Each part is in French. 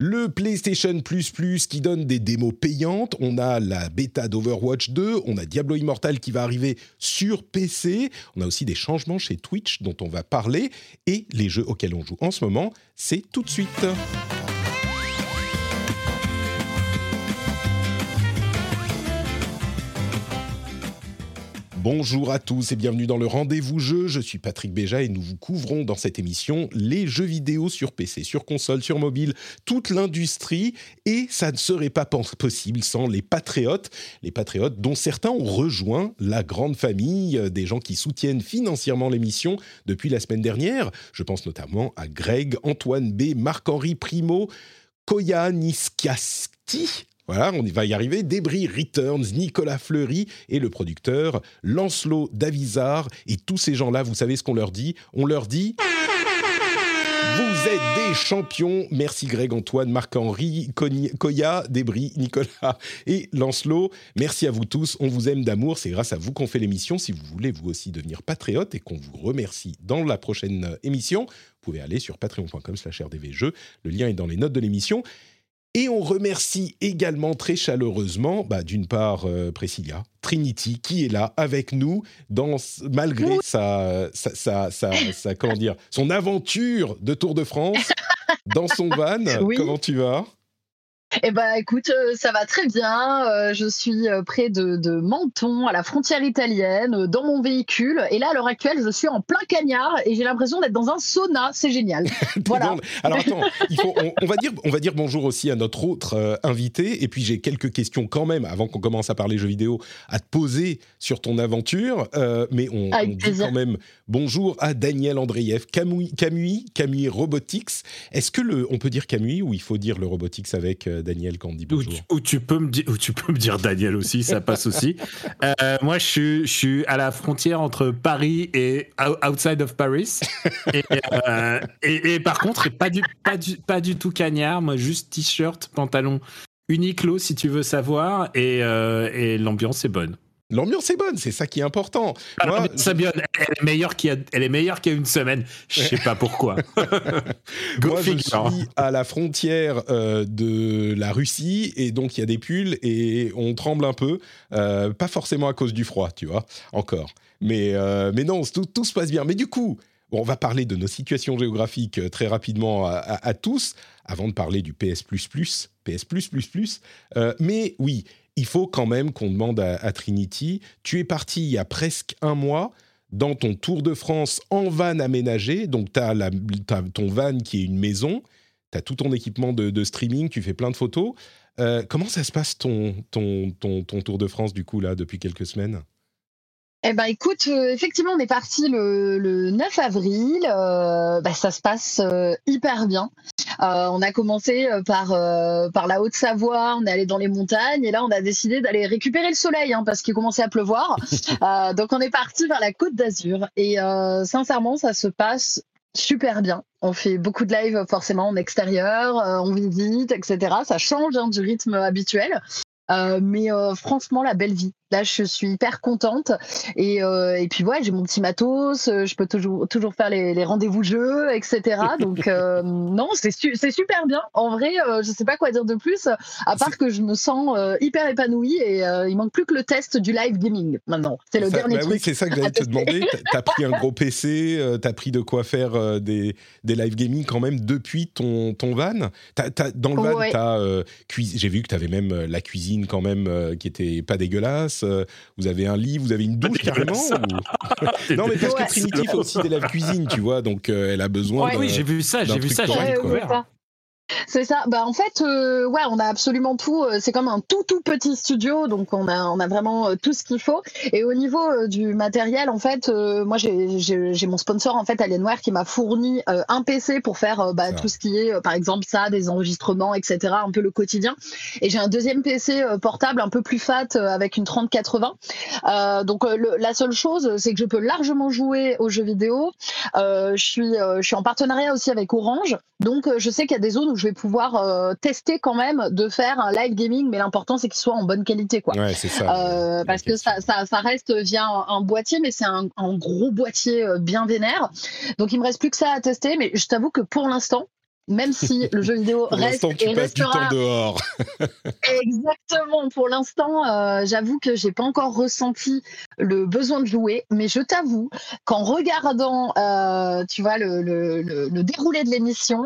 Le PlayStation Plus Plus qui donne des démos payantes. On a la bêta d'Overwatch 2. On a Diablo Immortal qui va arriver sur PC. On a aussi des changements chez Twitch dont on va parler. Et les jeux auxquels on joue en ce moment, c'est tout de suite. Bonjour à tous et bienvenue dans le rendez-vous jeu. Je suis Patrick Béja et nous vous couvrons dans cette émission les jeux vidéo sur PC, sur console, sur mobile, toute l'industrie et ça ne serait pas possible sans les patriotes, les patriotes dont certains ont rejoint la grande famille des gens qui soutiennent financièrement l'émission depuis la semaine dernière. Je pense notamment à Greg, Antoine B, Marc-Henri Primo, Koya Niskiasti, voilà, on va y arriver. Débris Returns, Nicolas Fleury et le producteur Lancelot Davizard. Et tous ces gens-là, vous savez ce qu'on leur dit? On leur dit... Vous êtes des champions. Merci Greg, Antoine, Marc-Henri, Koya, Débris, Nicolas et Lancelot. Merci à vous tous. On vous aime d'amour. C'est grâce à vous qu'on fait l'émission. Si vous voulez vous aussi devenir patriote et qu'on vous remercie dans la prochaine émission, vous pouvez aller sur patreon.com slash rdvjeux. Le lien est dans les notes de l'émission. Et on remercie également très chaleureusement, bah, d'une part, euh, Priscilla, Trinity, qui est là avec nous, dans, malgré sa, sa, sa, comment dire, son aventure de Tour de France dans son van. Comment tu vas? Eh ben, écoute, euh, ça va très bien. Euh, je suis euh, près de, Menton, à la frontière italienne, dans mon véhicule. Et là, à l'heure actuelle, je suis en plein cagnard et j'ai l'impression d'être dans un sauna. C'est génial. voilà. Alors attends, on, va dire, on va dire bonjour aussi à notre autre invité. Et puis j'ai quelques questions quand même, avant qu'on commence à parler jeux vidéo, à te poser sur ton aventure. mais on, dit quand même bonjour à Daniel Andreev, Camui, Camui, Camui Robotics. Est-ce que le, on peut dire Camui ou il faut dire le Robotics avec Daniel quand on dit bonjour. Ou tu, peux me dire, tu peux me dire Daniel aussi, ça passe aussi. Euh, moi, je suis, je suis à la frontière entre Paris et outside of Paris. Euh, et, et, par contre, pas du, pas, du, pas du tout cagnard, moi, juste t-shirt, pantalon Uniqlo si tu veux savoir, et, euh, et l'ambiance est bonne. L'ambiance est bonne, c'est ça qui est important. Moi, elle est meilleure qu'il y a, elle est meilleure qu'il y a une semaine. Je sais pas pourquoi. Moi, je suis à la frontière euh, de la Russie et donc il y a des pulls et on tremble un peu, euh, pas forcément à cause du froid, tu vois, encore. Mais euh, mais non, tout, tout, se passe bien. Mais du coup, on va parler de nos situations géographiques très rapidement à, à tous, avant de parler du PS++, PS++++. mais oui, il faut quand même qu'on demande à, Trinity, tu es parti il y a presque un mois dans ton Tour de France en van aménagé, donc tu as, ton van qui est une maison, tu as tout ton équipement de, streaming, tu fais plein de photos. Euh, comment ça se passe ton, ton, ton, Tour de France du coup là depuis quelques semaines? Eh ben écoute, euh, effectivement, on est parti le, 9 avril. Euh, bah, ça se passe hyper bien. On a commencé par par la Haute-Savoie, on est allé dans les montagnes et là on a décidé d'aller récupérer le soleil hein, parce qu'il commençait à pleuvoir. donc on est parti vers la Côte d'Azur et sincèrement ça se passe super bien. On fait beaucoup de live forcément en extérieur, on visite, etc. Ça change hein, du rythme habituel. Mais franchement, la belle vie. Là, je suis hyper contente. Et, euh, et puis, ouais, j'ai mon petit matos. Euh, je peux toujours, toujours faire les, les rendez-vous jeux, etc. Donc, euh, non, c'est, c'est super bien. En vrai, euh, je sais pas quoi dire de plus, à part que je me sens euh, hyper épanouie et il manque plus que le test du live gaming maintenant. C'est le dernier bah truc. Oui, c'est ça que j'allais te demander. T'as pris un gros PC, t'as pris de quoi faire des, des live gaming quand même depuis ton, ton van. dans le van, t'as, j'ai vu que t'avais même la cuisine quand même qui était pas dégueulasse. Euh, vous avez un lit, vous avez une douche carrément Non, mais parce que Trinity fait aussi des lave cuisine, tu vois, donc euh, elle a besoin. oui, j'ai vu ça, j'ai vu ça, j'ai découvert. C'est ça. Bah en fait, euh, ouais, on a absolument tout. Euh, c'est comme un tout tout petit studio, donc on a on a vraiment euh, tout ce qu'il faut. Et au niveau du matériel, en fait, moi j'ai mon sponsor en fait Alienware qui m'a fourni un PC pour faire bah, tout ce qui est, par exemple ça, des enregistrements, etc. Un peu le quotidien. Et j'ai un deuxième PC portable un peu plus fat avec une 3080. donc la seule chose, c'est que je peux largement jouer aux jeux vidéo. je suis je suis en partenariat aussi avec Orange, donc je sais qu'il y a des zones où je vais pouvoir euh, tester quand même de faire un live gaming, mais l'important c'est qu'il soit en bonne qualité, quoi. Ouais, c'est ça. Euh, parce que ça, ça, ça, reste via un, boîtier, mais c'est un, un, gros boîtier euh, bien vénère. Donc il me reste plus que ça à tester, mais je t'avoue que pour l'instant, même si le jeu vidéo reste tu et passes du temps dehors. Exactement. Pour l'instant, euh, j'avoue que j'ai pas encore ressenti le besoin de jouer, mais je t'avoue qu'en regardant, euh, tu vois, le, le, le, déroulé de l'émission,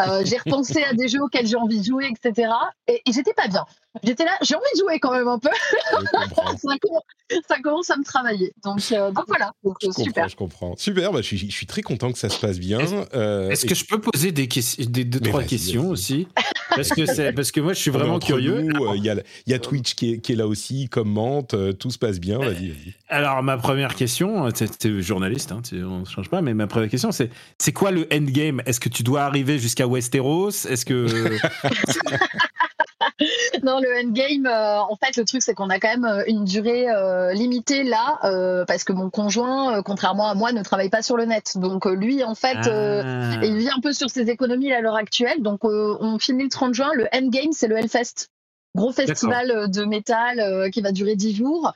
euh, j'ai repensé à des jeux auxquels j'ai envie de jouer, etc. Et, et j'étais pas bien. J'étais là, j'ai envie de jouer quand même un peu. ça, commence, à me travailler. Donc, euh, donc voilà, donc, je super. Comprends, je comprends. Super, bah, je, suis, je, suis, très content que ça se passe bien. Est-ce euh, est que je peux poser des, des deux, trois questions aussi parce que, parce que moi, je suis vraiment curieux. Euh, il y, a, y, a Twitch qui est, qui est, là aussi, commente, tout se passe bien. Vas-y, vas-y. Alors, ma première question, tu journaliste, hein, on ne change pas, mais ma première question, c'est c'est quoi le endgame? Est-ce que tu dois arriver jusqu'à Westeros? Est-ce que. non, le endgame, euh, en fait, le truc, c'est qu'on a quand même euh, une durée euh, limitée là, parce que mon conjoint, contrairement à moi, ne travaille pas sur le net. Donc, lui, en fait, ah. il vit un peu sur ses économies à l'heure actuelle. Donc, on finit le 30 juin. Le endgame, c'est le Hellfest. Gros festival de métal qui va durer 10 jours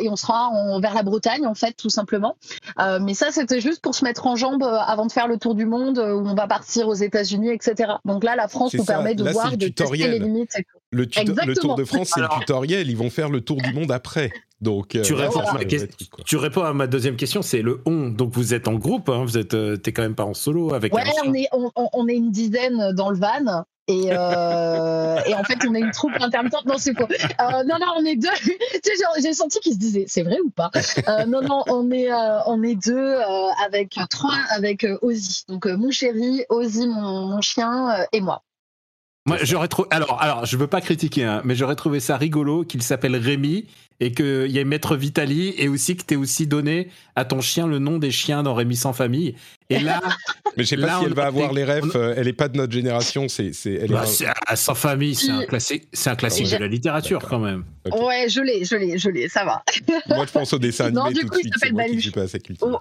et on sera vers la Bretagne en fait tout simplement. mais ça c'était juste pour se mettre en jambe avant de faire le tour du monde où on va partir aux États-Unis etc. Donc là la France nous permet de voir de tester les limites. Le, Tour de France, c'est le tutoriel. Ils vont faire le Tour du monde après. Donc, euh, tu, réponds à ma tu, réponds à ma deuxième question, c'est le on. Donc vous êtes en groupe, hein, vous êtes, euh, quand même pas en solo avec. Ouais, on est, on, est une dizaine dans le van. Et, euh, et, en fait, on est une troupe intermittente. Non, c'est faux. non, non, on est deux. J'ai senti qu'ils se disaient, c'est vrai ou pas? Non, non, on est, on est deux avec trois, avec Ozzy. Donc mon chéri, Ozzy, mon, mon chien et moi. Moi, j'aurais trouvé. Alors, alors, je veux pas critiquer, hein, mais j'aurais trouvé ça rigolo qu'il s'appelle Rémi et qu'il y ait Maître Vitali et aussi que tu aussi donné à ton chien le nom des chiens dans Rémi sans famille. Et là. mais je sais pas si elle va avoir les refs. Euh, elle est pas de notre génération. C'est, c'est, elle bah, sans famille, c'est un classique, c'est un classique de la littérature quand même. Ouais, je l'ai, je l'ai, je l'ai. Ça va. Moi, je pense au dessin animé tout de suite. C'est moi qui suis pas assez cultivé. Oh,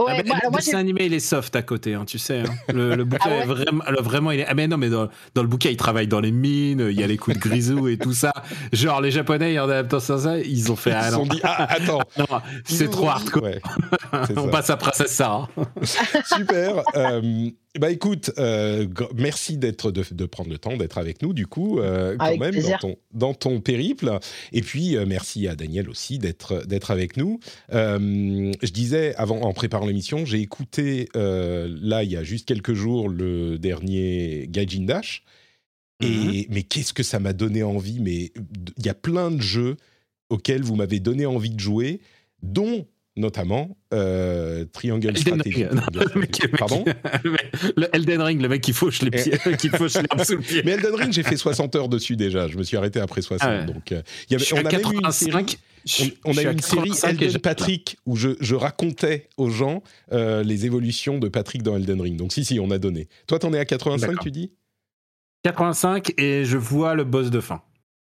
Ouais, ah bah, le dessin animé, il est soft à côté, hein, tu sais. Hein. Le, le, bouquin ah est vraiment, vraiment, il est. Ah mais non, mais dans, dans, le bouquin, il travaille dans les mines, il y a les coups de grisou et tout ça. Genre les Japonais, en adaptant ça, ils ont fait. Ils ont dit, ah attends, c'est trop hardcore. Ouais, On passe à Princesse Sarah. Super. Euh, bah écoute, euh, merci d'être de, prendre le temps d'être avec nous du coup euh, quand même dans ton, dans ton, périple. Et puis euh, merci à Daniel aussi d'être d'être avec nous. je disais avant en préparant l'émission, j'ai écouté là il y a juste quelques jours le dernier Gaijin Dash. Et mm-hmm. mais qu'est-ce que ça m'a donné envie Mais il y a plein de jeux auxquels vous m'avez donné envie de jouer, dont notamment euh, Triangle Strategy. Pardon Le Elden Ring, le mec qui fauche les pieds, qui fauche sous le pied. Mais Elden Ring, j'ai fait 60 heures dessus déjà. Je me suis arrêté après 60. Ah donc, euh, y avait, on a même eu une série, on, a eu une série Elden Patrick où je, je, racontais aux gens euh, les évolutions de Patrick dans Elden Ring. Donc si, si, on a donné. Toi, t'en es à 85, tu dis? 85 et je vois le boss de fin.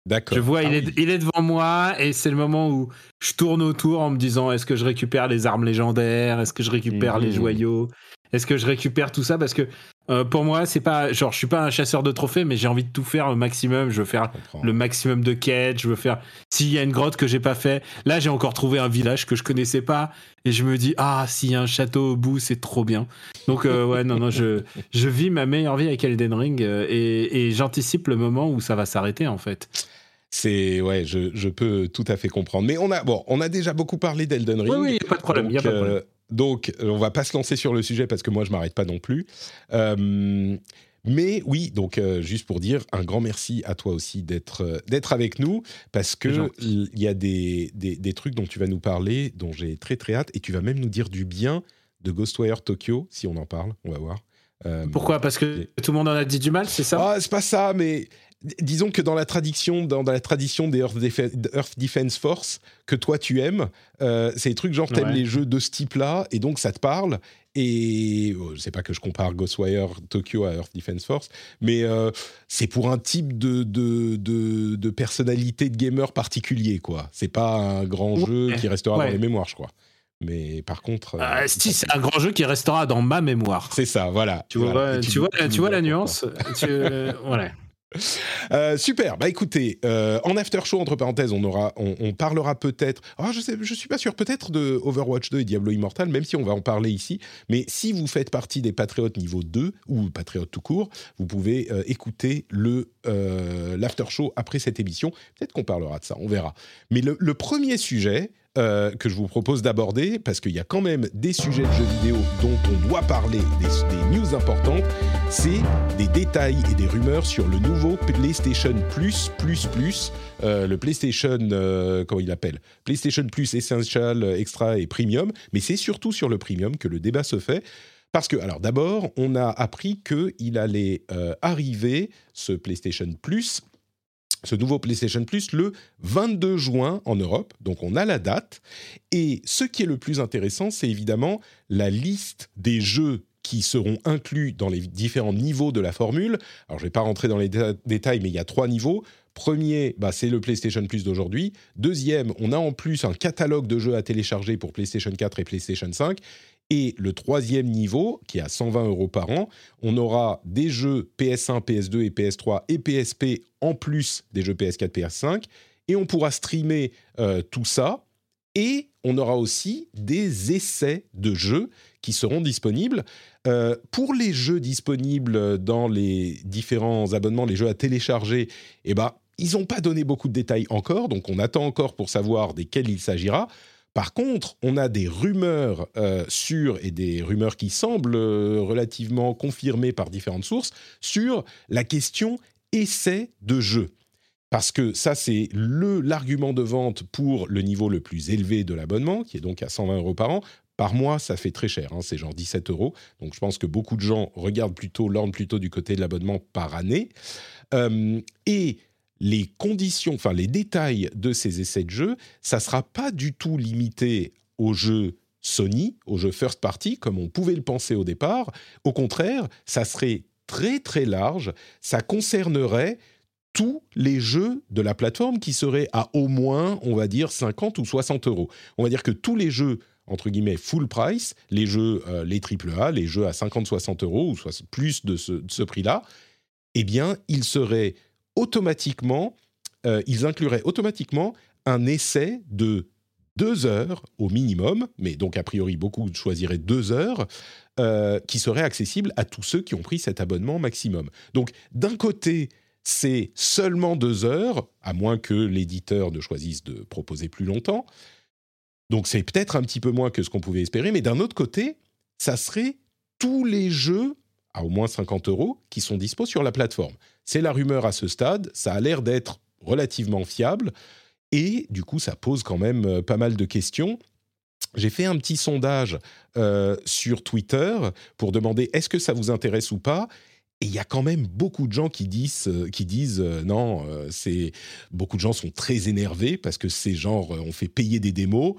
D'accord. Je vois, il, ah est, il, est, devant moi et c'est le moment où je tourne autour en me disant est-ce que je récupère les armes légendaires? Est-ce que je récupère les mmh. joyaux? Est-ce que je récupère tout ça? Parce que euh, pour moi, c'est pas genre je suis pas un chasseur de trophées, mais j'ai envie de tout faire au maximum. Je veux faire le maximum de quêtes. Je veux faire. S'il y a une grotte que j'ai pas fait, là j'ai encore trouvé un village que je connaissais pas et je me dis ah s'il y a un château au bout, c'est trop bien. Donc euh, ouais non non je je vis ma meilleure vie avec Elden Ring euh, et, et j'anticipe le moment où ça va s'arrêter en fait. C'est ouais, je, je, peux tout à fait comprendre. Mais on a bon, on a déjà beaucoup parlé d'Elden Ring. Oui, oui, pas de problème. Donc, euh, donc, on va pas se lancer sur le sujet parce que moi, je m'arrête pas non plus. Euh, mais oui, donc euh, juste pour dire un grand merci à toi aussi d'être d'être avec nous parce que il y a des, des, des, trucs dont tu vas nous parler, dont j'ai très très hâte, et tu vas même nous dire du bien de Ghostwire Tokyo si on en parle. On va voir. Pourquoi? Parce que tout le monde en a dit du mal, c'est ça? Ah, c'est pas ça, mais disons que dans la tradition, dans, la tradition des Earth, Defense Force que toi tu aimes, euh, c'est des trucs genre t'aimes les jeux de ce type-là et donc ça te parle. Et oh, je sais pas que je compare Ghostwire Tokyo à Earth Defense Force, mais euh, c'est pour un type de, de, de, personnalité de gamer particulier, quoi. C'est pas un grand jeu qui restera dans les mémoires, je crois. Mais par contre. Euh, si, c'est un grand jeu qui restera dans ma mémoire. C'est ça, voilà. Tu, vois, tu, vois, tu vois la nuance voilà. Euh, super. Bah écoutez, euh, en after show entre parenthèses, on aura, on, parlera peut-être. Ah, je sais, je suis pas sûr. Peut-être de Overwatch 2 et Diablo Immortal, même si on va en parler ici. Mais si vous faites partie des patriotes niveau 2 ou patriotes tout court, vous pouvez euh, écouter le l'after show après cette émission. Peut-être qu'on parlera de ça. On verra. Mais le premier sujet. Euh, que je vous propose d'aborder, parce qu'il y a quand même des sujets de jeux vidéo dont on doit parler, des, news importantes, c'est des détails et des rumeurs sur le nouveau PlayStation Plus, Plus, Plus, euh, le PlayStation, euh, comment il appelle PlayStation Plus Essential, Extra et Premium, mais c'est surtout sur le Premium que le débat se fait. Parce que, alors d'abord, on a appris qu'il allait arriver, ce PlayStation Plus, ce nouveau PlayStation Plus le 22 juin en Europe, donc on a la date. Et ce qui est le plus intéressant, c'est évidemment la liste des jeux qui seront inclus dans les différents niveaux de la formule. Alors je ne vais pas rentrer dans les détails, mais il y a trois niveaux. Premier, bah, c'est le PlayStation Plus d'aujourd'hui. Deuxième, on a en plus un catalogue de jeux à télécharger pour PlayStation 4 et PlayStation 5. Et le troisième niveau, qui est à 120 euros par an, on aura des jeux PS1, PS2 et PS3 et PSP en plus des jeux PS4, PS5. Et on pourra streamer euh, tout ça. Et on aura aussi des essais de jeux qui seront disponibles. Euh, pour les jeux disponibles dans les différents abonnements, les jeux à télécharger, eh ben, ils n'ont pas donné beaucoup de détails encore, donc on attend encore pour savoir desquels il s'agira. Par contre, on a des rumeurs euh, sur, et des rumeurs qui semblent euh, relativement confirmées par différentes sources, sur la question essai de jeu. Parce que ça, c'est l'argument de vente pour le niveau le plus élevé de l'abonnement, qui est donc à 120 euros par an. Par mois, ça fait très cher, hein, c'est genre 17 euros. Donc je pense que beaucoup de gens regardent plutôt, l'ordre plutôt du côté de l'abonnement par année. Euh, et les conditions, enfin les détails de ces essais de jeu, ça sera pas du tout limité aux jeux Sony, aux jeux first party, comme on pouvait le penser au départ. Au contraire, ça serait très très large. Ça concernerait tous les jeux de la plateforme qui seraient à au moins, on va dire, 50 ou 60 euros. On va dire que tous les jeux entre guillemets full price, les jeux, euh, les AAA, les jeux à 50-60 euros ou plus de ce, de ce prix-là, eh bien, ils seraient automatiquement, euh, ils incluraient automatiquement un essai de deux heures au minimum, mais donc a priori beaucoup choisiraient deux heures, euh, qui serait accessible à tous ceux qui ont pris cet abonnement maximum. Donc d'un côté, c'est seulement deux heures, à moins que l'éditeur ne choisisse de proposer plus longtemps. Donc c'est peut-être un petit peu moins que ce qu'on pouvait espérer, mais d'un autre côté, ça serait tous les jeux à au moins 50 euros qui sont dispo sur la plateforme. C'est la rumeur à ce stade, ça a l'air d'être relativement fiable, et du coup ça pose quand même euh, pas mal de questions. J'ai fait un petit sondage euh, sur Twitter pour demander est-ce que ça vous intéresse ou pas. Et il y a quand même beaucoup de gens qui disent, euh, qui disent non, c'est beaucoup de gens sont très énervés parce que c'est genre on fait payer des démos.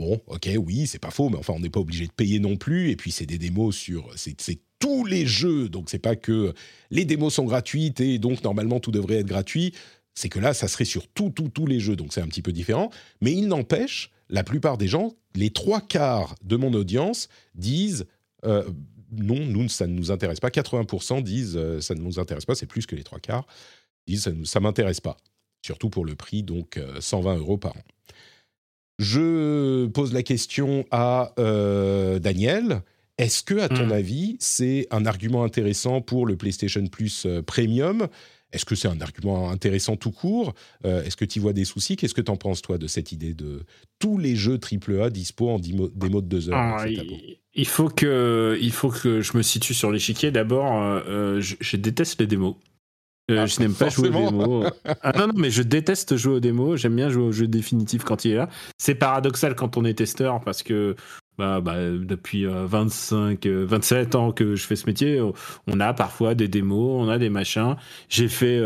Bon, ok, oui, c'est pas faux, mais enfin on n'est pas obligé de payer non plus. Et puis c'est des démos sur, c'est tous les jeux. Donc c'est pas que les démos sont gratuites et donc normalement tout devrait être gratuit. C'est que là, ça serait sur tous tous les jeux, donc c'est un petit peu différent. Mais il n'empêche, la plupart des gens, les trois quarts de mon audience disent euh, non, nous ça ne nous intéresse pas. 80% disent euh, ça ne nous intéresse pas. C'est plus que les trois quarts disent ça ne m'intéresse pas. Surtout pour le prix, donc 120 euh, euros par an. Je pose la question à Daniel. Est-ce que, à ton hmm. avis, c'est un argument intéressant pour le PlayStation Plus euh, Premium? Est-ce que c'est un argument intéressant tout court? Euh, Est-ce que tu vois des soucis? Qu'est-ce que tu en penses, toi, de cette idée de tous les jeux AAA dispo en démo, de deux heures ah, il, faut que, il faut que je me situe sur l'échiquier. D'abord, euh, je, déteste les démos. Ah, je n'aime pas jouer aux démos. Ah, non, non, mais je déteste jouer aux démos. J'aime bien jouer aux jeux définitifs quand il est là. C'est paradoxal quand on est testeur parce que bah, bah, depuis 25, 27 ans que je fais ce métier, on a parfois des démos, on a des machins. J'ai fait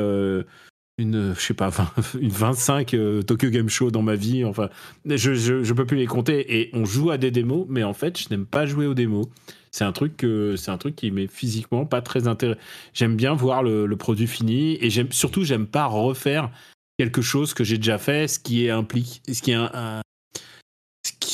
une, je sais pas, une 25 Tokyo Game Show dans ma vie. Enfin, je, je, peux plus les compter. Et on joue à des démos, mais en fait, je n'aime pas jouer aux démos. C'est un truc que, c'est un truc qui m'est physiquement pas très intéressant. J'aime bien voir le, produit fini et j'aime surtout, j'aime pas refaire quelque chose que j'ai déjà fait, ce qui est implique, ce qui est un,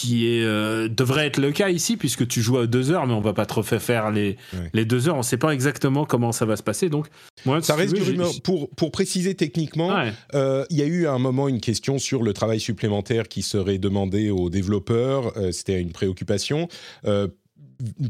qui est euh, devrait être le cas ici puisque tu joues à deux heures, mais on va pas refaire faire les les deux heures. On sait pas exactement comment ça va se passer. Donc moi, ça reste du rumeur. Pour pour préciser techniquement, euh, il y a eu à un moment une question sur le travail supplémentaire qui serait demandé aux développeurs. Euh, c'était une préoccupation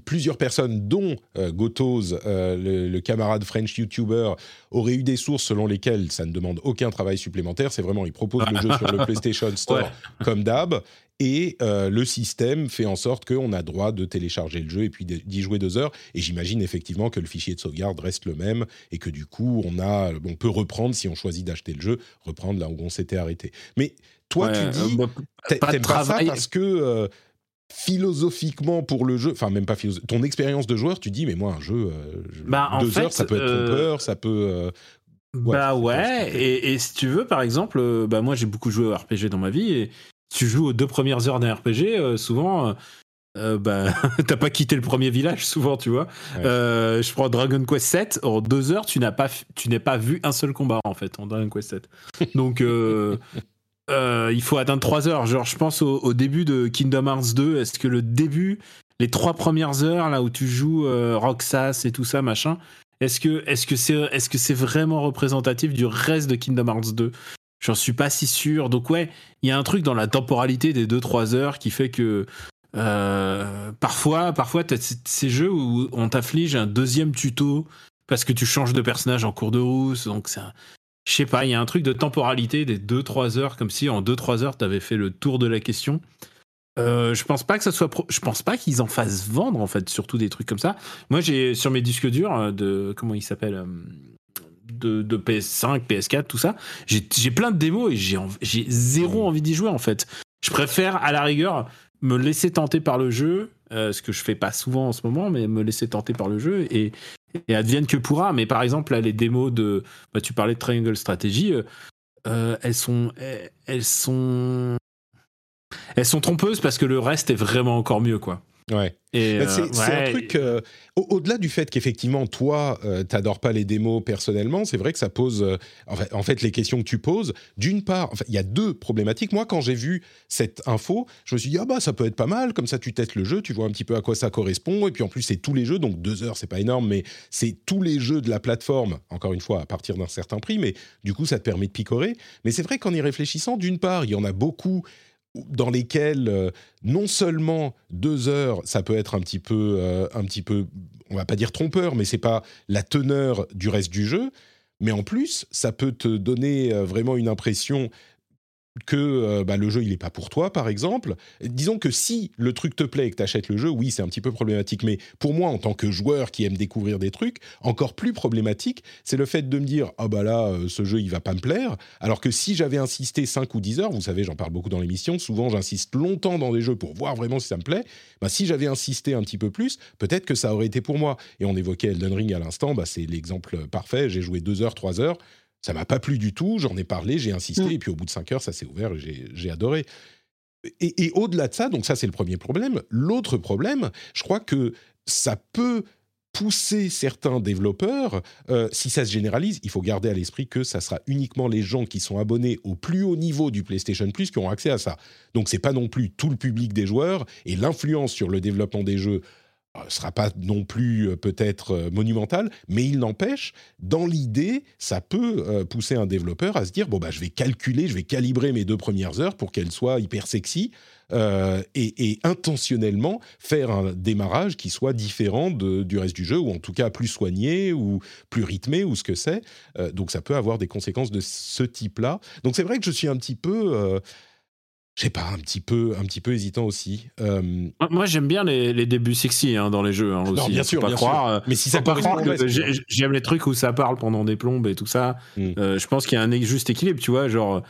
plusieurs personnes, dont euh, Gotoz, euh, le, camarade French YouTuber, auraient eu des sources selon lesquelles ça ne demande aucun travail supplémentaire. C'est vraiment, ils proposent le jeu sur le PlayStation Store comme d'hab. Et euh, le système fait en sorte qu'on a droit de télécharger le jeu et puis d'y jouer deux heures. Et j'imagine effectivement que le fichier de sauvegarde reste le même et que du coup, on, a, on peut reprendre, si on choisit d'acheter le jeu, reprendre là où on s'était arrêté. Mais toi, tu dis, bah, t'aimes pas ça parce que philosophiquement pour le jeu, enfin même pas ton expérience de joueur, tu dis mais moi un jeu, euh, bah, deux heures, ça peut être euh, trompeur, ça peut. Euh, bah ouais, et, si tu veux par exemple, bah moi j'ai beaucoup joué au RPG dans ma vie et tu joues aux deux premières heures d'un RPG, souvent. bah, t'as pas quitté le premier village souvent, tu vois. je prends Dragon Quest 7, en deux heures, tu n'as pas, tu n'es pas vu un seul combat en fait en Dragon Quest 7. Donc, euh, il faut atteindre 3 heures. Genre, je pense au, début de Kingdom Hearts 2. Est-ce que le début, les trois premières heures, là où tu joues euh, Roxas et tout ça, machin, est-ce que est-ce que c'est est-ce que c'est vraiment représentatif du reste de Kingdom Hearts 2 J'en suis pas si sûr. Donc ouais, il y a un truc dans la temporalité des 2-3 heures qui fait que euh, parfois, parfois, as ces jeux où on t'afflige un deuxième tuto parce que tu changes de personnage en cours de route. Donc c'est je sais pas, il y a un truc de temporalité des 2-3 heures, comme si en 2-3 heures, tu avais fait le tour de la question. Euh, je pense pas que ça soit, je pense pas qu'ils en fassent vendre en fait, surtout des trucs comme ça. Moi, j'ai sur mes disques durs euh, de comment il s'appelle euh, de, PS5, PS4, tout ça, j'ai plein de démos et j'ai zéro envie d'y jouer en fait. Je préfère à la rigueur me laisser tenter par le jeu, ce que je fais pas souvent en ce moment, mais me laisser tenter par le jeu et, et advienne que pourra. Mais par exemple, là, les démos de. Bah, tu parlais de Triangle Strategy, euh, euh, elles sont. Elles sont. Elles sont trompeuses parce que le reste est vraiment encore mieux, quoi. Ouais. Euh, c'est un truc. Euh, au-delà du fait qu'effectivement, toi, tu euh, t'adores pas les démos personnellement, c'est vrai que ça pose. en, fait, les questions que tu poses, d'une part, il y a deux problématiques. Moi, quand j'ai vu cette info, je me suis dit, ah bah, ça peut être pas mal, comme ça, tu testes le jeu, tu vois un petit peu à quoi ça correspond. Et puis en plus, c'est tous les jeux, donc deux heures, c'est pas énorme, mais c'est tous les jeux de la plateforme, encore une fois, à partir d'un certain prix, mais du coup, ça te permet de picorer. Mais c'est vrai qu'en y réfléchissant, d'une part, il y en a beaucoup dans lesquels euh, non seulement deux heures, ça peut être un petit peu, euh, un petit peu, on va pas dire trompeur, mais c'est pas la teneur du reste du jeu. Mais en plus, ça peut te donner euh, vraiment une impression que euh, bah, le jeu il est pas pour toi par exemple. Disons que si le truc te plaît et que tu achètes le jeu, oui c'est un petit peu problématique, mais pour moi en tant que joueur qui aime découvrir des trucs, encore plus problématique, c'est le fait de me dire ah bah là euh, ce jeu il va pas me plaire, alors que si j'avais insisté 5 ou 10 heures, vous savez j'en parle beaucoup dans l'émission, souvent j'insiste longtemps dans des jeux pour voir vraiment si ça me plaît, bah, si j'avais insisté un petit peu plus, peut-être que ça aurait été pour moi. Et on évoquait Elden Ring à l'instant, bah, c'est l'exemple parfait, j'ai joué 2 heures, 3 heures, ça m'a pas plu du tout, j'en ai parlé, j'ai insisté, mm. et puis au bout de cinq heures, ça s'est ouvert et j'ai adoré. Et, au-delà de ça, donc ça c'est le premier problème. L'autre problème, je crois que ça peut pousser certains développeurs, euh, si ça se généralise, il faut garder à l'esprit que ça sera uniquement les gens qui sont abonnés au plus haut niveau du PlayStation Plus qui auront accès à ça. Donc c'est pas non plus tout le public des joueurs et l'influence sur le développement des jeux ne euh, sera pas non plus euh, peut-être euh, monumental, mais il n'empêche, dans l'idée, ça peut pousser un développeur à se dire bon bah je vais calculer, je vais calibrer mes deux premières heures pour qu'elles soient hyper sexy et, intentionnellement faire un démarrage qui soit différent du reste du jeu ou en tout cas plus soigné ou plus rythmé ou ce que c'est. donc ça peut avoir des conséquences de ce type-là. Donc c'est vrai que je suis un petit peu je sais pas, un petit peu, un petit peu hésitant aussi. Euh, moi, j'aime bien les, débuts sexy hein, dans les jeux hein, aussi. bien sûr, pas bien croire, sûr. Mais si ça pas croire, j'aime les trucs où ça parle pendant des plombes et tout ça. Hmm. Euh, je pense qu'il y a un juste équilibre, tu vois, genre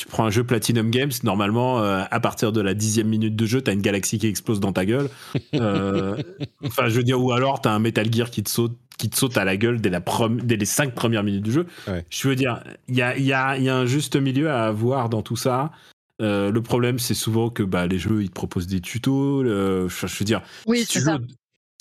tu prends un jeu Platinum Games, normalement, euh, à partir de la dixième minute de jeu, t'as une galaxie qui explose dans ta gueule. Euh, enfin, je veux dire, ou alors t'as un Metal Gear qui te saute, qui te saute à la gueule dès, la dès les cinq premières minutes du jeu. Je veux dire, il y a, y, a, y a, un juste milieu à avoir dans tout ça. Euh, le problème, c'est souvent que bah, les jeux, ils te proposent des tutos. je veux dire, oui,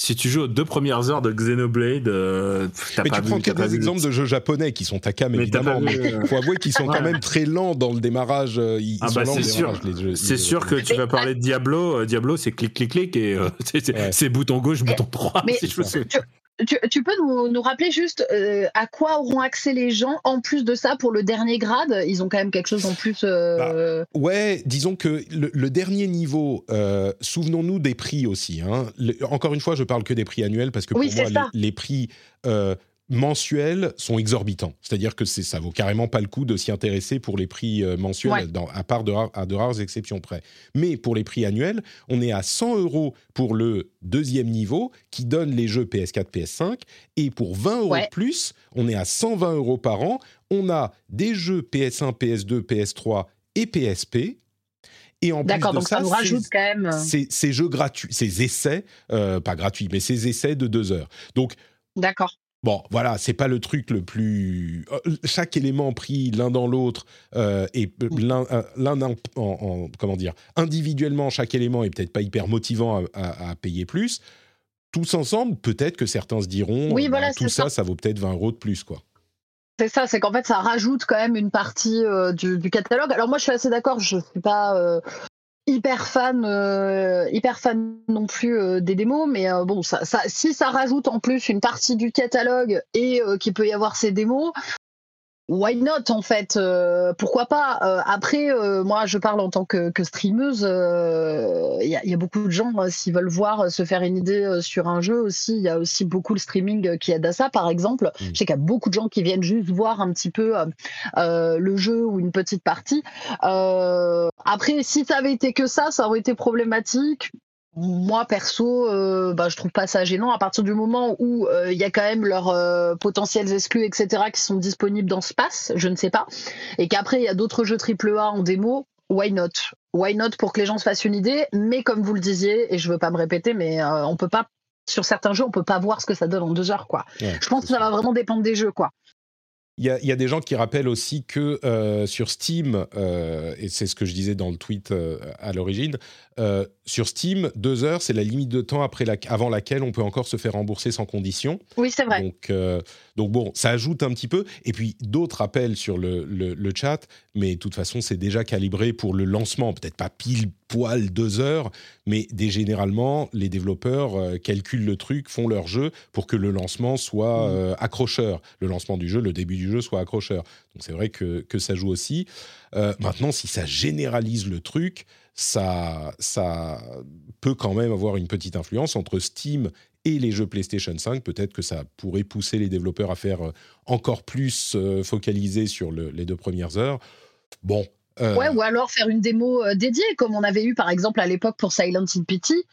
si tu joues aux deux premières heures de Xenoblade, euh, t'as mais tu prends que des exemples de jeux japonais qui sont Takam évidemment, mais il faut avouer qu'ils sont quand même très lents dans le démarrage. Euh, ils, ah bah c'est sûr, c'est sûr que tu vas parler de Diablo. Euh, Diablo, c'est clic clic clic et euh, c'est bouton gauche, bouton droit. Mais si je tu, peux nous, rappeler juste euh, à quoi auront accès les gens en plus de ça pour le dernier grade? Ils ont quand même quelque chose en plus. Euh... Bah, ouais, disons que le, dernier niveau, euh, souvenons-nous des prix aussi. Hein. encore une fois, je parle que des prix annuels parce que pour moi, les, prix mensuels sont exorbitants. C'est-à-dire que ça vaut carrément pas le coup de s'y intéresser pour les prix euh, mensuels, à part de, à de rares exceptions près. Mais pour les prix annuels, on est à 100 euros pour le deuxième niveau qui donne les jeux PS4, PS5. Et pour 20 euros de plus, on est à 120 euros par an. On a des jeux PS1, PS2, PS3 et PSP. Et en plus de donc ça, nous rajoute quand même. Euh, ces, jeux gratuits, ces essais, euh, pas gratuits, mais ces essais de deux heures. Donc, D'accord. Bon, voilà, c'est pas le truc le plus. Euh, chaque élément pris l'un dans l'autre euh, et l'un, euh, l'un en, comment dire, individuellement, chaque élément est peut-être pas hyper motivant à, payer plus. Tous ensemble, peut-être que certains se diront, oui, voilà, tout ça, ça, vaut peut-être 20 euros de plus, quoi. C'est ça, c'est qu'en fait, ça rajoute quand même une partie du, du, catalogue. Alors moi, je suis assez d'accord. Je suis pas hyper fan, euh, hyper fan non plus euh, des démos, mais euh, bon, ça, si ça rajoute en plus une partie du catalogue et qu'il peut y avoir ces démos, why not en fait euh, Pourquoi pas euh, Après, euh, moi, je parle en tant que, que streameuse. Il y, y, a beaucoup de gens, s'ils veulent voir se faire une idée sur un jeu aussi, il y a aussi beaucoup le streaming qui aide à ça. Par exemple, mm. je sais qu'il y a beaucoup de gens qui viennent juste voir un petit peu le jeu ou une petite partie. après, si ça avait été que ça, ça aurait été problématique moi perso, euh, bah, je trouve pas ça gênant à partir du moment où il euh, y a quand même leurs euh, potentiels exclus, etc., qui sont disponibles dans ce pass, je ne sais pas, et qu'après il y a d'autres jeux AAA en démo, why not? Why not pour que les gens se fassent une idée, mais comme vous le disiez, et je veux pas me répéter, mais on peut pas sur certains jeux, on peut pas voir ce que ça donne en deux heures, quoi. je pense que ça va vraiment dépendre des jeux, quoi. Il y, y, a des gens qui rappellent aussi que euh, sur Steam, euh, et c'est ce que je disais dans le tweet euh, à l'origine, euh, sur Steam, deux heures, c'est la limite de temps après la, avant laquelle on peut encore se faire rembourser sans condition. Oui, c'est vrai. Donc, euh, donc bon, ça ajoute un petit peu. Et puis d'autres rappellent sur le, le, le, chat, mais de toute façon, c'est déjà calibré pour le lancement. Peut-être pas pile poil deux heures, mais généralement, les développeurs euh, calculent le truc, font leur jeu pour que le lancement soit mmh. accrocheur. Le lancement du jeu, le début du jeu soit accrocheur. Donc c'est vrai que, que, ça joue aussi. maintenant, si ça généralise le truc, ça, ça peut quand même avoir une petite influence entre Steam et les jeux PlayStation 5. Peut-être que ça pourrait pousser les développeurs à faire euh, encore plus euh, focaliser sur les deux premières heures. Bon. Euh, ouais, ou alors faire une démo dédiée, comme on avait eu par exemple à l'époque pour Silent Hill Pity,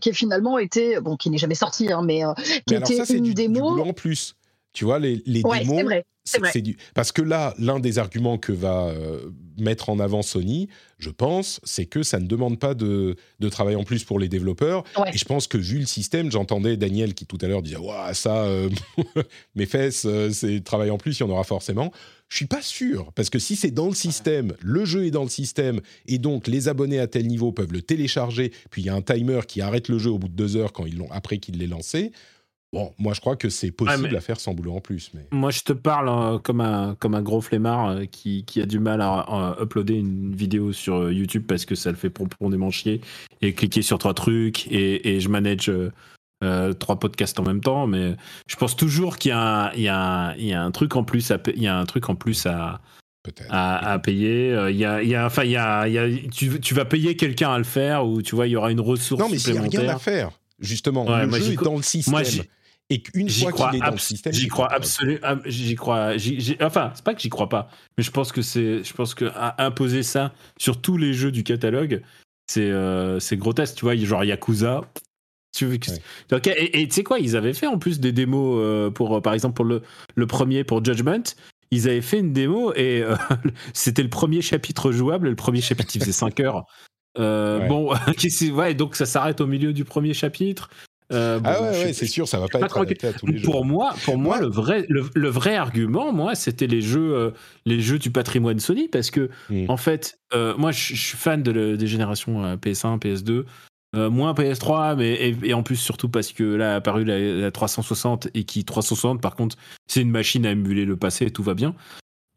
qui finalement était, bon, qui n'est jamais sorti, hein, mais qui était une démo. en plus. Tu vois, les, les démos, c'est du... Parce que là, l'un des arguments que va euh, mettre en avant Sony, je pense, c'est que ça ne demande pas de, de, travail en plus pour les développeurs. Et je pense que vu le système, j'entendais Daniel qui tout à l'heure disait Waouh, ça, euh, mes fesses, euh, c'est travail en plus, il y en aura forcément. Je suis pas sûr, parce que si c'est dans le système, le jeu est dans le système, et donc les abonnés à tel niveau peuvent le télécharger, puis il y a un timer qui arrête le jeu au bout de deux heures quand ils l'ont après qu'il l'ait lancé. Bon, moi je crois que c'est possible à faire sans boulot en plus. Mais... Moi je te parle euh, comme, un, comme un gros flemmard euh, qui, qui, a du mal à, uploader une vidéo sur euh, YouTube parce que ça le fait profondément chier et cliquer sur trois trucs et, et je manage trois podcasts en même temps. Mais je pense toujours qu'il y, y, y, a un truc en plus à, il y a un truc en plus à, à, à, payer. Il y a, il y a, enfin, il y a, y a tu, tu, vas payer quelqu'un à le faire ou tu vois, il y aura une ressource non, mais. Il n'y a rien à faire justement. le jeu est dans le système. Moi, et qu'une fois qu'il est dans le système, j'y crois absolument. J'y crois. enfin, c'est pas que j'y crois pas, mais je pense que c'est. Je pense que imposer ça sur tous les jeux du catalogue, c'est euh, c'est grotesque. Tu vois, genre Yakuza. Tu veux Et tu sais quoi, ils avaient fait en plus des démos euh, pour, par exemple, pour le, le premier pour Judgment. ils avaient fait une démo et euh, c'était le premier chapitre jouable. Le premier chapitre, il faisait 5 heures. Euh, Bon, ouais, donc ça s'arrête au milieu du premier chapitre. Euh, ah ouais, ouais c'est sûr, ça va pas, être adapté à tous les pour Moi, pour moi, le vrai, le, vrai argument, moi, c'était les jeux, euh, les jeux du patrimoine Sony, parce que hmm. en fait, moi, je suis fan de des générations PS1, PS2. moins PS3, mais et, en plus surtout parce que là a apparu la, 360 et qui 360 par contre c'est une machine à émuler le passé et tout va bien.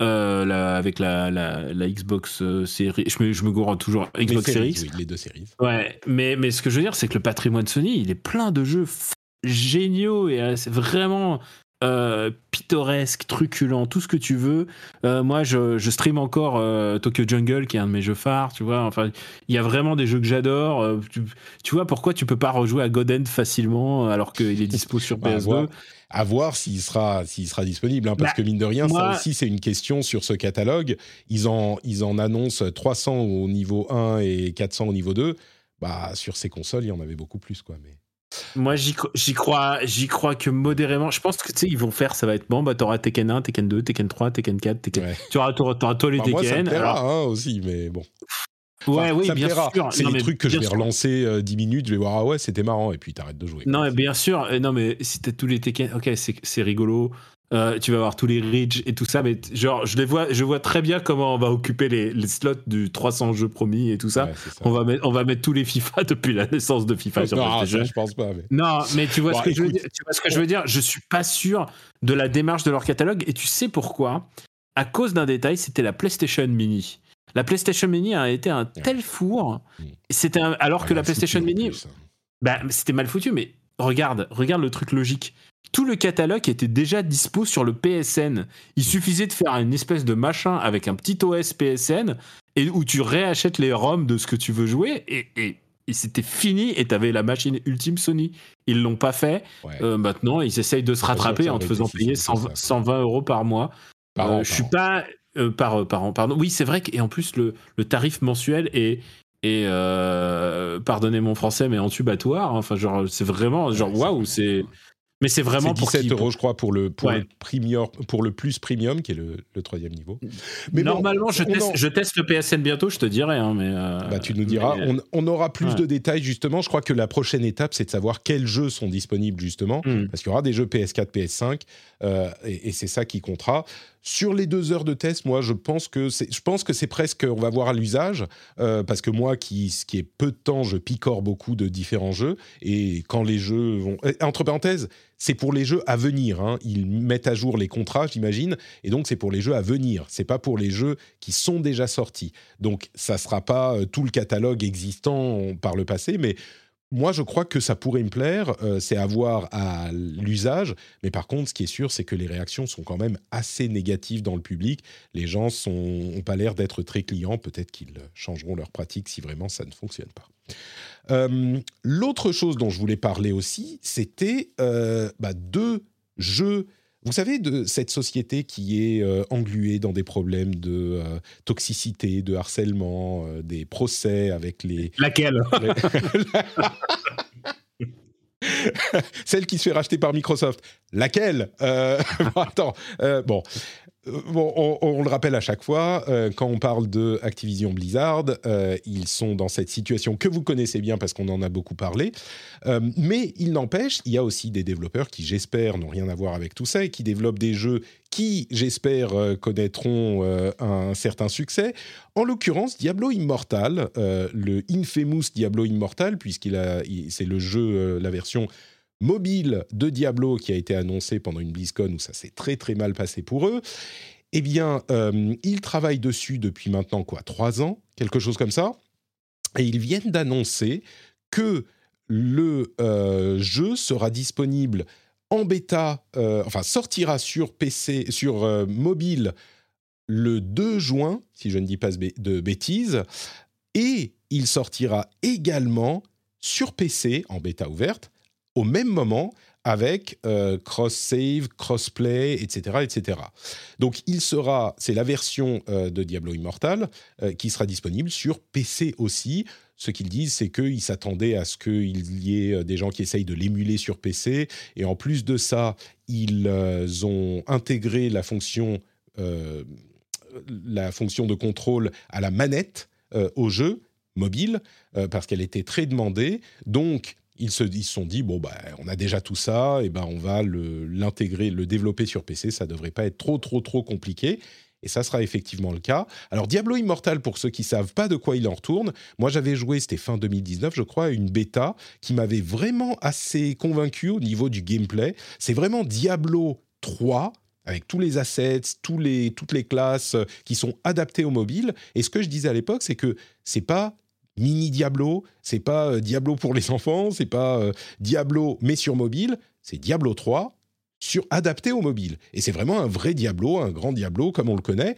Euh, avec la, la, la Xbox euh, série. Je me, je me gourre toujours. Xbox Series. Oui, les deux séries. Ouais, mais, mais ce que je veux dire, c'est que le patrimoine Sony, il est plein de jeux géniaux et euh, c'est vraiment pittoresque, truculent, tout ce que tu veux. moi, je, je, stream encore Tokyo Jungle, qui est un de mes jeux phares, tu vois. Enfin, il y a vraiment des jeux que j'adore. Tu, tu, vois pourquoi tu peux pas rejouer à God End facilement alors qu'il est dispo sur bah, PS2 à voir s'il sera, s'il sera disponible. Hein, parce bah, que mine de rien, ça aussi, c'est une question sur ce catalogue. Ils en, ils en annoncent 300 au niveau 1 et 400 au niveau 2. Bah, sur ces consoles, il y en avait beaucoup plus. Quoi, mais... Moi, j'y crois, j'y crois que modérément. Je pense que tu sais, ils vont faire, ça va être bon. Bah, t'auras Tekken 1, Tekken 2, Tekken 3, Tekken 4, Tekken. Tu auras, tous les bah, Tekken. Moi, ça me plaira, hein, aussi, mais bon. Ouais, oui, bien sûr. C'est des trucs que je vais relancer 10 euh, minutes, je vais voir, ah ouais, c'était marrant, et puis t'arrêtes de jouer. Non, mais bien sûr. Non, mais si t'as tous les Tekken, ok, c'est rigolo. Euh, tu vas avoir tous les Ridge et tout ça, mais genre, je les vois, je vois très bien comment on va occuper les, les slots du 300 jeux promis et tout ça. On va mettre, on va mettre tous les FIFA depuis la naissance de FIFA. non, je pense pas. Mais... Non, mais tu vois ce que je veux dire. Tu vois ce que je veux dire? Je suis pas sûr de la démarche de leur catalogue et tu sais pourquoi? À cause d'un détail, c'était la PlayStation Mini. La PlayStation Mini a été un tel four. Mm. C'était alors que la PlayStation Mini, bah, c'était mal foutu. Mais regarde, regarde le truc logique. Tout le catalogue était déjà dispo sur le PSN. Il mm. suffisait de faire une espèce de machin avec un petit OS PSN et où tu réachètes les ROM de ce que tu veux jouer et, et, c'était fini et t'avais la machine ultime Sony. Ils l'ont pas fait. Euh, maintenant, ils essayent de se rattraper en te faisant payer 120 euros par mois. Euh, je suis pas, euh, par, par an, pardon. Oui, c'est vrai et en plus, le, le tarif mensuel est, et pardonnez mon français, mais entubatoire. Enfin, genre, c'est vraiment, genre, waouh, c'est. Mais c'est vraiment pour 17 euros, je crois, pour le, pour, le premium, pour le plus premium, qui est le, le troisième niveau. Mais Normalement, je, teste, je, teste, le PSN bientôt, je te dirai. Hein, mais euh, bah, tu nous diras. On, on, aura plus de détails, justement. Je crois que la prochaine étape, c'est de savoir quels jeux sont disponibles, justement. Hmm. Parce qu'il y aura des jeux PS4, PS5. Euh, et, et c'est ça qui comptera. Sur les deux heures de test, moi, je pense que c'est, je pense que c'est presque, on va voir à l'usage, euh, parce que moi, qui, qui est peu de temps, je picore beaucoup de différents jeux, et quand les jeux vont, entre parenthèses, c'est pour les jeux à venir. Hein. Ils mettent à jour les contrats, j'imagine, et donc c'est pour les jeux à venir. C'est pas pour les jeux qui sont déjà sortis. Donc ça sera pas euh, tout le catalogue existant par le passé, mais moi, je crois que ça pourrait me plaire. Euh, c'est à voir à l'usage. Mais par contre, ce qui est sûr, c'est que les réactions sont quand même assez négatives dans le public. Les gens n'ont pas l'air d'être très clients. Peut-être qu'ils changeront leur pratique si vraiment ça ne fonctionne pas. Euh, l'autre chose dont je voulais parler aussi, c'était euh, bah, deux jeux vous savez, de cette société qui est euh, engluée dans des problèmes de euh, toxicité, de harcèlement, euh, des procès avec les... Laquelle? Celle qui se fait racheter par Microsoft. Laquelle? Attends, bon, bon, on, le rappelle à chaque fois, euh, quand on parle de Activision Blizzard, euh, ils sont dans cette situation que vous connaissez bien parce qu'on en a beaucoup parlé. mais il n'empêche, il y a aussi des développeurs qui, j'espère, n'ont rien à voir avec tout ça et qui développent des jeux qui, j'espère, connaîtront un certain succès. En l'occurrence, Diablo Immortal, le infamous Diablo Immortal, puisqu'il a, c'est le jeu, la version mobile de Diablo qui a été annoncé pendant une BlizzCon où ça s'est très très mal passé pour eux. Eh bien, euh, ils travaillent dessus depuis maintenant quoi, trois ans, quelque chose comme ça, et ils viennent d'annoncer que le euh, jeu sera disponible en bêta, euh, enfin sortira sur PC, sur mobile le 2 juin, si je ne dis pas de bêtises, et il sortira également sur PC en bêta ouverte au même moment avec euh, cross-save, cross-play, etc., etc. Donc, il sera, c'est la version euh, de Diablo Immortal euh, qui sera disponible sur PC aussi. Ce qu'ils disent, c'est qu'ils s'attendaient à ce qu'il y ait des gens qui essayent de l'émuler sur PC. Et en plus de ça, ils ont intégré la fonction la fonction de contrôle à la manette au jeu mobile parce qu'elle était très demandée. Donc ils se, sont dit bon bah on a déjà tout ça et ben on va l'intégrer, le, développer sur PC. Ça devrait pas être trop trop trop compliqué. Et ça sera effectivement le cas. Alors Diablo Immortal, pour ceux qui savent pas de quoi il en retourne, moi j'avais joué, c'était fin 2019 je crois, une bêta qui m'avait vraiment assez convaincu au niveau du gameplay. C'est vraiment Diablo 3 avec tous les assets, toutes les classes qui sont adaptées au mobile. Et ce que je disais à l'époque, c'est que c'est pas mini Diablo, c'est pas euh, Diablo pour les enfants, c'est pas euh, Diablo mais sur mobile, c'est Diablo 3 sur adapté au mobile. Et c'est vraiment un vrai Diablo, un grand Diablo comme on le connaît.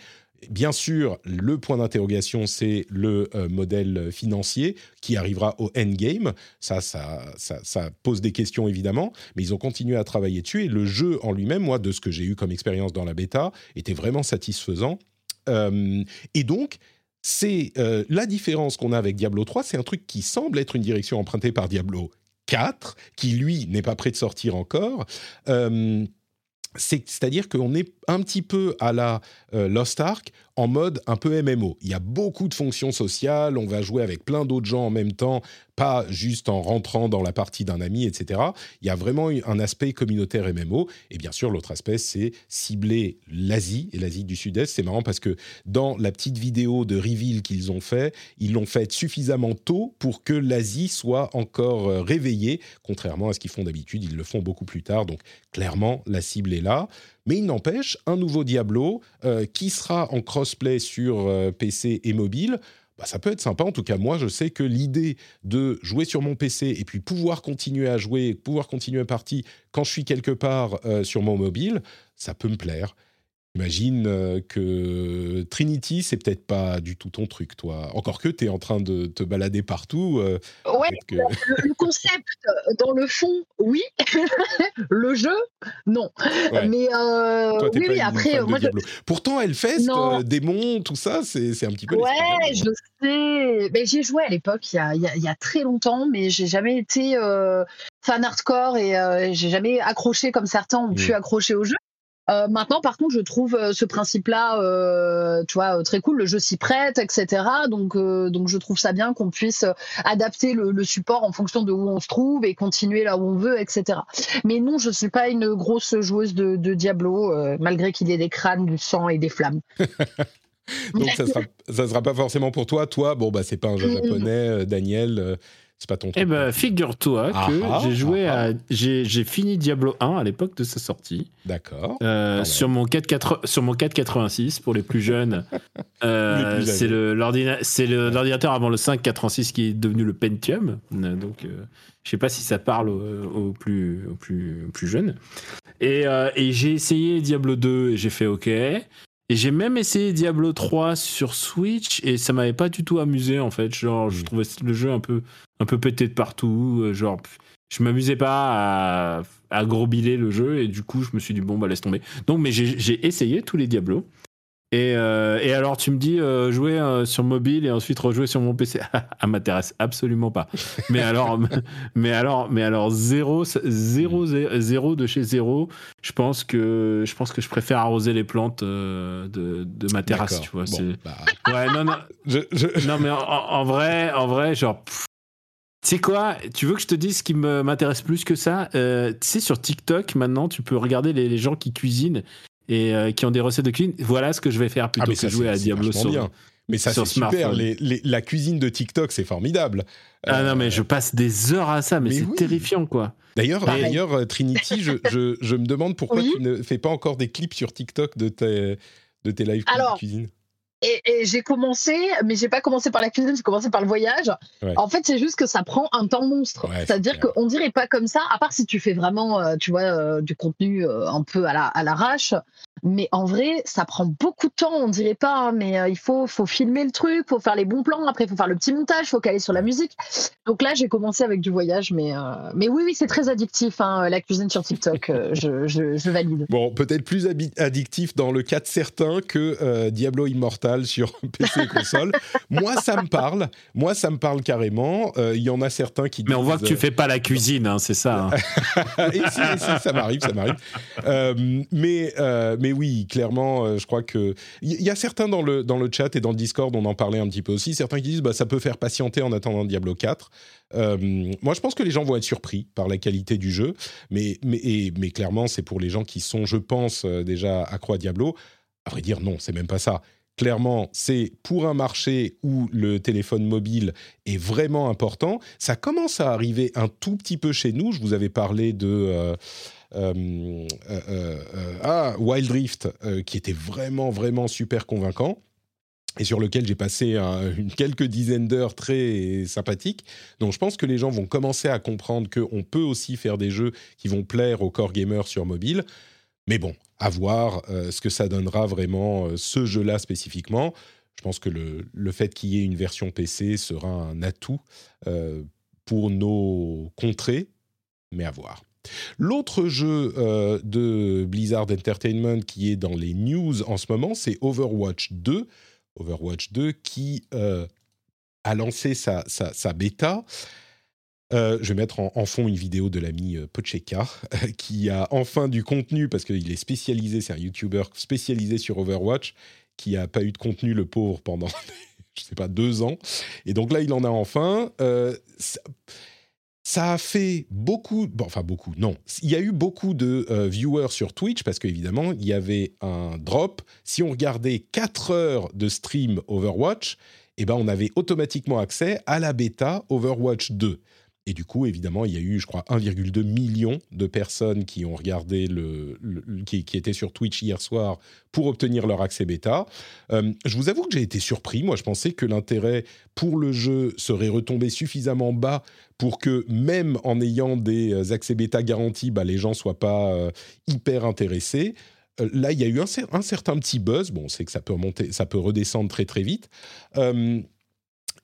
Bien sûr, le point d'interrogation, c'est le euh, modèle financier qui arrivera au endgame. Ça ça, ça, pose des questions évidemment, mais ils ont continué à travailler dessus. Et le jeu en lui-même, moi, de ce que j'ai eu comme expérience dans la bêta, était vraiment satisfaisant. et donc, c'est euh, la différence qu'on a avec Diablo 3, c'est un truc qui semble être une direction empruntée par Diablo 4, qui lui n'est pas prêt de sortir encore. Euh, c'est-à-dire qu'on est un petit peu à la euh, Lost Ark en mode un peu MMO. Il y a beaucoup de fonctions sociales, on va jouer avec plein d'autres gens en même temps, pas juste en rentrant dans la partie d'un ami, etc. Il y a vraiment un aspect communautaire MMO. Et bien sûr, l'autre aspect, c'est cibler l'Asie et l'Asie du Sud-Est. C'est marrant parce que dans la petite vidéo de reveal qu'ils ont fait, ils l'ont fait suffisamment tôt pour que l'Asie soit encore euh, réveillée, contrairement à ce qu'ils font d'habitude. Ils le font beaucoup plus tard. Donc clairement, la cible est là. Mais il n'empêche, un nouveau Diablo euh, qui sera en crossplay sur euh, PC et mobile, bah, ça peut être sympa. En tout cas, moi, je sais que l'idée de jouer sur mon PC et puis pouvoir continuer à jouer, pouvoir continuer à partie quand je suis quelque part euh, sur mon mobile, ça peut me plaire. J'imagine euh, que Trinity, c'est peut-être pas du tout ton truc, toi. Encore que tu es en train de te balader partout. Euh, ouais, le, concept, dans le fond, oui. le jeu, non. Mais euh, oui, oui, après, moi, Pourtant, Hellfest, euh, démon, tout ça, c'est un petit peu. Ouais, je sais. Mais j'ai joué à l'époque, il, y a, très longtemps, mais j'ai jamais été fan hardcore et j'ai jamais accroché comme certains ont pu accrocher au jeu. Euh, maintenant, par contre, je trouve euh, ce principe-là, euh, tu vois, très cool. Le jeu s'y prête, etc. Donc, donc, je trouve ça bien qu'on puisse adapter le, support en fonction de où on se trouve et continuer là où on veut, etc. Mais non, je suis pas une grosse joueuse de, Diablo, malgré qu'il y ait des crânes, du sang et des flammes. donc, ça sera, ça sera pas forcément pour toi. Toi, bon, bah, c'est pas un jeu japonais, Daniel. C'est pas ton truc. Eh ben, figure-toi que ah, j'ai joué ah, à. J'ai fini Diablo 1 à l'époque de sa sortie. D'accord. Euh, sur, mon 4, sur mon 486 pour les plus jeunes. euh, c'est l'ordinateur avant le 586 qui est devenu le Pentium. Euh, donc, euh, je sais pas si ça parle aux, plus, aux plus, plus jeunes. Et, et j'ai essayé Diablo 2 et j'ai fait OK. Et j'ai même essayé Diablo 3 sur Switch et ça m'avait pas du tout amusé en fait. Genre, je trouvais le jeu un peu, un peu pété de partout. Euh, genre, je m'amusais pas à, à le jeu et du coup, je me suis dit, bon, bah laisse tomber. Donc, mais j'ai essayé tous les Diablos. Et, euh, et, alors, tu me dis euh, jouer euh, sur mobile et ensuite rejouer sur mon PC. Ça m'intéresse absolument pas. Mais alors, mais alors, mais alors zéro, zéro, zéro de chez zéro. Je pense que je pense que je préfère arroser les plantes de, de ma terrasse. Tu vois. Bah. Ouais, non, non. Non, mais en, vrai, en vrai, genre. Tu sais quoi? Tu veux que je te dise ce qui m'intéresse plus que ça? Tu sais, sur TikTok, maintenant, tu peux regarder les, les gens qui cuisinent et euh, qui ont des recettes de cuisine. Voilà ce que je vais faire plutôt ah, que jouer à Diablo sur, Mais ça, c'est super. la cuisine de TikTok, c'est formidable. Ah non, mais euh, je passe des heures à ça, mais, c'est terrifiant, quoi. D'ailleurs, d'ailleurs euh, Trinity, je, je, me demande pourquoi tu ne fais pas encore des clips sur TikTok de tes, de tes lives de cuisine. Et, j'ai commencé, mais j'ai pas commencé par la cuisine, j'ai commencé par le voyage. En fait, c'est juste que ça prend un temps monstre. C'est-à-dire qu'on dirait pas comme ça, à part si tu fais vraiment, tu vois, du contenu un peu à l'arrache. Mais en vrai, ça prend beaucoup de temps, on dirait pas, hein, mais euh, il faut, faut filmer le truc, faut faire les bons plans, après il faut faire le petit montage, faut caler sur la musique. Donc là, j'ai commencé avec du voyage, mais, euh, mais oui, oui, c'est très addictif, hein, la cuisine sur TikTok, euh, je, je, valide. Bon, peut-être plus addictif dans le cas de certains que Diablo Immortal sur PC et console. moi, ça me parle, moi, ça me parle carrément. Il y en a certains qui Mais on voit que tu fais pas la cuisine, hein, c'est ça. et si, ça m'arrive, ça m'arrive. mais, mais mais oui, clairement, euh, je crois que il y, a certains dans le dans le chat et dans le Discord, on en parlait un petit peu aussi. Certains qui disent, bah ça peut faire patienter en attendant Diablo 4. Euh, moi, je pense que les gens vont être surpris par la qualité du jeu, mais mais mais clairement, c'est pour les gens qui sont, je pense, déjà accro à Diablo. À vrai dire, non, c'est même pas ça clairement, c'est pour un marché où le téléphone mobile est vraiment important. Ça commence à arriver un tout petit peu chez nous. Je vous avais parlé de... Euh, euh, euh, ah, Wild Rift, qui était vraiment, vraiment super convaincant et sur lequel j'ai passé une, quelques dizaines d'heures très sympathiques. Donc je pense que les gens vont commencer à comprendre qu'on peut aussi faire des jeux qui vont plaire aux core gamers sur mobile. Mais bon, à voir euh, ce que ça donnera vraiment euh, ce jeu-là spécifiquement. Je pense que le, le fait qu'il y ait une version PC sera un atout euh, pour nos contrées, mais à voir. L'autre jeu de Blizzard Entertainment qui est dans les news en ce moment, c'est Overwatch 2. Overwatch 2 qui a lancé sa, sa, bêta. Euh, je vais mettre en, fond une vidéo de l'ami euh, Pocheka, qui a enfin du contenu, parce qu'il est spécialisé, c'est un YouTuber spécialisé sur Overwatch, qui n'a pas eu de contenu, le pauvre, pendant, je sais pas, deux ans. Et donc là, il en a enfin. Euh, ça, a fait beaucoup, enfin beaucoup, non. Il y a eu beaucoup de viewers sur Twitch, parce qu'évidemment, il y avait un drop. Si on regardait 4 heures de stream Overwatch, eh ben, on avait automatiquement accès à la bêta Overwatch 2. Et du coup, évidemment, il y a eu, je crois, 1,2 million de personnes qui ont regardé le, qui, étaient sur Twitch hier soir pour obtenir leur accès bêta. Euh, je vous avoue que j'ai été surpris. Moi, je pensais que l'intérêt pour le jeu serait retombé suffisamment bas pour que même en ayant des euh, accès bêta garantis, bah, les gens soient pas euh, hyper intéressés. là, il y a eu un, certain petit buzz. Bon, on sait que ça peut remonter, ça peut redescendre très très vite.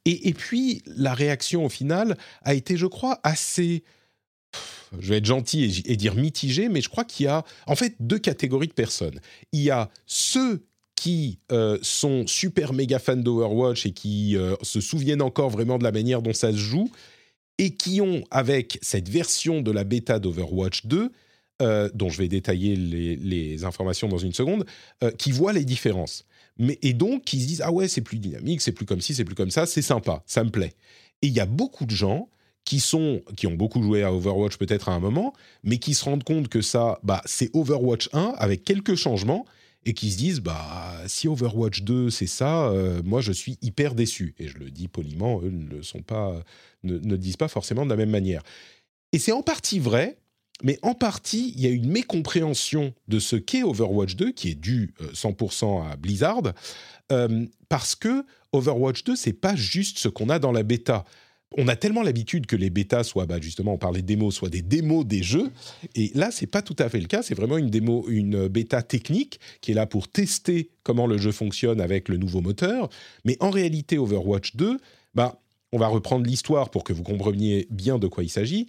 Et, puis, la réaction au final a été, je crois, assez je vais être gentil et, dire mitigé, mais je crois qu'il y a en fait deux catégories de personnes. Il y a ceux qui euh, sont super méga fans d'Overwatch et qui euh, se souviennent encore vraiment de la manière dont ça se joue, et qui ont, avec cette version de la bêta d'Overwatch 2, euh, dont je vais détailler les, informations dans une seconde, qui voient les différences mais, et donc ils se disent ah ouais c'est plus dynamique, c'est plus comme ci, c'est plus comme ça, c'est sympa, ça me plaît. Et il y a beaucoup de gens qui sont qui ont beaucoup joué à Overwatch peut-être à un moment, mais qui se rendent compte que ça bah c'est Overwatch 1 avec quelques changements et qui se disent bah si Overwatch 2 c'est ça, euh, moi je suis hyper déçu et je le dis poliment, eux ne le sont pas, ne, ne disent pas forcément de la même manière. Et c'est en partie vrai mais en partie, il y a une mécompréhension de ce qu'est Overwatch 2, qui est dû 100% euh, à Blizzard, euh, parce que Overwatch 2, c'est pas juste ce qu'on a dans la bêta. On a tellement l'habitude que les bêtas soient, bah justement, on parlait de démos, soient des démos des jeux, et là, c'est pas tout à fait le cas. C'est vraiment une démo, une bêta technique qui est là pour tester comment le jeu fonctionne avec le nouveau moteur. Mais en réalité, Overwatch 2, bah, on va reprendre l'histoire pour que vous compreniez bien de quoi il s'agit.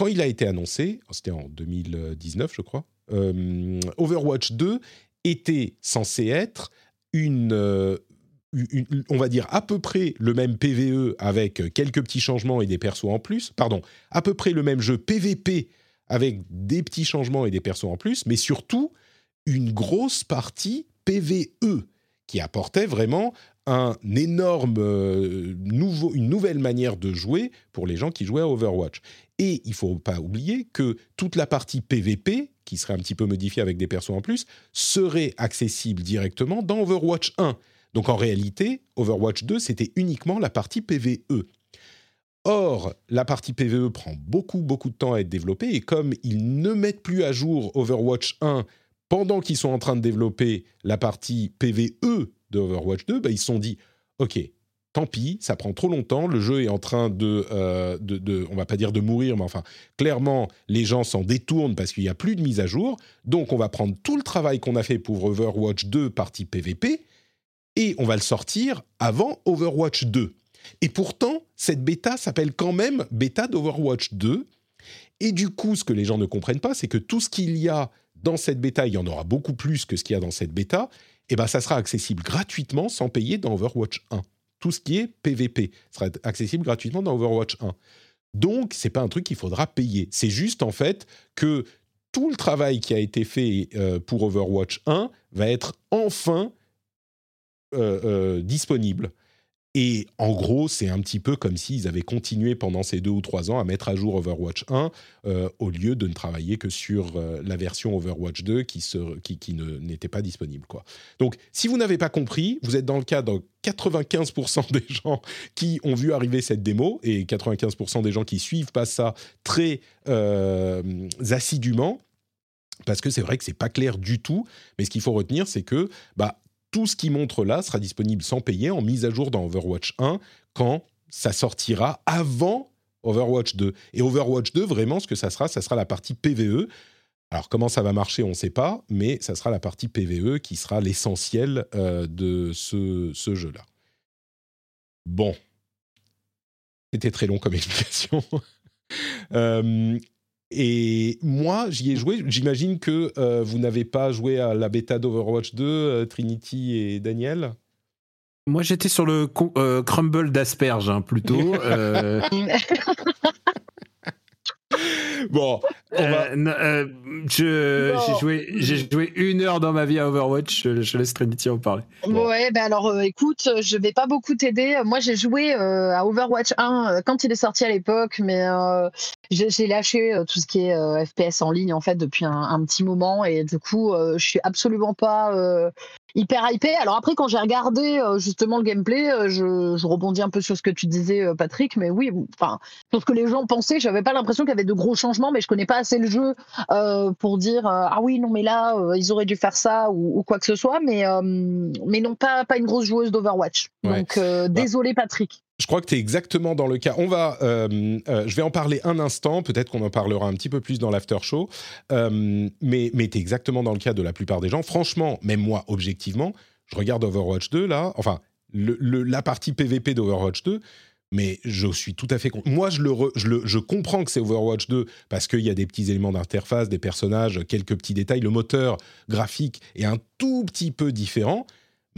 Quand il a été annoncé, c'était en 2019 je crois, euh, Overwatch 2 était censé être euh, une, on va dire à peu près le même PVE avec quelques petits changements et des persos en plus, pardon, à peu près le même jeu PVP avec des petits changements et des persos en plus, mais surtout une grosse partie PVE qui apportait vraiment un énorme euh, une nouvelle manière de jouer pour les gens qui jouaient à Overwatch. Et il faut pas oublier que toute la partie PVP, qui serait un petit peu modifiée avec des persos en plus, serait accessible directement dans Overwatch 1. Donc en réalité, Overwatch 2, c'était uniquement la partie PVE. Or, la partie PVE prend beaucoup, beaucoup de temps à être développée, et comme ils ne mettent plus à jour Overwatch 1 pendant qu'ils sont en train de développer la partie PVE de Overwatch 2, bah, ils se sont dit, OK, tant pis, ça prend trop longtemps, le jeu est en train de, euh, de, on va pas dire de mourir, mais enfin, clairement, les gens s'en détournent parce qu'il n'y a plus de mise à jour, donc on va prendre tout le travail qu'on a fait pour Overwatch 2 partie PVP, et on va le sortir avant Overwatch 2. Et pourtant, cette bêta s'appelle quand même bêta d'Overwatch 2, et du coup, ce que les gens ne comprennent pas, c'est que tout ce qu'il y a dans cette bêta, il y en aura beaucoup plus que ce qu'il y a dans cette bêta, et ben ça sera accessible gratuitement sans payer dans Overwatch 1. Tout ce qui est PVP sera accessible gratuitement dans Overwatch 1. Donc, c'est pas un truc qu'il faudra payer. C'est juste en fait que tout le travail qui a été fait pour Overwatch 1 va être enfin disponible. Et en gros, c'est un petit peu comme s'ils avaient continué pendant ces deux ou trois ans à mettre à jour Overwatch 1 euh, au lieu de ne travailler que sur euh, la version Overwatch 2 qui, n'était pas disponible. Donc, si vous n'avez pas compris, vous êtes dans le cas de 95% des gens qui ont vu arriver cette démo et 95% des gens qui suivent pas ça très euh, assidûment parce que c'est vrai que c'est pas clair du tout, mais ce qu'il faut retenir, c'est que bah, tout ce qui montre là sera disponible sans payer en mise à jour dans Overwatch 1 quand ça sortira avant Overwatch 2. Et Overwatch 2, vraiment, ce que ça sera, ça sera la partie PVE. Alors comment ça va marcher, on ne sait pas, mais ça sera la partie PVE qui sera l'essentiel euh, de ce, jeu-là. Bon. C'était très long comme explication. euh, et moi, j'y ai joué. J'imagine que euh, vous n'avez pas joué à la bêta d'Overwatch 2, euh, Trinity et Daniel? Moi, j'étais sur le euh, crumble d'asperge, hein, plutôt. bon, euh, euh, je, j'ai joué, j'ai joué une heure dans ma vie à Overwatch. Je, laisse Trinity en parler. Ouais, ben alors euh, écoute, je vais pas beaucoup t'aider. Moi, j'ai joué à Overwatch 1 quand il est sorti à l'époque, mais j'ai lâché tout ce qui est FPS en ligne en fait depuis un, un petit moment et du coup, je suis absolument pas hyper hypé. Alors après, quand j'ai regardé euh, justement le gameplay, euh, je, rebondis un peu sur ce que tu disais, euh, Patrick. Mais oui, enfin, sur ce que les gens pensaient, j'avais pas l'impression qu'il y avait de gros changements, mais je connais pas assez le jeu pour dire ah oui, non, mais là, ils auraient dû faire ça ou, quoi que ce soit. Mais mais non, pas pas une grosse joueuse d'Overwatch. Donc bah. désolé, Patrick. Je crois que tu es exactement dans le cas. On va, euh, euh, je vais en parler un instant, peut-être qu'on en parlera un petit peu plus dans l'after show, euh, mais, mais tu es exactement dans le cas de la plupart des gens. Franchement, même moi, objectivement, je regarde Overwatch 2 là, enfin, la partie PVP d'Overwatch 2, mais je suis tout à fait... Moi, je, le, je, je comprends que c'est Overwatch 2 parce qu'il y a des petits éléments d'interface, des personnages, quelques petits détails. Le moteur graphique est un tout petit peu différent,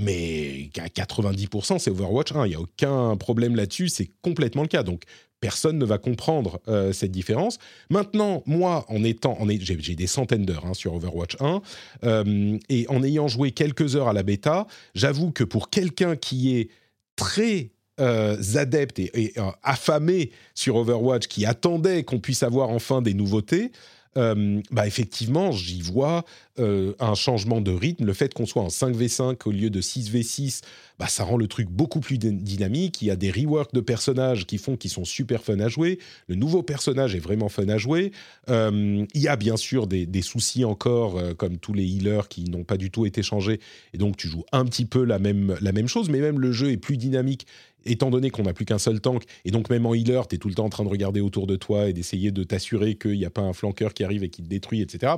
mais à 90%, c'est Overwatch 1. Il n'y a aucun problème là-dessus, c'est complètement le cas. Donc, personne ne va comprendre euh, cette différence. Maintenant, moi, en étant, en, j'ai, des centaines d'heures hein, sur Overwatch 1, euh, et en ayant joué quelques heures à la bêta, j'avoue que pour quelqu'un qui est très euh, adepte et, affamé sur Overwatch, qui attendait qu'on puisse avoir enfin des nouveautés, euh, bah effectivement, j'y vois euh, un changement de rythme. Le fait qu'on soit en 5v5 au lieu de 6v6, bah, ça rend le truc beaucoup plus dynamique. Il y a des reworks de personnages qui font qu'ils sont super fun à jouer. Le nouveau personnage est vraiment fun à jouer. Euh, il y a bien sûr des, des soucis encore, comme tous les healers qui n'ont pas du tout été changés. Et donc, tu joues un petit peu la même, la même chose, mais même le jeu est plus dynamique étant donné qu'on n'a plus qu'un seul tank, et donc même en healer, tu es tout le temps en train de regarder autour de toi et d'essayer de t'assurer qu'il n'y a pas un flanqueur qui arrive et qui te détruit, etc.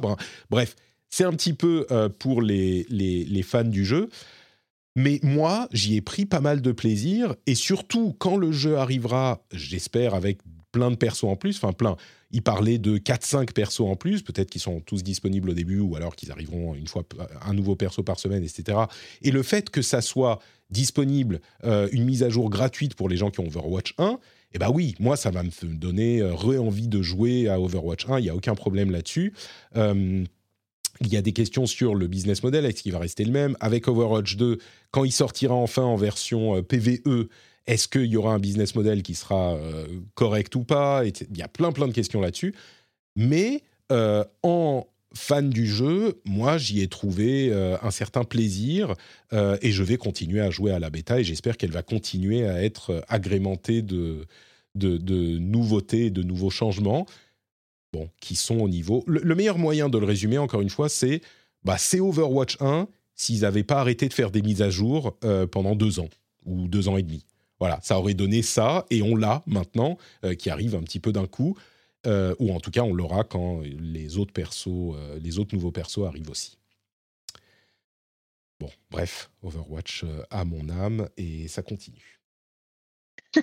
Bref, c'est un petit peu euh, pour les, les, fans du jeu. Mais moi, j'y ai pris pas mal de plaisir, et surtout quand le jeu arrivera, j'espère, avec plein de persos en plus, enfin plein, il parlait de 4-5 persos en plus, peut-être qu'ils sont tous disponibles au début, ou alors qu'ils arriveront une fois un nouveau perso par semaine, etc. Et le fait que ça soit disponible, euh, une mise à jour gratuite pour les gens qui ont Overwatch 1, eh bien oui, moi, ça va me donner euh, re-envie de jouer à Overwatch 1, il n'y a aucun problème là-dessus. Euh, il y a des questions sur le business model, est-ce qu'il va rester le même? Avec Overwatch 2, quand il sortira enfin en version PVE, est-ce qu'il y aura un business model qui sera correct ou pas? Il y a plein plein de questions là-dessus. Mais en fan du jeu, moi j'y ai trouvé euh, un certain plaisir euh, et je vais continuer à jouer à la bêta et j'espère qu'elle va continuer à être euh, agrémentée de, de, nouveautés, de nouveaux changements, bon, qui sont au niveau... Le, meilleur moyen de le résumer, encore une fois, c'est bah, c'est Overwatch 1 s'ils n'avaient pas arrêté de faire des mises à jour pendant deux ans ou deux ans et demi. Voilà, ça aurait donné ça et on l'a maintenant, qui arrive un petit peu d'un coup. Euh, ou en tout cas on l'aura quand les autres persos, euh, les autres nouveaux persos arrivent aussi. Bon, bref, Overwatch euh, a mon âme et ça continue. on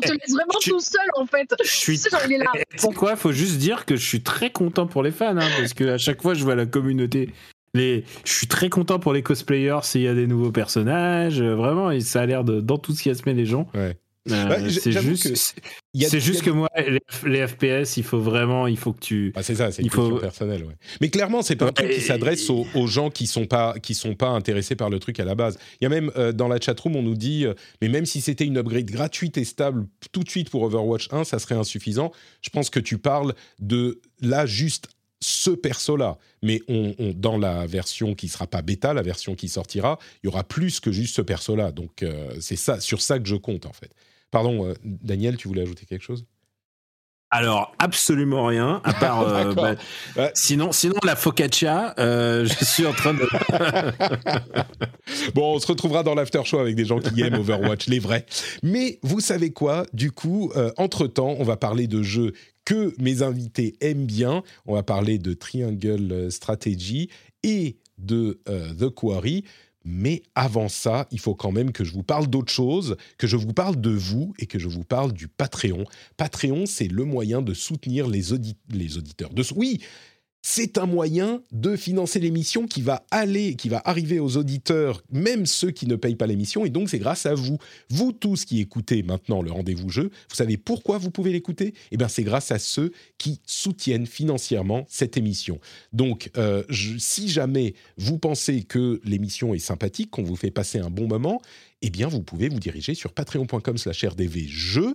te laisse vraiment tout seul en fait. Je suis C'est quoi? Faut juste dire que je suis très content pour les fans hein, parce que à chaque fois je vois la communauté. Les... Je suis très content pour les cosplayers s'il y a des nouveaux personnages. Vraiment, ça a l'air d'enthousiasmer les gens. Ouais. Euh, bah, c'est juste. C'est juste que moi, les, FPS, il faut vraiment, il faut que tu. Ah, c'est ça, c'est une question personnelle. Ouais. Mais clairement, c'est pas un truc qui s'adresse aux, gens qui sont pas qui sont pas intéressés par le truc à la base. Il y a même euh, dans la chatroom, on nous dit, euh, mais même si c'était une upgrade gratuite et stable tout de suite pour Overwatch 1, ça serait insuffisant. Je pense que tu parles de là juste ce perso-là. Mais on, dans la version qui sera pas bêta, la version qui sortira, il y aura plus que juste ce perso-là. Donc euh, c'est ça, sur ça que je compte en fait. Pardon, euh, Daniel, tu voulais ajouter quelque chose? Alors absolument rien à part euh, bah, sinon sinon la focaccia je suis en train de bon on se retrouvera dans l'after show avec des gens qui aiment Overwatch les vrais. Mais vous savez quoi? Du coup entre temps on va parler de jeux que mes invités aiment bien. On va parler de Triangle Strategy et de The Quarry mais avant ça, il faut quand même que je vous parle d'autre chose, que je vous parle de vous et que je vous parle du Patreon. Patreon, c'est le moyen de soutenir les, auditeurs. De, oui, c'est un moyen de financer l'émission qui va aller, qui va arriver aux auditeurs, même ceux qui ne payent pas l'émission. Et donc, c'est grâce à vous, vous tous qui écoutez maintenant le rendez-vous jeu. Vous savez pourquoi vous pouvez l'écouter? Eh bien, c'est grâce à ceux qui soutiennent financièrement cette émission. Donc, euh, si jamais vous pensez que l'émission est sympathique, qu'on vous fait passer un bon moment, eh bien, vous pouvez vous diriger sur patreon.com/rdvjeux.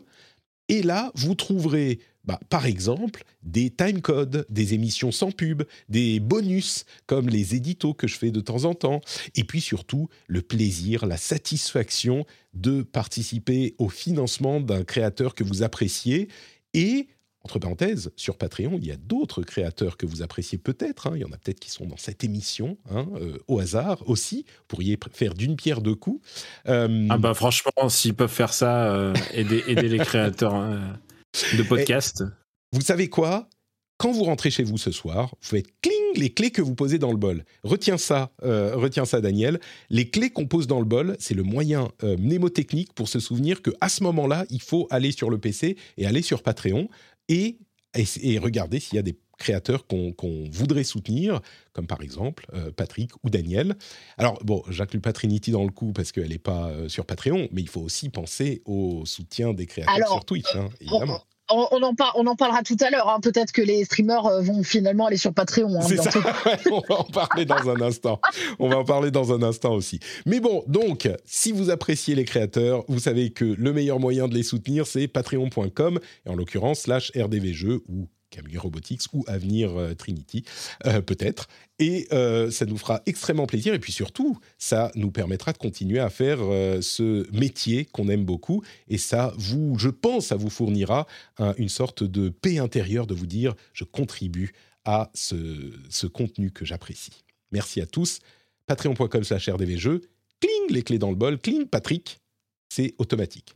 Et là, vous trouverez bah, par exemple, des timecodes, des émissions sans pub, des bonus comme les éditos que je fais de temps en temps, et puis surtout le plaisir, la satisfaction de participer au financement d'un créateur que vous appréciez et entre parenthèses, sur Patreon, il y a d'autres créateurs que vous appréciez peut-être. Hein. il y en a peut-être qui sont dans cette émission, hein, euh, au hasard aussi. Vous pourriez faire d'une pierre deux coups. Euh, ah bah franchement, s'ils peuvent faire ça, euh, aider, aider les créateurs. Hein, de podcast. vous savez quoi? Quand vous rentrez chez vous ce soir, vous faites cling les clés que vous posez dans le bol. Retiens ça, euh, retiens ça, Daniel. Les clés qu'on pose dans le bol, c'est le moyen euh, mnémotechnique pour se souvenir que à ce moment-là, il faut aller sur le PC et aller sur Patreon et, et regarder s'il y a des créateurs qu'on voudrait soutenir, comme par exemple euh, Patrick ou Daniel. Alors, bon, j'inclus pas Trinity dans le coup parce qu'elle n'est pas euh, sur Patreon, mais il faut aussi penser au soutien des créateurs sur Twitch, hein, évidemment on, en on, en parlera tout à l'heure. Hein. Peut-être que les streamers euh, vont finalement aller sur Patreon. Hein, ça. on va en parler dans un instant. On va en parler dans un instant aussi. Mais bon, donc, si vous appréciez les créateurs, vous savez que le meilleur moyen de les soutenir, c'est patreon.com, et en l'occurrence, slash rdvjeux ou Camille Robotics ou Avenir euh, Trinity, euh, peut-être. Et euh, ça nous fera extrêmement plaisir. Et puis surtout, ça nous permettra de continuer à faire ce métier qu'on aime beaucoup. Et ça, vous, je pense, ça vous fournira une sorte de paix intérieure de vous dire je contribue à ce, ce contenu que j'apprécie. Merci à tous. Patreon.com slash rdvjeux. Cling, les clés dans le bol. Cling, Patrick. C'est automatique.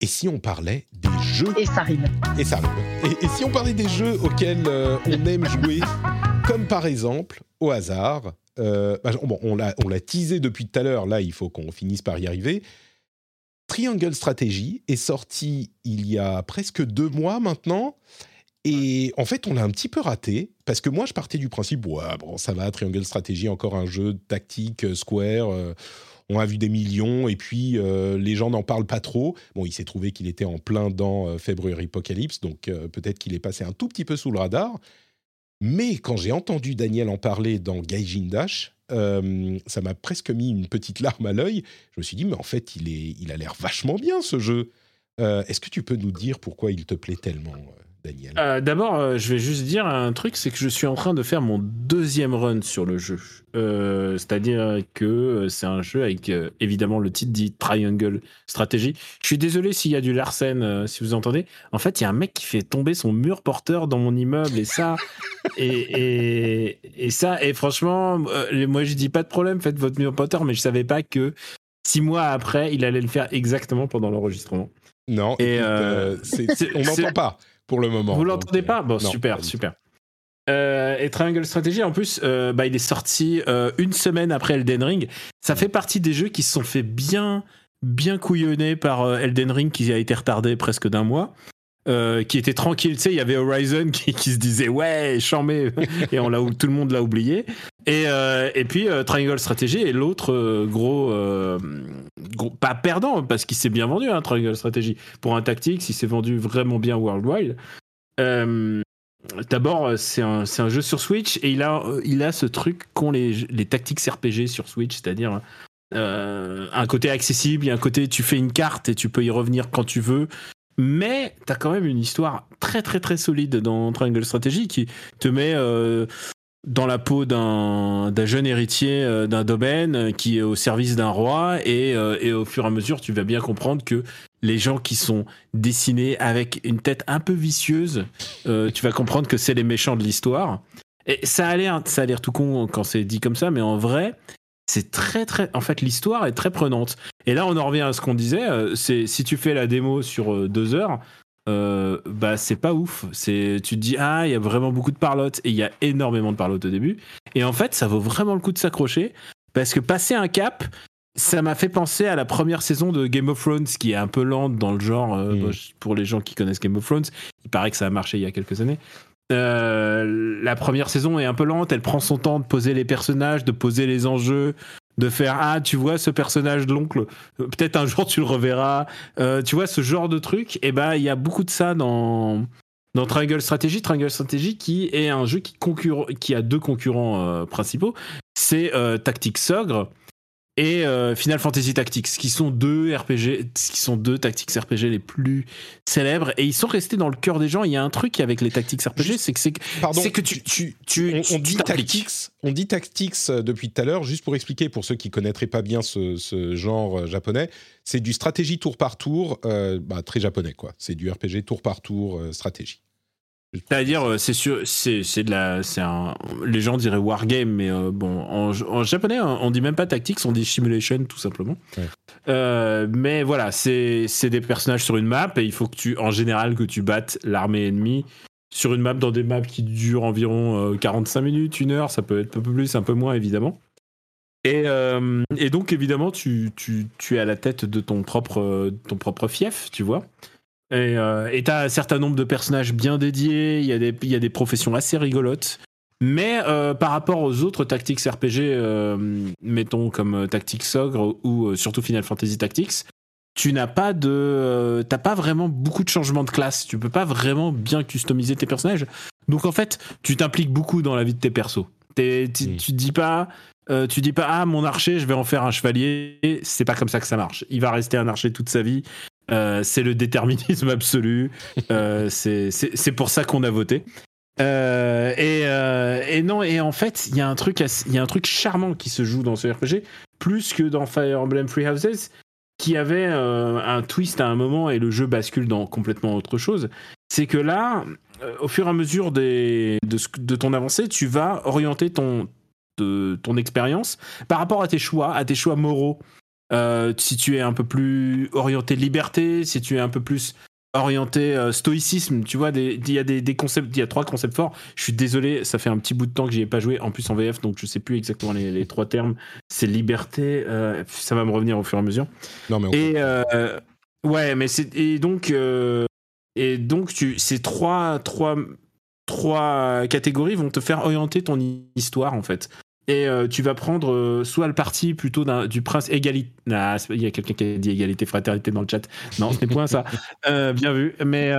Et si on parlait des jeux Et ça rime. Et ça rime. Et, si on parlait des jeux auxquels euh, on aime jouer, comme par exemple, au hasard, euh, bah, bon, on l'a teasé depuis tout à l'heure, là il faut qu'on finisse par y arriver. Triangle Strategy est sorti il y a presque deux mois maintenant. Et en fait, on l'a un petit peu raté parce que moi, je partais du principe, ouais, bon, ça va, Triangle Strategy, encore un jeu tactique, euh, Square. euh, on a vu des millions et puis euh, les gens n'en parlent pas trop. Bon, il s'est trouvé qu'il était en plein dans euh, February Apocalypse, donc euh, peut-être qu'il est passé un tout petit peu sous le radar. Mais quand j'ai entendu Daniel en parler dans Gaijin Dash, euh, ça m'a presque mis une petite larme à l'œil. Je me suis dit, mais en fait, il, est, il a l'air vachement bien ce jeu. Est-ce que tu peux nous dire pourquoi il te plaît tellement, Daniel Euh, D'abord, euh, je vais juste dire un truc, c'est que je suis en train de faire mon deuxième run sur le jeu. Euh, C'est-à-dire que c'est un jeu avec, évidemment, le titre dit Triangle Strategy. Je suis désolé s'il y a du Larsen, si vous entendez. En fait, il y a un mec qui fait tomber son mur porteur dans mon immeuble, et ça... et, et, et ça, et franchement, moi je dis pas de problème, faites votre mur porteur, mais je savais pas que six mois après, il allait le faire exactement pendant l'enregistrement. Non, Et, écoute, euh, on n'entend pas pour le moment. Vous l'entendez pas? Bon, non, super, super. Euh, et Triangle Strategy, en plus, euh, bah, il est sorti euh, une semaine après Elden Ring. Ça fait partie des jeux qui se sont fait bien, bien couillonner par Elden Ring, qui a été retardé presque d'un mois. qui était tranquille, tu sais, il y avait Horizon qui, qui se disait ouais, chambé, et on l'a, tout le monde l'a oublié. Et, et puis Triangle Strategy est l'autre gros, pas perdant, parce qu'il s'est bien vendu, hein, Triangle Strategy. Pour un tactique, il s'est vendu vraiment bien worldwide. Euh, D'abord, c'est un, un jeu sur Switch et il a, euh, il a ce truc qu'ont les, les tactiques RPG sur Switch, c'est-à-dire euh, un côté accessible, a un côté tu fais une carte et tu peux y revenir quand tu veux. Mais tu as quand même une histoire très très très solide dans Triangle Strategy qui te met dans la peau d'un jeune héritier euh, d'un domaine euh, qui est au service d'un roi et, euh, et au fur et à mesure tu vas bien comprendre que les gens qui sont dessinés avec une tête un peu vicieuse, euh, tu vas comprendre que c'est les méchants de l'histoire. Et ça a l'air, ça a l'air tout con quand c'est dit comme ça, mais en vrai, c'est très très. En fait, l'histoire est très prenante. Et là, on en revient à ce qu'on disait. c'est si tu fais la démo sur deux heures, euh, bah c'est pas ouf. C'est tu te dis ah il y a vraiment beaucoup de parlotte et il y a énormément de parlotte au début. Et en fait, ça vaut vraiment le coup de s'accrocher parce que passer un cap, ça m'a fait penser à la première saison de Game of Thrones qui est un peu lente dans le genre. euh, Mm. pour les gens qui connaissent Game of Thrones, il paraît que ça a marché il y a quelques années. Euh, la première saison est un peu lente, elle prend son temps de poser les personnages, de poser les enjeux, de faire ah tu vois ce personnage de l'oncle, euh, peut-être un jour tu le reverras, Euh, tu vois ce genre de truc. Et ben il y a beaucoup de ça dans dans Triangle Strategy, Triangle Strategy qui est un jeu qui concurre, qui a deux concurrents euh, principaux, c'est euh, Tactics Ogre et euh, Final Fantasy Tactics, qui sont deux RPG, qui sont deux tactics RPG les plus célèbres, et ils sont restés dans le cœur des gens. Il y a un truc avec les tactics RPG, c'est que c'est que tu, tu, tu, on, dit tactics, on dit tactics euh, depuis tout à l'heure, juste pour expliquer pour ceux qui connaîtraient pas bien ce, ce genre euh, japonais, c'est du stratégie tour par tour, euh, bah, très japonais quoi. C'est du RPG tour par tour euh, stratégie. C'est-à-dire, euh, c'est sûr, c'est c'est de la, c'est un, les gens diraient wargame, mais euh, bon, en, en japonais, on on dit même pas tactics, on dit simulation tout simplement. Ouais. Euh, mais voilà, c'est c'est des personnages sur une map et il faut que tu, en général, que tu battes l'armée ennemie sur une map dans des maps qui durent environ euh, 45 minutes, une heure, ça peut être un peu plus, un peu moins évidemment. Et, et donc évidemment, tu, tu, tu es à la tête de ton propre, ton propre fief, tu vois. Et euh, t'as un certain nombre de personnages bien dédiés, il y, a des- y a des professions assez rigolotes. Mais euh, par rapport aux autres tactics RPG, euh, mettons comme euh, Tactics Ogre ou surtout Final Fantasy Tactics, tu n'as pas de, t'as pas vraiment beaucoup de changements de classe. Tu peux pas vraiment bien customiser tes personnages. Donc en fait, tu t'impliques beaucoup dans la vie de tes persos. T'es- tu, tu dis pas, euh, tu dis pas ah mon archer, je vais en faire un chevalier. C'est pas comme ça que ça marche. Il va rester un archer toute sa vie. Euh, c'est le déterminisme absolu. Euh, c'est pour ça qu'on a voté. Euh, et, non, et en fait, il y a un truc, charmant qui se joue dans ce RPG, plus que dans Fire Emblem Free Houses, qui avait un twist à un moment et le jeu bascule dans complètement autre chose. C'est que là, au fur et à mesure de, ton avancée, tu vas orienter ton expérience par rapport à tes choix, à tes choix moraux. Euh, si tu es un peu plus orienté liberté, si tu es un peu plus orienté euh, stoïcisme, tu vois, il y a des, des concepts, il y a trois concepts forts. Je suis désolé, ça fait un petit bout de temps que j'y ai pas joué, en plus en VF, donc je sais plus exactement les, les trois termes. C'est liberté, euh, ça va me revenir au fur et à mesure. Non mais on- Et ouais, mais c'est et donc et donc tu c'est trois trois trois catégories vont te faire orienter ton histoire en fait. Et euh, tu vas prendre euh, soit le parti plutôt du prince égalité. Ah, il y a quelqu'un qui a dit égalité, fraternité dans le chat. Non, ce n'est point ça. Euh, bien vu. Mais,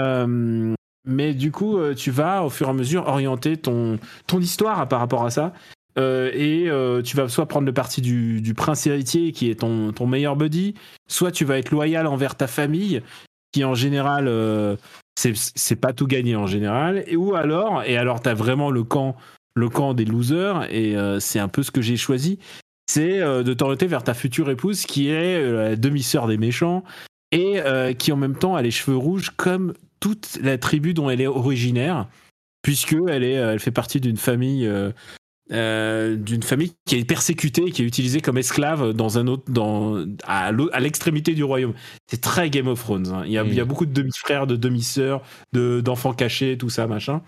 mais du coup, tu vas au fur et à mesure orienter ton, ton histoire par rapport à ça. et tu vas soit prendre le parti du, du, prince héritier qui est ton, ton meilleur buddy, soit tu vas être loyal envers ta famille, qui en général, c'est pas tout gagné en général. Et, ou alors, et alors tu as vraiment le camp le camp des losers, et euh, c'est un peu ce que j'ai choisi, c'est euh, de t'orienter vers ta future épouse qui est euh, la demi-sœur des méchants, et qui en même temps a les cheveux rouges comme toute la tribu dont elle est originaire, puisque elle, est, elle fait partie d'une famille... d'une famille qui est persécutée, qui est utilisée comme esclave dans un autre, dans, à l'extrémité du royaume. C'est très Game of Thrones. Hein. Il, y a, il, y a, mm. beaucoup de demi-frères, de demi-sœurs, de, d'enfants cachés, tout ça, machin.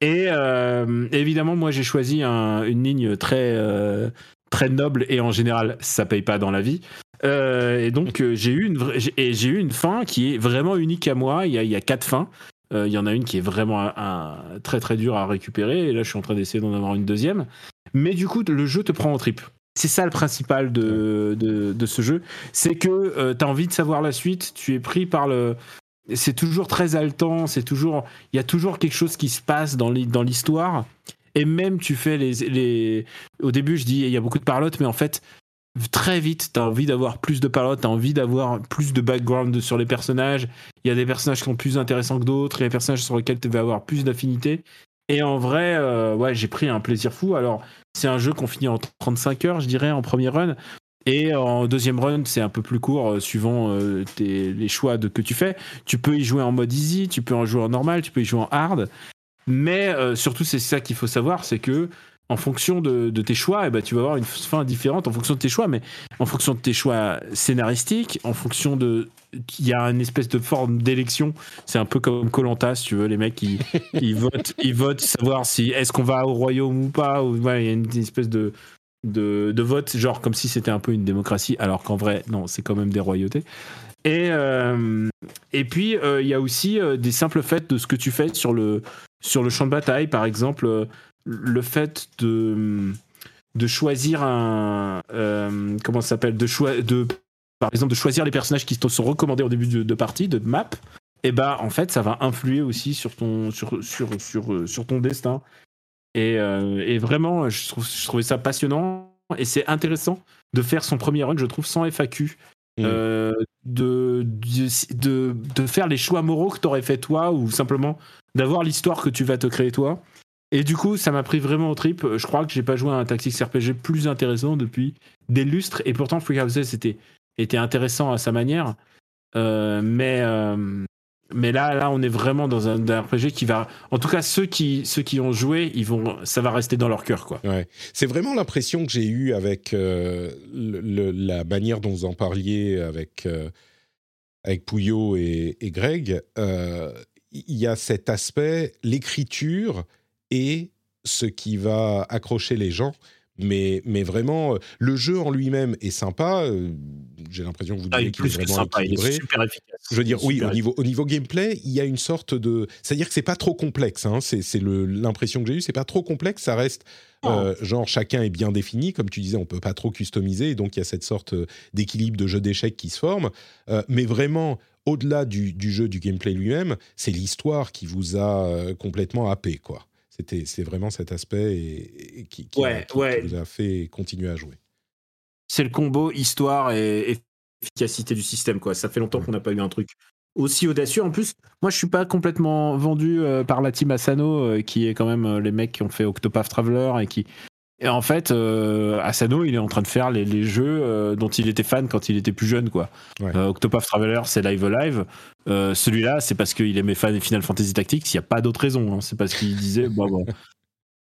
Et euh, évidemment, moi, j'ai choisi une ligne très, euh, très noble et en général, ça paye pas dans la vie. Euh, et donc, j'ai eu, une fin qui est vraiment unique à moi. Il y a, quatre fins. Il y en a une qui est vraiment très très dure à récupérer. Et là, je suis en train d'essayer d'en avoir une deuxième. Mais du coup, le jeu te prend en trip. C'est ça le principal de, de, de ce jeu. C'est que tu as envie de savoir la suite. Tu es pris par le, c'est toujours très haletant, c'est toujours, il y a toujours quelque chose qui se passe dans l'histoire. Et même tu fais les, les, au début je dis il y a beaucoup de parlotte, mais en fait très vite tu as envie d'avoir plus de parlotte, tu as envie d'avoir plus de background sur les personnages. Il y a des personnages qui sont plus intéressants que d'autres, il y a des personnages sur lesquels tu vas avoir plus d'affinité. Et en vrai, euh, ouais, j'ai pris un plaisir fou. Alors, c'est un jeu qu'on finit en 35 heures, je dirais, en premier run. Et en deuxième run, c'est un peu plus court, euh, suivant euh, les choix de, que tu fais. Tu peux y jouer en mode easy, tu peux en jouer en normal, tu peux y jouer en hard. Mais euh, surtout, c'est ça qu'il faut savoir, c'est que en fonction de, tes choix, eh ben, tu vas avoir une fin différente en fonction de tes choix, mais en fonction de tes choix scénaristiques, en fonction de. Il y a une espèce de forme d'élection. C'est un peu comme Colanta, si tu veux. Les mecs, ils, ils, votent, ils votent savoir si est-ce qu'on va au royaume ou pas. Ou, il y a une espèce de, de, de vote, genre comme si c'était un peu une démocratie, alors qu'en vrai, non, c'est quand même des royautés. Et, euh, et puis, euh, il y a aussi euh, des simples faits de ce que tu fais sur le, sur le champ de bataille, par exemple, le fait de, de choisir un. comment ça s'appelle de, de Par exemple, de choisir les personnages qui sont recommandés au début de, partie, de map. Et bah, en fait, ça va influer aussi sur ton, sur, sur, sur, sur ton destin. Euh, et, vraiment, je, trouve, je, trouvais ça passionnant et c'est intéressant de faire son premier run, je trouve, sans FAQ. Mm. Euh, de, de, de, faire les choix moraux que tu aurais fait toi ou simplement d'avoir l'histoire que tu vas te créer toi. Et du coup, ça m'a pris vraiment au trip. Je crois que j'ai pas joué à un Tactics RPG plus intéressant depuis des lustres. Et pourtant, Free Houses était, était intéressant à sa manière. Euh, mais, mais là, là, on est vraiment dans un, RPG qui va. En tout cas, ceux qui, ceux qui ont joué, ils vont, ça va rester dans leur cœur. Ouais. C'est vraiment l'impression que j'ai eue avec euh, la manière dont vous en parliez avec euh, avec Pouillot et, Greg. Euh, il y a cet aspect, l'écriture et ce qui va accrocher les gens mais, mais vraiment, le jeu en lui-même est sympa. Euh, j'ai l'impression que vous ah, dites qu'il est vraiment sympa, équilibré. Il est super efficace. Je veux dire, oui, au niveau, au niveau gameplay, il y a une sorte de. C'est-à-dire que c'est pas trop complexe. Hein, c'est l'impression que j'ai eue. C'est pas trop complexe. Ça reste. Euh, genre chacun est bien défini, comme tu disais, on peut pas trop customiser, donc il y a cette sorte d'équilibre de jeu d'échecs qui se forme. mais vraiment, au-delà du, du, jeu, du gameplay lui-même, c'est l'histoire qui vous a complètement happé, quoi c'est vraiment cet aspect et, qui, vous a fait continuer à jouer. C'est le combo histoire et efficacité du système. Quoi. Ça fait longtemps qu'on n'a pas eu un truc aussi audacieux. En plus, moi, je suis pas complètement vendu euh, par la team Asano, euh, qui est quand même euh, les mecs qui ont fait Octopath Traveler et qui et en fait, Asano, il est en train de faire les, jeux dont il était fan quand il était plus jeune, quoi. Octopath Traveler, c'est Live Alive. Celui-là, c'est parce qu'il aimait fan Final Fantasy Tactics. Il n'y a pas d'autre raison. Hein. C'est parce qu'il disait, bon, bon.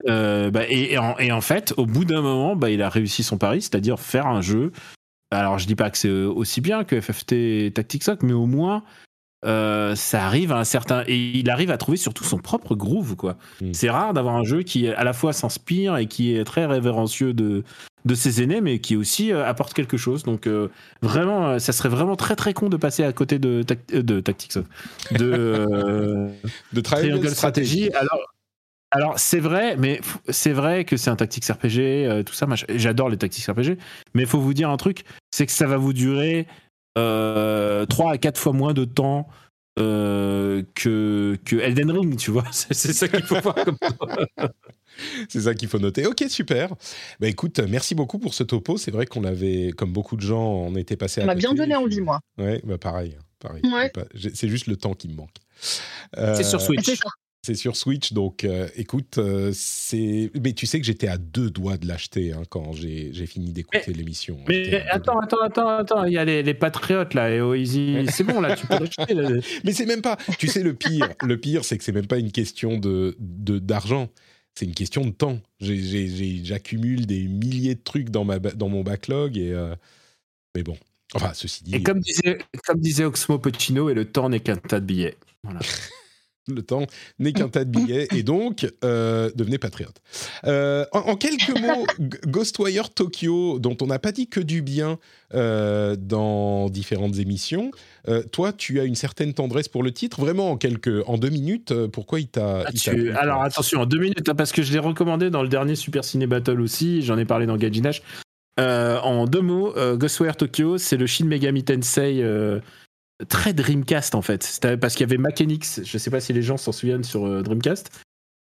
Bah, et, en, fait, au bout d'un moment, bah, il a réussi son pari, c'est-à-dire faire un jeu. Alors, je dis pas que c'est aussi bien que FFT Tactics mais au moins, euh, ça arrive à un certain et il arrive à trouver surtout son propre groove quoi. Mm. C'est rare d'avoir un jeu qui à la fois s'inspire et qui est très révérencieux de de ses aînés mais qui aussi euh, apporte quelque chose. Donc euh, vraiment ça serait vraiment très très con de passer à côté de de Tactics de de Triangle Strategy. Alors Alors c'est vrai, mais c'est vrai que c'est un tactique RPG, euh, tout ça. J'adore les tactiques RPG, mais il faut vous dire un truc, c'est que ça va vous durer euh, 3 à 4 fois moins de temps euh, que, que Elden Ring, tu vois. C'est ça qu'il faut voir comme C'est ça qu'il faut noter. Ok, super. Bah écoute, merci beaucoup pour ce topo. C'est vrai qu'on avait, comme beaucoup de gens, on était passé à. On m'a bien donné envie, moi. Ouais, bah pareil. pareil. C'est juste le temps qui me manque. c'est sur Switch. C'est sur Switch, donc euh, écoute, euh, c'est. Mais tu sais que j'étais à deux doigts de l'acheter hein, quand j'ai fini d'écouter l'émission. Mais attends, attends, attends, attends, il y a les, patriotes là, et Easy, c'est bon là, tu peux l'acheter. mais c'est même pas. Tu sais le pire, le pire, c'est que c'est même pas une question de d'argent. c'est une question de temps. J'accumule des milliers de trucs dans ma dans mon backlog et. Euh, mais bon, enfin ceci dit. Et comme disait comme disait Oxmo Puccino, et le temps n'est qu'un tas de billets. Voilà. le temps n'est qu'un tas de billets et donc euh, devenez patriote. Euh, en, quelques mots, Ghostwire Tokyo, dont on n'a pas dit que du bien euh, dans différentes émissions, toi tu as une certaine tendresse pour le titre, vraiment en quelques, en deux minutes, pourquoi il t'a... Ah, alors attention, en deux minutes, hein, parce que je l'ai recommandé dans le dernier Super Ciné Battle aussi, j'en ai parlé dans Gadjinash. en deux mots, Ghostwire Tokyo, c'est le Shin Megami Tensei très Dreamcast en fait. Parce qu'il y avait Mechanix, je sais pas si les gens s'en souviennent sur euh, Dreamcast.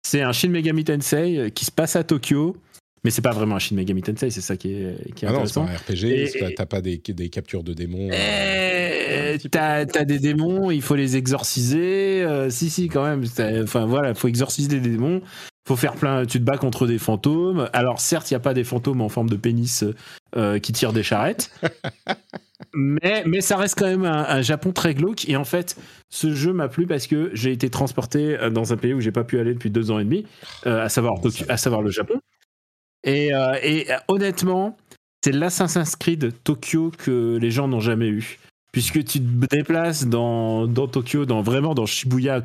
C'est un Shin Megami Tensei euh, qui se passe à Tokyo. Mais c'est pas vraiment un Shin Megami Tensei, c'est ça qui est, qui est ah intéressant. Non, c'est pas un RPG, t'as pas des, des, captures de démons. Euh, t'as as des démons, il faut les exorciser. si, si, quand même. Enfin voilà, il faut exorciser des démons. Faut faire plein. Tu te bats contre des fantômes. Alors certes, il y a pas des fantômes en forme de pénis qui tirent des charrettes. mais, ça reste quand même un, Japon très glauque. Et en fait, ce jeu m'a plu parce que j'ai été transporté euh, dans un pays où j'ai pas pu aller depuis deux ans et demi, euh, à, savoir, à savoir le Japon. Et, euh, honnêtement, c'est l'Assassin's Creed Tokyo que les gens n'ont jamais eu. Puisque tu te déplaces dans, dans Tokyo, dans, vraiment dans Shibuya.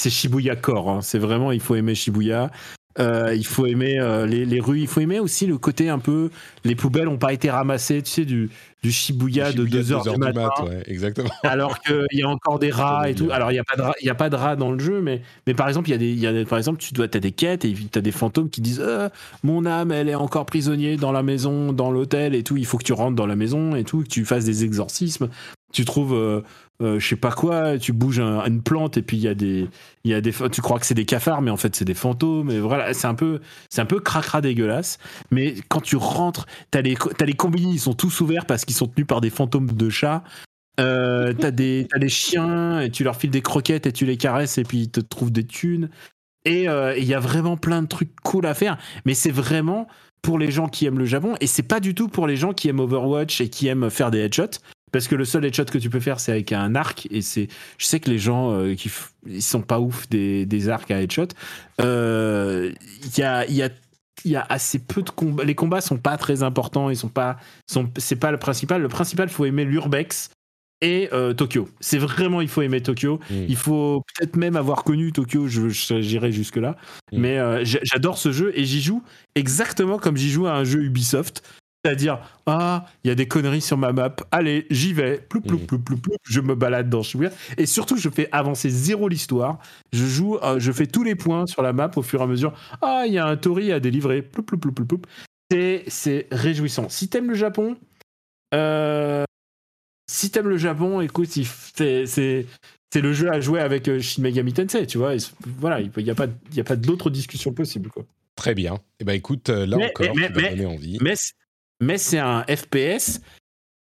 C'est Shibuya Core, hein. c'est vraiment, il faut aimer Shibuya. Euh, il faut aimer euh, les, rues. Il faut aimer aussi le côté un peu. Les poubelles n'ont pas été ramassées, tu sais, du, du Shibuya, de 2h du matin. exactement. Alors qu'il y a encore des rats et tout. Alors, il n'y a, pas de a pas de rats dans le jeu, mais, mais par exemple, il y a des, y a par exemple, tu dois, as des quêtes et tu as des fantômes qui disent euh, Mon âme, elle est encore prisonnière dans la maison, dans l'hôtel et tout. Il faut que tu rentres dans la maison et tout, que tu fasses des exorcismes. Tu trouves euh, je sais pas quoi, tu bouges une plante et puis il y a des, il y a des, tu crois que c'est des cafards, mais en fait c'est des fantômes. Et voilà, c'est un peu, c'est un peu cracra dégueulasse. Mais quand tu rentres, t'as les, as les ils sont tous ouverts parce qu'ils sont tenus par des fantômes de chats. Euh, t'as des, as des chiens et tu leur files des croquettes et tu les caresses et puis ils te trouvent des thunes. Et euh, il y a vraiment plein de trucs cool à faire. Mais c'est vraiment pour les gens qui aiment le Japon et c'est pas du tout pour les gens qui aiment Overwatch et qui aiment faire des headshots parce que le seul headshot que tu peux faire c'est avec un arc et c'est je sais que les gens euh, qui ils sont pas ouf des, des arcs à headshot euh, il y a il y a il y a assez peu de combats les combats sont pas très importants ils sont pas sont c'est pas le principal le principal faut aimer l'urbex et euh, Tokyo. C'est vraiment, il faut aimer Tokyo. Mm. Il faut peut-être même avoir connu Tokyo, j'irai jusque-là. Mm. Mais j'adore ce jeu et j'y joue exactement comme j'y joue à un jeu Ubisoft à dire ah il y a des conneries sur ma map. Allez j'y vais. Ploup, ploup, mm. ploup, ploup, ploup, je me balade dans Shibuya et surtout je fais avancer zéro l'histoire. Je joue euh, je fais tous les points sur la map au fur et à mesure. Ah il y a un tori à délivrer. Ploup, ploup, ploup, ploup, c'est c'est réjouissant. Si t'aimes le Japon euh, si t'aimes le Japon écoute c'est c'est le jeu à jouer avec euh, Shin Megami Tensei tu vois. Voilà il n'y a pas y a pas d'autres discussions possibles quoi. Très bien. et eh ben écoute, là encore, mais, tu envie. Mais, mais c'est un FPS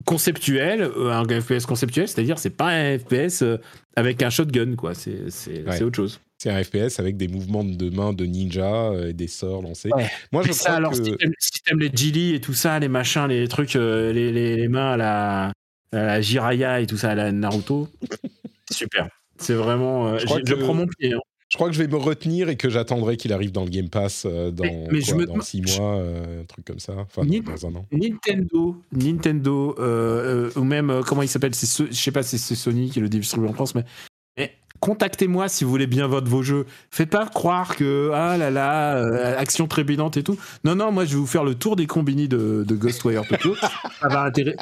conceptuel, euh, un FPS conceptuel, c'est-à-dire c'est pas un FPS euh, avec un shotgun, quoi. C'est autre chose. C'est un FPS avec des mouvements de main de ninja euh, et des sorts lancés. Moi, je ça, alors, si t'aimes les Jilly et tout ça, les machins, les trucs, les, les, mains à la, à la Jiraya et tout ça, à la Naruto, super. C'est vraiment. je, je prends mon pied. Hein. Je crois que je vais me retenir et que j'attendrai qu'il arrive dans le Game Pass euh, dans, dans six mois, euh, un truc comme ça. Enfin, dans un an. Nintendo, Nintendo euh, ou même, comment il s'appelle Je sais pas si c'est Sony qui le distribue en France, mais, contactez-moi si vous voulez bien votre vos jeux. Faites pas croire que, ah là là, action trépidante et tout. Non, non, moi je vais vous faire le tour des combini de, Ghostwire Tokyo. ça va intéresser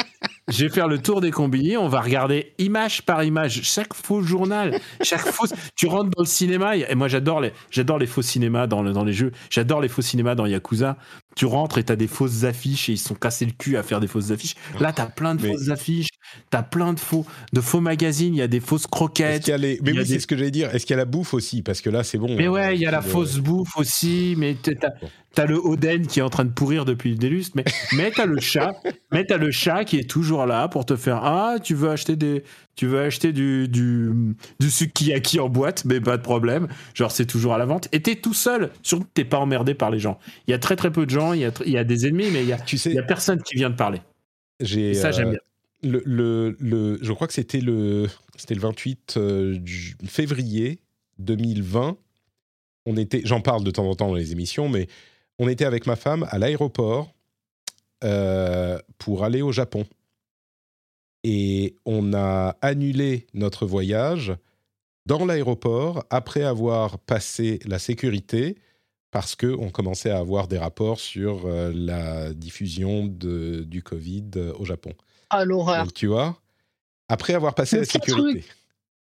je vais faire le tour des combini. On va regarder image par image chaque faux journal, chaque fausse. Tu rentres dans le cinéma et moi j'adore les, j'adore les faux cinémas dans, dans les jeux. J'adore les faux cinémas dans Yakuza. Tu rentres et t'as des fausses affiches et ils se sont cassés le cul à faire des fausses affiches. Là, t'as plein de Mais- fausses affiches. T'as plein de faux, de faux magazines. Il y a des fausses croquettes. qu'il y a les- Mais oui, des- c'est ce que j'allais dire. Est-ce qu'il y a la bouffe aussi? Parce que là, c'est bon. Mais hein, ouais, il y a la le- fausse bouffe aussi, mais t'as. T'as le Oden qui est en train de pourrir depuis le délustre, mais, mais t'as le chat, mais t'as le chat qui est toujours là pour te faire ah tu veux acheter des, tu veux acheter du du, du sukiyaki en boîte, mais pas de problème, genre c'est toujours à la vente. Et t'es tout seul, surtout que t'es pas emmerdé par les gens. Il y a très très peu de gens, il y a, il y a des ennemis, mais il y a, Tu sais, y a personne qui vient te parler. j'ai. Ça j'aime euh, bien. le, le, le- je crois que c'était le, c'était le 28 euh, février 2020. On était, j'en parle de temps en temps dans les émissions, mais on était avec ma femme à l'aéroport euh, pour aller au Japon. Et on a annulé notre voyage dans l'aéroport après avoir passé la sécurité parce qu'on commençait à avoir des rapports sur euh, la diffusion de- du Covid euh, au Japon. Ah, l'horreur. Donc, tu vois, après avoir passé Le la pire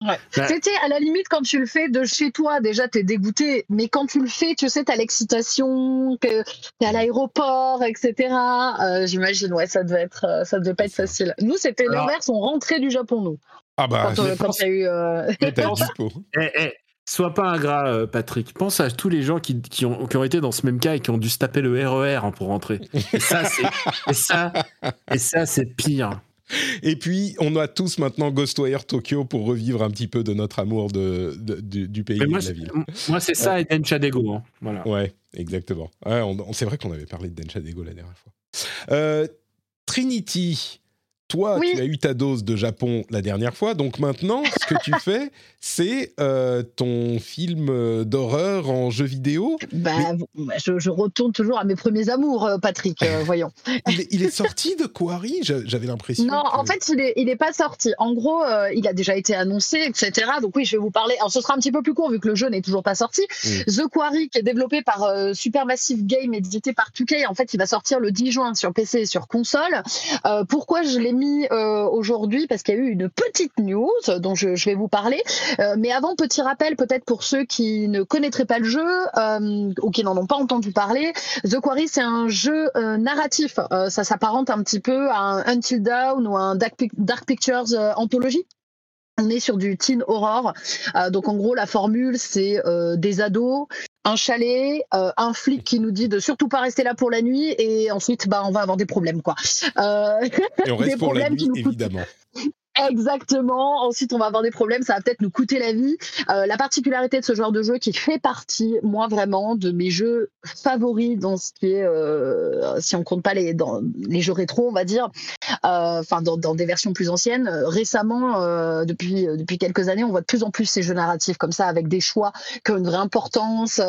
sécurité. Bah- C'était à la limite quand tu le fais de chez toi, déjà t'es dégoûté, mais quand tu le fais, tu sais, t'as l'excitation, que t'es à l'aéroport, etc. Euh, J'imagine, ouais, ça devait être, euh, ça devait pas être facile. Nous, c'était l'inverse, on rentrait du Japon, nous. Ah bah, Quand, euh, quand y a eu. euh. Eh, eh, sois pas ingrat, Patrick. Pense à tous les gens qui, qui ont, qui ont été dans ce même cas et qui ont dû se taper le RER hein, pour rentrer. Et ça, c'est et ça, et ça, c'est pire. Et puis, on a tous maintenant Ghostwire Tokyo pour revivre un petit peu de notre amour de, de- du, du pays et moi, de la ville. moi, c'est ça et Denchadego. Hein. Voilà. Ouais, exactement. Ouais, c'est vrai qu'on avait parlé de Denchadego la dernière fois. Euh, Trinity, toi, Oui. tu as eu ta dose de Japon la dernière fois, donc maintenant, ce que tu fais, c'est euh, ton film euh, d'horreur en jeu vidéo. Bah, je, je retourne toujours à mes premiers amours, euh, Patrick, euh, voyons. Il est, il est sorti de Quarry? J'a- J'avais l'impression. Non, que- en fait, il est, il est pas sorti. En gros, euh, il a déjà été annoncé, etc. Donc oui, je vais vous parler. Alors, ce sera un petit peu plus court vu que le jeu n'est toujours pas sorti. Mm. The Quarry, qui est développé par Supermassive Game, édité par 2K, en fait, il va sortir le 10 juin sur PC et sur console. Pourquoi je l'ai mis euh, aujourd'hui Parce qu'il y a eu une petite news dont je, vais vous parler. Euh, mais avant, petit rappel peut-être pour ceux qui ne connaîtraient pas le jeu euh, ou qui n'en ont pas entendu parler. The Quarry, c'est un jeu narratif. Ça s'apparente un petit peu à un Until Dawn ou un Dark, Dark Pictures anthologie. On est sur du teen horror. Euh, donc en gros, la formule, c'est euh, des ados, un chalet, euh, un flic qui nous dit de surtout pas rester là pour la nuit, et ensuite, bah, on va avoir des problèmes, quoi. Et on des reste pour la nuit, qui nous coûtent évidemment. Exactement. Ensuite, on va avoir des problèmes. Ça va peut-être nous coûter la vie. Euh, la particularité de ce genre de jeu, qui fait partie, moi vraiment, de mes jeux favoris dans ce qui est, euh, si on compte pas les les jeux rétro, on va dire, euh, enfin dans, des versions plus anciennes. Récemment, depuis depuis quelques années, on voit de plus en plus ces jeux narratifs comme ça, avec des choix qui ont une vraie importance,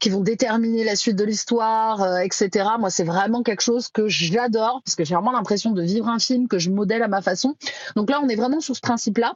qui vont déterminer la suite de l'histoire, etc. Moi, c'est vraiment quelque chose que j'adore parce que j'ai vraiment l'impression de vivre un film que je modèle à ma façon. Donc là, on est vraiment sur ce principe-là.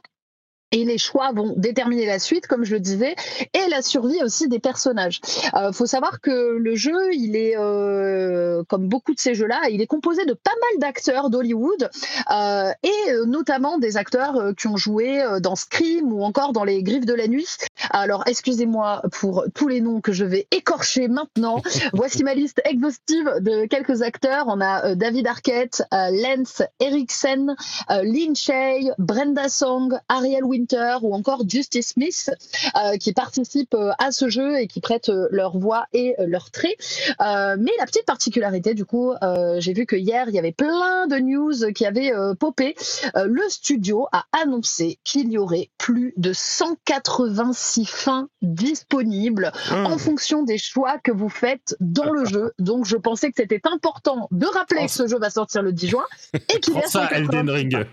Et les choix vont déterminer la suite, comme je le disais, et la survie aussi des personnages. Euh, faut savoir que le jeu, il est euh, comme beaucoup de ces jeux-là, il est composé de pas mal d'acteurs d'Hollywood euh, et notamment des acteurs qui ont joué dans Scream ou encore dans Les Griffes de la Nuit. Alors, excusez-moi pour tous les noms que je vais écorcher maintenant. Voici ma liste exhaustive de quelques acteurs. On a David Arquette, Lance Eriksen, Lin Shay, Brenda Song, Ariel Winter ou encore Justice Smith euh, qui participent euh, à ce jeu et qui prêtent euh, leur voix et leurs traits. Mais la petite particularité, du coup, j'ai vu que hier, il y avait plein de news qui avaient popé. Le studio a annoncé qu'il y aurait plus de 186 fins disponibles Ah. en fonction des choix que vous faites dans le jeu. Donc, je pensais que c'était important de rappeler que ce jeu va sortir le 10 juin et qu'il y a ça, 186 Elden Ring.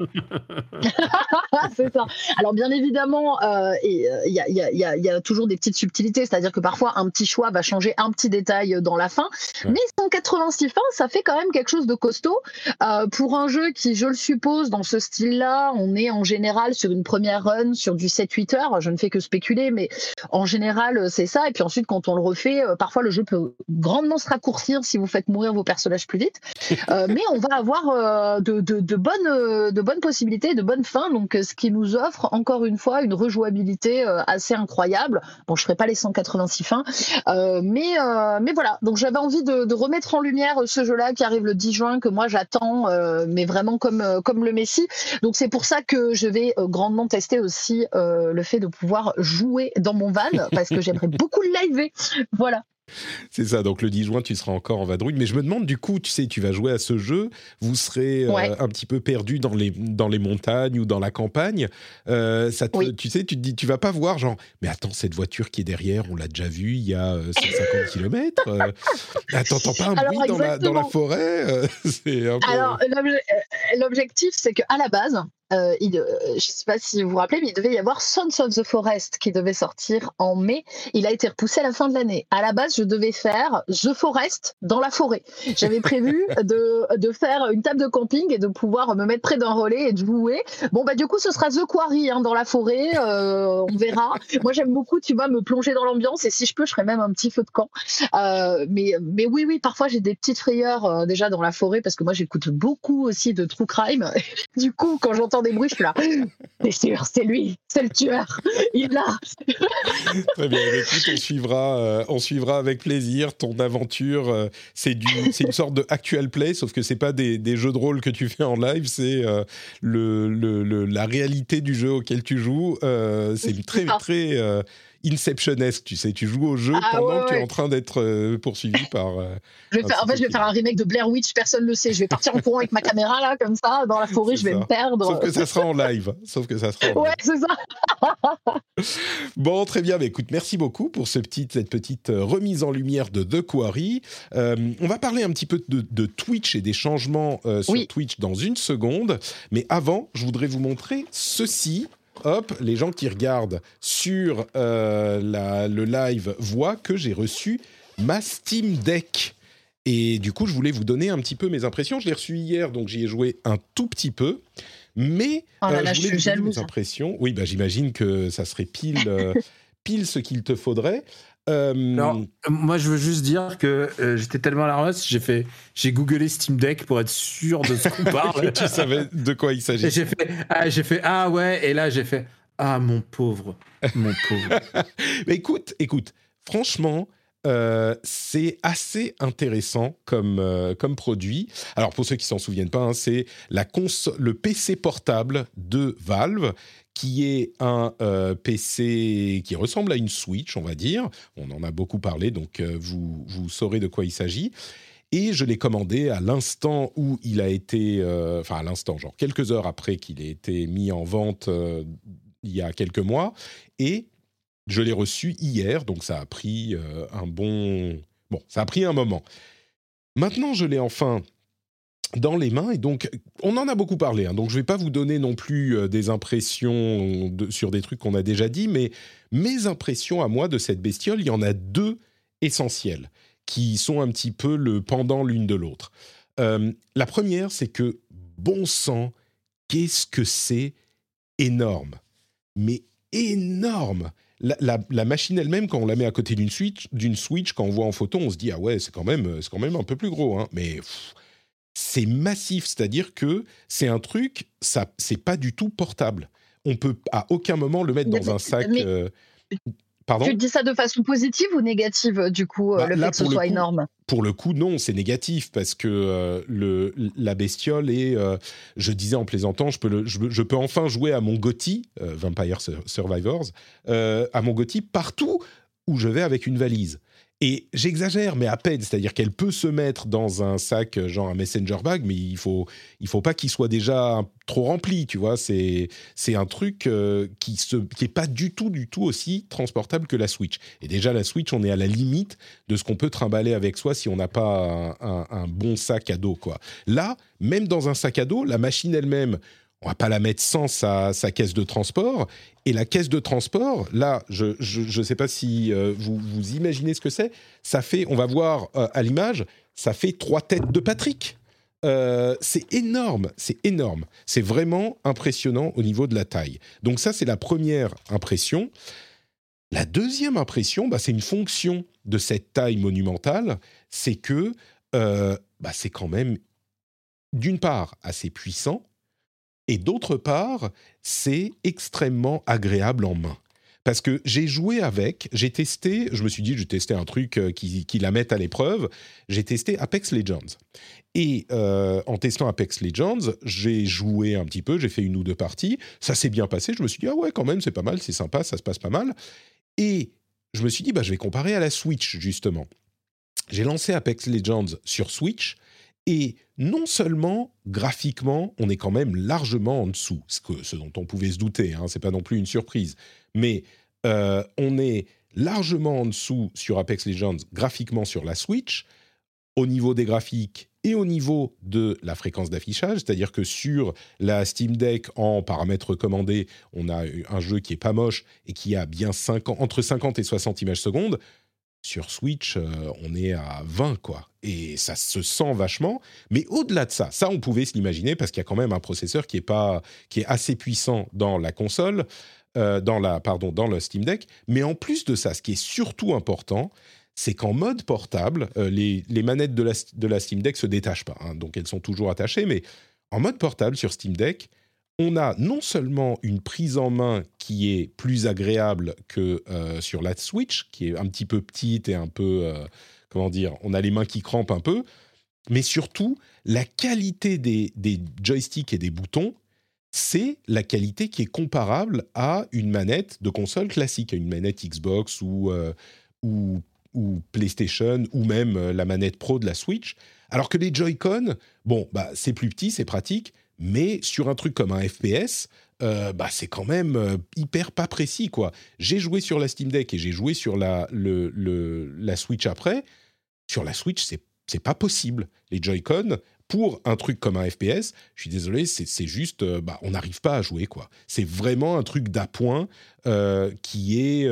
c'est ça. Alors bien évidemment, euh, euh, il y, a, y y y toujours des petites subtilités, c'est-à-dire que parfois un petit choix va changer un petit détail dans la fin, Ouais. mais 186 186 fins, ça fait quand même quelque chose de costaud. Euh, pour un jeu qui, je le suppose, dans ce style-là, on est en général sur une première run, sur du 7-8 heures. Je ne fais que spéculer, mais en général, c'est ça. Et puis ensuite, quand on le refait, euh, parfois le jeu peut grandement se raccourcir si vous faites mourir vos personnages plus vite. Euh, mais on va avoir euh, de, de, de, bonnes, de bonnes possibilités, de bonnes fins. Donc, ce qui nous offre, encore une fois, une rejouabilité assez incroyable. Bon, je ferai pas les 186 fins, mais, mais voilà. Donc, j'avais envie de, de, remettre en lumière ce jeu-là qui arrive le 10 juin, que moi j'attends, mais vraiment comme, comme le Messi. Donc, c'est pour ça que je vais grandement tester aussi le fait de pouvoir jouer dans mon van, parce que j'aimerais beaucoup le live. Voilà. C'est ça, donc le 10 juin, tu seras encore en vadrouille. Mais je me demande, du coup, tu sais, tu vas jouer à ce jeu, vous serez euh, un petit peu perdu dans les, dans les montagnes ou dans la campagne. Euh, ça Tu sais, tu te dis, tu vas pas voir, genre, mais attends, cette voiture qui est derrière, on l'a déjà vue il y a 150 euh, km. attends, t'entends pas un bruit dans la, dans la, forêt Alors, l'objectif, c'est qu'à la base, euh, il, euh, je ne sais pas si vous vous rappelez, mais il devait y avoir Sons of the Forest qui devait sortir en mai. Il a été repoussé à la fin de l'année. À la base, je devais faire The Forest dans la forêt. J'avais prévu de, de, faire une table de camping et de pouvoir me mettre près d'un relais et de jouer. Bon, bah, du coup, ce sera The Quarry hein, dans la forêt. Euh, on verra. Moi, j'aime beaucoup, tu vois, me plonger dans l'ambiance et si je peux, je ferai même un petit feu de camp. mais, mais oui, oui, parfois, j'ai des petites frayeurs déjà dans la forêt parce que moi, j'écoute beaucoup aussi de true crime. du coup, quand j'entends des bruits, je suis là. C'est sûr, c'est lui, c'est le tueur. Il l'a. Très bien. Écoute, on suivra, euh, on suivra avec plaisir ton aventure. Euh, c'est du, c'est une sorte de actual play, sauf que c'est pas des, des, jeux de rôle que tu fais en live, c'est euh, le, le, la réalité du jeu auquel tu joues. c'est très, très Inceptionesque, tu sais, tu joues au jeu ah, pendant que tu es en train d'être euh, poursuivi par. Euh, je vais faire, en fait, je vais faire un remake de Blair Witch, personne ne le sait. Je vais partir en courant avec ma caméra là, comme ça, dans la forêt, je vais me perdre. Sauf que ça sera en live. Sauf que ça sera. En ouais, c'est ça. bon, très bien. Mais écoute, merci beaucoup pour ce petit, cette petite euh, remise en lumière de The Quarry. on va parler un petit peu de, Twitch et des changements sur Twitch dans une seconde. Mais avant, je voudrais vous montrer ceci hop, les gens qui regardent sur euh, le live voient que j'ai reçu ma Steam Deck. Et du coup, je voulais vous donner un petit peu mes impressions. Je l'ai reçu hier, donc j'y ai joué un tout petit peu. Mais oh euh, je voulais vous donner mes impressions. Oui, bah, j'imagine que ça serait pile, euh, pile ce qu'il te faudrait. Euh... moi je veux juste dire que euh, j'étais tellement à la ramasse, j'ai fait, j'ai googlé Steam Deck pour être sûr de ce qu'on parle. tu savais de quoi il s'agit. J'ai fait, ah, j'ai fait, ah ouais, et là j'ai fait, ah mon pauvre, mon pauvre. Mais écoute, écoute, franchement. Euh, c'est assez intéressant comme, euh, comme produit. Alors pour ceux qui s'en souviennent pas, hein, c'est la le PC portable de Valve qui est un euh, PC qui ressemble à une Switch, on va dire. On en a beaucoup parlé, donc euh, vous, vous saurez de quoi il s'agit. Et je l'ai commandé à l'instant où il a été, euh, enfin à l'instant, genre quelques heures après qu'il ait été mis en vente il y a quelques mois. Et je l'ai reçu hier, donc ça a pris un bon, bon, ça a pris un moment. Maintenant, je l'ai enfin dans les mains. Et donc, on en a beaucoup parlé. Hein. donc, je ne vais pas vous donner non plus euh, des impressions sur des trucs qu'on a déjà dit, mais mes impressions à moi de cette bestiole, il y en a deux essentielles qui sont un petit peu le pendant l'une de l'autre. Euh, la première, c'est que, bon sang, qu'est-ce que c'est énorme Mais énorme la, machine elle-même, quand on la met à côté d'une Switch, quand on voit en photo, on se dit ah ouais, c'est quand même, c'est quand même un peu plus gros, hein. Mais c'est massif, c'est-à-dire que c'est un truc, ça, c'est pas du tout portable. On peut à aucun moment le mettre dans un sac. Euh, pardon tu dis ça de façon positive ou négative, du coup, euh, bah, le fait que ce soit énorme Pour le coup, non, c'est négatif parce que euh, le, la bestiole est, je disais en plaisantant, je peux, je, peux enfin jouer à mon GOTY, Vampire Survivors, à mon GOTY partout où je vais avec une valise. Et j'exagère, mais à peine, c'est-à-dire qu'elle peut se mettre dans un sac, euh, genre un messenger bag, mais il faut, il faut pas qu'il soit déjà trop rempli, tu vois. C'est, un truc euh, qui se, qui pas du tout, du tout aussi transportable que la Switch. Et déjà la Switch, on est à la limite de ce qu'on peut trimballer avec soi si on n'a pas un, un, bon sac à dos, quoi. Là, même dans un sac à dos, la machine elle-même on va pas la mettre sans sa, caisse de transport. Et la caisse de transport, là, je ne sais pas si euh, vous, vous imaginez ce que c'est. Ça fait, on va voir euh, à l'image, ça fait trois têtes de Patrick. Euh, c'est énorme, c'est énorme. C'est vraiment impressionnant au niveau de la taille. Donc ça, c'est la première impression. La deuxième impression, bah, c'est une fonction de cette taille monumentale, c'est que bah, c'est quand même, d'une part, assez puissant, et d'autre part, c'est extrêmement agréable en main. Parce que j'ai joué avec, j'ai testé, je me suis dit, je tester un truc euh, qui, qui la mette à l'épreuve. J'ai testé Apex Legends. Et euh, en testant Apex Legends, j'ai joué un petit peu, j'ai fait une ou deux parties. Ça s'est bien passé. Je me suis dit, ah ouais, quand même, c'est pas mal, c'est sympa, ça se passe pas mal. Et je me suis dit, bah, je vais comparer à la Switch, justement. J'ai lancé Apex Legends sur Switch. Et non seulement graphiquement, on est quand même largement en dessous, ce, que, ce dont on pouvait se douter, hein, c'est pas non plus une surprise, mais euh, on est largement en dessous sur Apex Legends graphiquement sur la Switch, au niveau des graphiques et au niveau de la fréquence d'affichage, c'est-à-dire que sur la Steam Deck en paramètres recommandés, on a un jeu qui est pas moche et qui a bien 50, entre 50 et 60 images secondes. Sur Switch, euh, on est à 20, quoi. Et ça se sent vachement. Mais au-delà de ça, ça, on pouvait se l'imaginer parce qu'il y a quand même un processeur qui est, pas, qui est assez puissant dans la console, euh, dans, la, pardon, dans le Steam Deck. Mais en plus de ça, ce qui est surtout important, c'est qu'en mode portable, euh, les, manettes de la, de la, Steam Deck se détachent pas. Hein, donc elles sont toujours attachées. Mais en mode portable sur Steam Deck, on a non seulement une prise en main qui est plus agréable que euh, sur la Switch, qui est un petit peu petite et un peu, euh, comment dire, on a les mains qui crampent un peu, mais surtout la qualité des, joysticks et des boutons, c'est la qualité qui est comparable à une manette de console classique, à une manette Xbox ou, euh, ou, PlayStation, ou même la manette Pro de la Switch. Alors que les Joy-Con, bon, bah, c'est plus petit, c'est pratique, mais sur un truc comme un FPS, euh, bah, c'est quand même euh, hyper pas précis. quoi. J'ai joué sur la Steam Deck et j'ai joué sur la, Switch après. Sur la Switch, c'est, pas possible. Les Joy-Con, pour un truc comme un FPS, je suis désolé, c'est, juste, euh, bah, on n'arrive pas à jouer. quoi. C'est vraiment un truc d'appoint qui est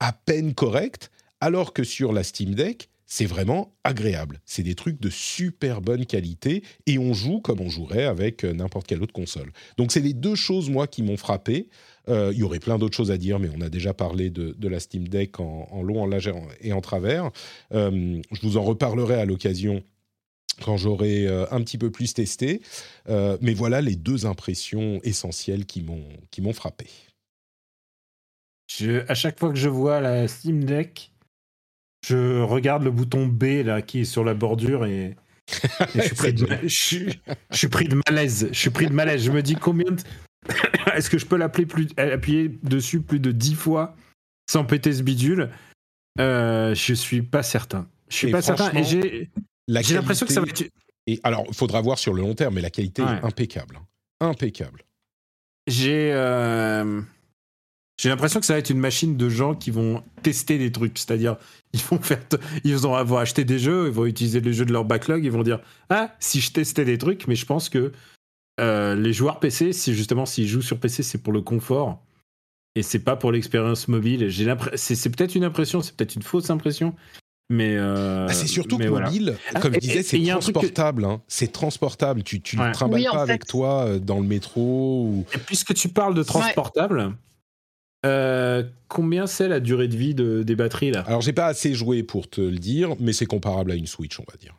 à peine correct, alors que sur la Steam Deck, c'est vraiment agréable. C'est des trucs de super bonne qualité et on joue comme on jouerait avec euh, n'importe quelle autre console. Donc c'est les deux choses, moi, qui m'ont frappé. Euh, il y aurait plein d'autres choses à dire, mais on a déjà parlé de, la Steam Deck en, long, en large et en travers. Euh, je vous en reparlerai à l'occasion quand j'aurai un petit peu plus testé. Mais voilà les deux impressions essentielles qui m'ont, frappé. À chaque fois que je vois la Steam Deck, je regarde le bouton B là qui est sur la bordure et, et je, suis pris de, je, suis, je, suis pris de, malaise. Je suis pris de malaise. Je me dis combien de... Est-ce que je peux l'appeler plus, appuyer dessus plus de 10 fois sans péter ce bidule? Euh, Je suis pas certain. Je suis Et pas certain. Et j'ai j'ai l'impression que ça va être. Et alors, il faudra voir sur le long terme, mais la qualité ouais. est impeccable. Impeccable. J'ai. Euh... J'ai l'impression que ça va être une machine de gens qui vont tester des trucs, c'est-à-dire ils vont faire, ils vont avoir acheté des jeux, ils vont utiliser les jeux de leur backlog, ils vont dire ah si je testais des trucs, mais je pense que euh, les joueurs PC, si justement s'ils jouent sur PC, c'est pour le confort et c'est pas pour l'expérience mobile. J'ai c'est, c'est peut-être une impression, c'est peut-être une fausse impression, mais euh, bah c'est surtout mais que voilà. mobile, comme Ah, je disais, c'est que- transportable. hein. C'est transportable. Tu, tu Ouais. le trimbales Oui, pas fait. avec toi euh, dans le métro. Ou... Et puisque tu parles de transportable, euh, combien c'est la durée de vie de, des batteries là? Alors, j'ai pas assez joué pour te le dire, mais c'est comparable à une Switch, on va dire.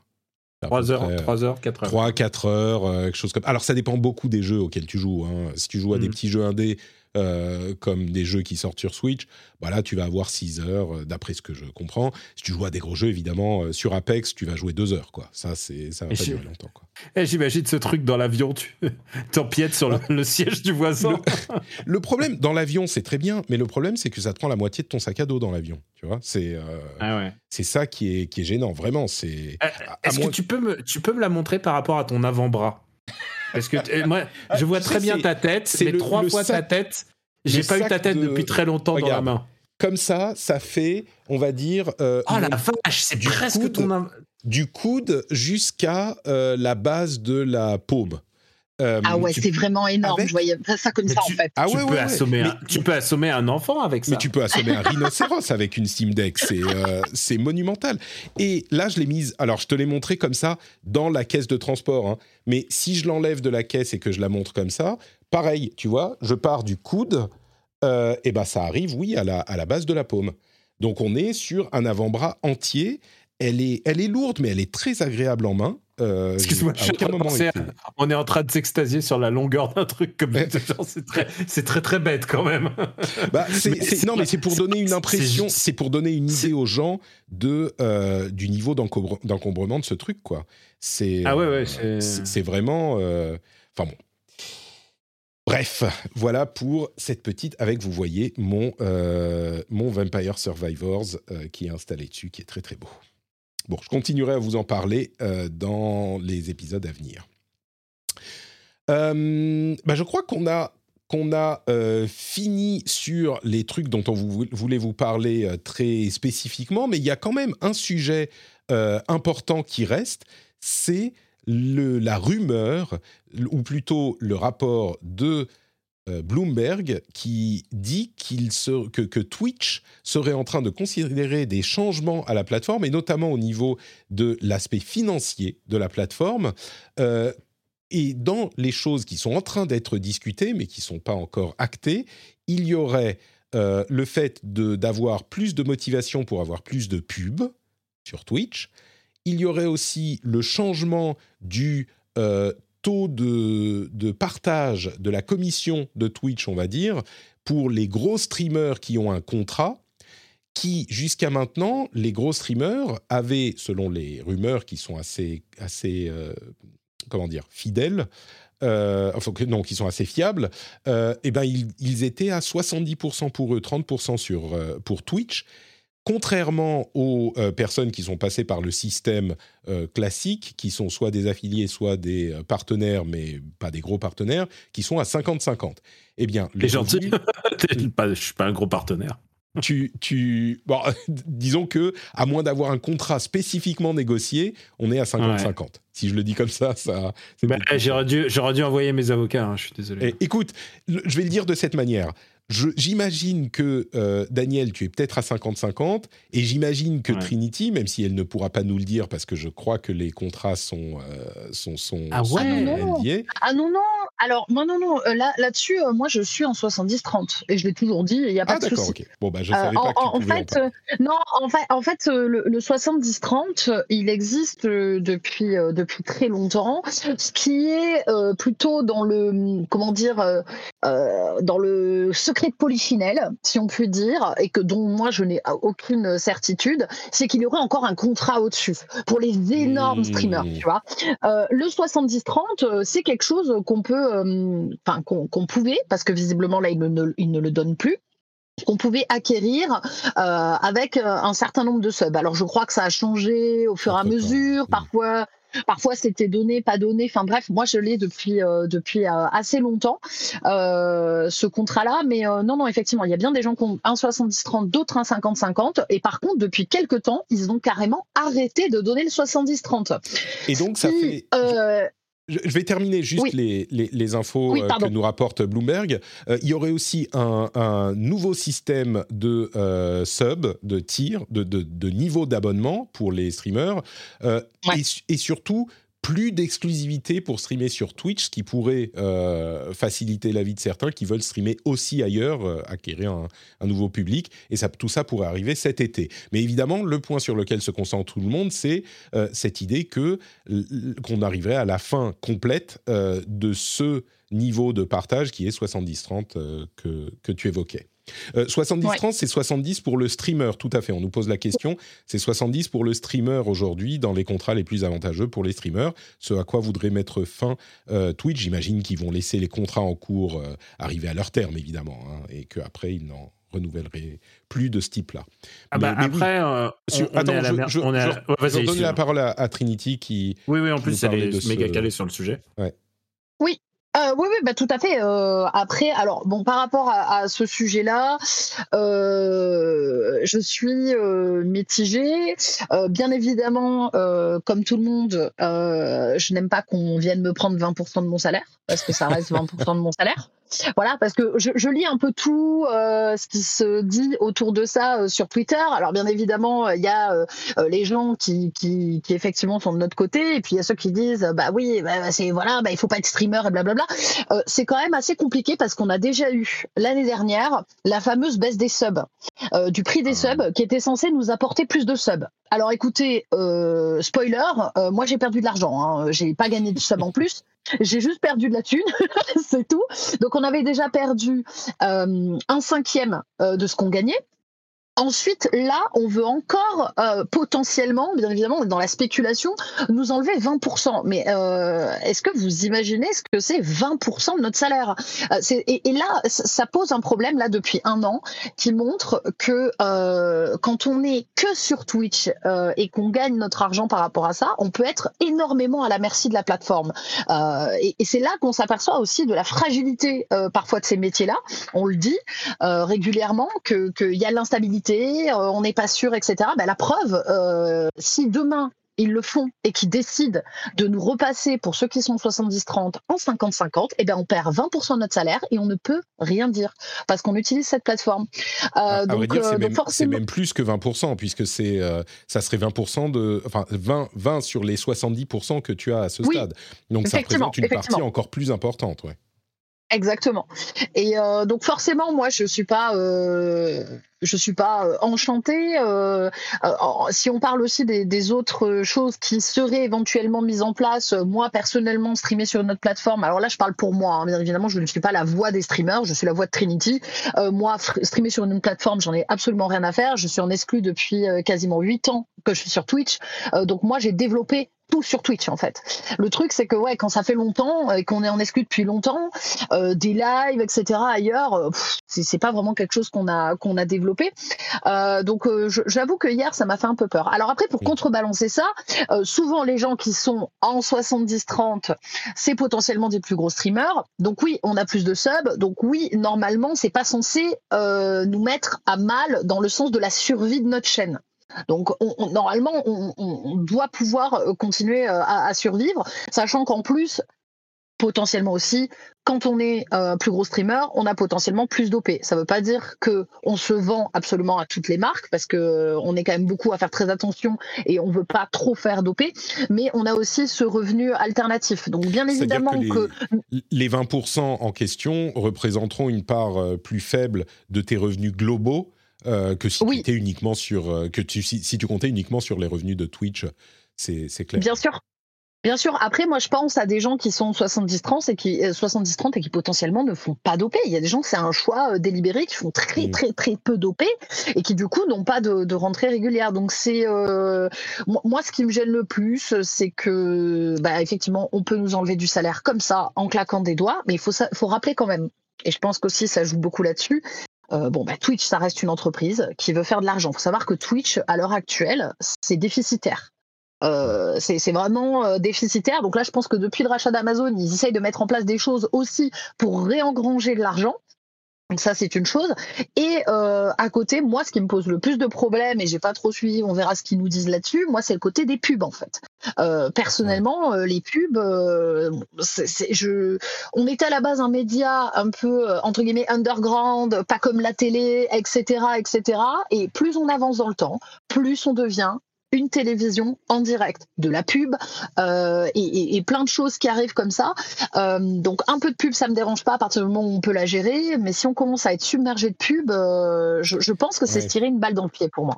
À peu 3 heures, près, 3 heures, 4 heures. 3, 4 heures, euh, quelque chose comme. Alors, ça dépend beaucoup des jeux auxquels tu joues. hein. Si tu joues à des Mm. petits jeux indés, euh, comme des jeux qui sortent sur Switch, bah là, tu vas avoir 6 heures, euh, d'après ce que je comprends. Si tu joues à des gros jeux, évidemment, euh, sur Apex, tu vas jouer 2 heures, quoi. Ça, c'est, ça va Et pas durer longtemps, quoi. Eh, J'imagine ce truc dans l'avion, tu t'empiètes sur le, le siège du voisin. Le problème, dans l'avion, c'est très bien, mais le problème, c'est que ça te prend la moitié de ton sac à dos dans l'avion. Tu vois, c'est, euh, Ah ouais. c'est ça qui est, qui est gênant, vraiment. C'est. Euh, Est-ce moins- que tu peux, me, tu peux me la montrer par rapport à ton avant-bras? Parce que euh, moi, je vois Tu très sais, bien ta tête, c'est trois le fois sac- ta tête. J'ai pas eu ta tête de- depuis très longtemps dans la main. Comme ça, ça fait, on va dire, euh, Oh la vache, c'est du presque coude. ton. du coude jusqu'à euh, la base de la paume. Euh, Ah ouais, c'est vraiment énorme. avec- Je voyais pas ça comme Mais ça tu- en fait. Ah tu, ouais, peux ouais, ouais. assommer Mais- un, tu peux assommer un enfant avec ça. Mais tu peux assommer un rhinocéros avec une Steam Deck, c'est euh, c'est monumental. Et là, je l'ai mise, alors je te l'ai montré comme ça dans la caisse de transport, hein. mais si je l'enlève de la caisse et que je la montre comme ça, pareil, tu vois, je pars du coude, euh, et ben ça arrive, oui, à la, à la base de la paume. Donc on est sur un avant-bras entier. Elle est, elle est lourde, mais elle est très agréable en main. Euh, Excuse-moi, je suis moment été- on est en train de s'extasier sur la longueur d'un truc comme genre, c'est très, c'est très très bête quand même. Bah, c'est- Mais non, mais c'est pour donner une impression, c'est pour donner une idée aux gens de euh, du niveau d'encombre- d'encombrement de ce truc, quoi. C'est Ah ouais, euh, ouais, c'est- c'est vraiment. euh, Enfin bon. Bref, voilà pour cette petite. Avec, vous voyez, mon, euh, mon Vampire Survivors euh, qui est installé dessus, qui est très très beau. Bon, je continuerai à vous en parler euh, dans les épisodes à venir. Euh, bah, je crois qu'on a qu'on a euh, fini sur les trucs dont on voulait vous parler euh, très spécifiquement, mais il y a quand même un sujet important qui reste, c'est la rumeur, ou plutôt le rapport de Bloomberg qui dit que, Twitch serait en train de considérer des changements à la plateforme, et notamment au niveau de l'aspect financier de la plateforme, euh, et dans les choses qui sont en train d'être discutées, mais qui ne sont pas encore actées, il y aurait euh, le fait d'avoir plus de motivation pour avoir plus de pubs sur Twitch. Il y aurait aussi le changement du euh, taux de, de partage de la commission de Twitch, on va dire, pour les gros streamers qui ont un contrat qui, jusqu'à maintenant, les gros streamers avaient, selon les rumeurs qui sont assez, assez euh, comment dire, fidèles, euh, enfin, non, qui sont assez fiables, euh, eh ben, ils, ils étaient à 70% pour eux, 30% sur, pour Twitch, contrairement aux euh, personnes qui sont passées par le système euh, classique, qui sont soit des affiliés, soit des euh, partenaires, mais pas des gros partenaires, qui sont à 50-50. Eh bien, le T'es gentil. je suis pas un gros partenaire. tu, tu, bon, disons que à moins d'avoir un contrat spécifiquement négocié, on est à 50-50. Si je le dis comme ça, ça. Bah, beaucoup. J'aurais dû, j'aurais dû envoyer mes avocats. hein, je suis désolé. Et écoute, le- je vais le dire de cette manière. Je- J'imagine que euh, Daniel, tu es peut-être à 50-50, et j'imagine que Ouais. Trinity, même si elle ne pourra pas nous le dire parce que je crois que les contrats sont euh, sont, sont, Ah sont ouais. Ah non. Ah non, non, alors, non, non, non, euh, là, là-dessus, euh, moi, je suis en 70-30, et je l'ai toujours dit, il n'y a pas Ah de d'accord, souci. ok. Bon bah je Euh, savais en, pas en- en fait, euh, non, en fait, en fait, euh, le, le 70-30, euh, il existe euh, depuis euh, depuis très longtemps, ce qui est euh, plutôt dans le comment dire euh, euh, dans le secret de polichinelle, si on peut dire, et que dont moi je n'ai aucune certitude, c'est qu'il y aurait encore un contrat au-dessus pour les énormes Mmh. streamers, tu vois. Euh, le 70-30, euh, c'est quelque chose qu'on peut, euh, enfin qu'on pouvait, parce que visiblement là, il ne, ne- il ne le donne plus qu'on pouvait acquérir euh, avec euh, un certain nombre de subs. Alors je crois que ça a changé au fur et à mesure. Parfois, parfois c'était donné, pas donné. Enfin bref, moi je l'ai depuis euh, depuis euh, assez longtemps euh, ce contrat-là. Mais non, non, effectivement, il y a bien des gens qui ont un 70-30, d'autres un 50-50. Et par contre, depuis quelques temps, ils ont carrément arrêté de donner le 70-30. Et donc ça fait Je vais terminer juste Oui. les, les, les infos Oui, euh, que nous rapporte Bloomberg. Euh, il y aurait aussi un, un nouveau système de euh, sub, de tir, de, de, de niveau d'abonnement pour les streamers. Euh, Ouais. et, su- et surtout, plus d'exclusivité pour streamer sur Twitch, ce qui pourrait euh, faciliter la vie de certains qui veulent streamer aussi ailleurs, euh, acquérir un, nouveau public. Et ça, tout ça pourrait arriver cet été. Mais évidemment, le point sur lequel se concentre tout le monde, c'est euh, cette idée que qu'on arriverait à la fin complète de ce niveau de partage qui est 70-30 euh, que, que tu évoquais. Euh, 70-30, c'est 70 pour le streamer, tout à fait. On nous pose la question. C'est 70 pour le streamer aujourd'hui dans les contrats les plus avantageux pour les streamers. Ce à quoi voudrait mettre fin euh, Twitch? J'imagine qu'ils vont laisser les contrats en cours euh, arriver à leur terme, évidemment, hein, et qu'après, ils n'en renouvelleraient plus de ce type-là. Ah bah, Mais- mais oui. après, euh, on, Sur- on attends, est à la je- mer- je- on est à- je- ouais, Je vas-y, redonne la parole à, à Trinity qui, Oui, oui, en qui plus, elle parlait est de méga ce- calée sur le sujet. Euh, oui, oui, bah, tout à fait. Euh, après, alors, bon, par rapport à, ce sujet-là, euh, je suis mitigée. bien évidemment, comme tout le monde, je n'aime pas qu'on vienne me prendre 20% de mon salaire, parce que ça reste 20% de mon salaire. Voilà, parce que je, lis un peu tout ce qui se dit autour de ça sur Twitter. Alors, bien évidemment, il y a les gens qui, qui, effectivement sont de notre côté, et puis il y a ceux qui disent, bah oui, bah, c'est voilà, bah, il faut pas être streamer et blablabla. Euh, c'est quand même assez compliqué parce qu'on a déjà eu l'année dernière la fameuse baisse des subs, euh, du prix des ah subs, qui était censé nous apporter plus de subs. Alors écoutez, euh, spoiler, moi j'ai perdu de l'argent, hein. j'ai pas gagné de subs en plus. J'ai juste perdu de la thune, c'est tout. Donc on avait déjà perdu un cinquième de ce qu'on gagnait. Ensuite, là, on veut encore euh, potentiellement, bien évidemment, dans la spéculation, nous enlever 20%. Mais euh, est-ce que vous imaginez ce que c'est 20% de notre salaire? Euh, et, et, là, ça pose un problème là depuis un an qui montre que quand on est que sur Twitch et qu'on gagne notre argent par rapport à ça, on peut être énormément à la merci de la plateforme. et, et c'est là qu'on s'aperçoit aussi de la fragilité parfois de ces métiers-là. On le dit régulièrement qu'il y a l'instabilité euh, on n'est pas sûr, etc. Ben, la preuve, euh, si demain ils le font et qui décident de nous repasser pour ceux qui sont 70-30 en 50-50, eh bien on perd 20% de notre salaire et on ne peut rien dire parce qu'on utilise cette plateforme. Euh, donc, c'est même, plus que 20% puisque c'est ça serait 20% de enfin 20, 20 sur les 70% que tu as à ce stade. Donc ça représente une partie encore plus importante, ouais. Exactement. Et euh, donc forcément, moi, je suis pas, euh, je suis pas euh, enchantée. Euh, euh, si on parle aussi des, des, autres choses qui seraient éventuellement mises en place, moi personnellement, streamer sur notre plateforme. Alors là, je parle pour moi. Hein, bien évidemment, je ne suis pas la voix des streamers, je suis la voix de Trinity. moi, streamer sur une plateforme, j'en ai absolument rien à faire. Je suis en exclu depuis quasiment huit ans que je suis sur Twitch. donc moi, j'ai développé tout sur Twitch en fait. Le truc c'est que ouais quand ça fait longtemps et qu'on est en exclu depuis longtemps, euh, des lives etc ailleurs, euh, c'est pas vraiment quelque chose qu'on a qu'on a développé. Euh, donc euh, j'avoue que hier ça m'a fait un peu peur. Alors après pour contrebalancer ça, euh, souvent les gens qui sont en 70-30, c'est potentiellement des plus gros streamers. Donc oui on a plus de subs. Donc oui normalement c'est pas censé nous mettre à mal dans le sens de la survie de notre chaîne. Donc normalement, on, doit pouvoir euh, continuer euh, à, survivre, sachant qu'en plus, potentiellement aussi, quand on est un euh, plus gros streamer, on a potentiellement plus d'OP. Ça ne veut pas dire que on se vend absolument à toutes les marques, parce que on est quand même beaucoup à faire très attention et on veut pas trop faire d'OP, mais on a aussi ce revenu alternatif. Donc bien évidemment que, les 20% en question représenteront une part plus faible de tes revenus globaux euh, que si tu uniquement sur euh, que tu si, tu comptais uniquement sur les revenus de Twitch, c'est clair. Bien sûr. Bien sûr. Après, moi, je pense à des gens qui sont 70-30 et qui 70-30 euh, et qui potentiellement ne font pas d'OP. Il y a des gens, c'est un choix délibéré, qui font très, mm. très, très peu d'OP et qui, du coup, n'ont pas de, rentrée régulière. Donc, c'est moi, ce qui me gêne le plus, c'est que, bah, effectivement, on peut nous enlever du salaire comme ça en claquant des doigts, mais il faut, faut rappeler quand même et je pense qu'aussi ça joue beaucoup là-dessus, euh, bon, bah, Twitch, ça reste une entreprise qui veut faire de l'argent. Il faut savoir que Twitch, à l'heure actuelle, c'est déficitaire. Euh, c'est vraiment euh, déficitaire. Donc là, je pense que depuis le rachat d'Amazon, ils essayent de mettre en place des choses aussi pour réengranger de l'argent. Donc ça, c'est une chose. Et euh, à côté, moi, ce qui me pose le plus de problèmes, et j'ai pas trop suivi, on verra ce qu'ils nous disent là-dessus, moi, c'est le côté des pubs, en fait. Euh, personnellement, euh, les pubs, euh, c'est, je, on était à la base un média un peu, entre guillemets, underground, pas comme la télé, etc., etc. Et plus on avance dans le temps, plus on devient une télévision en direct, de la pub euh, et, plein de choses qui arrivent comme ça. Euh, donc un peu de pub, ça me dérange pas à partir du moment où on peut la gérer, mais si on commence à être submergé de pub, euh, je, pense que c'est se tirer une balle dans le pied pour moi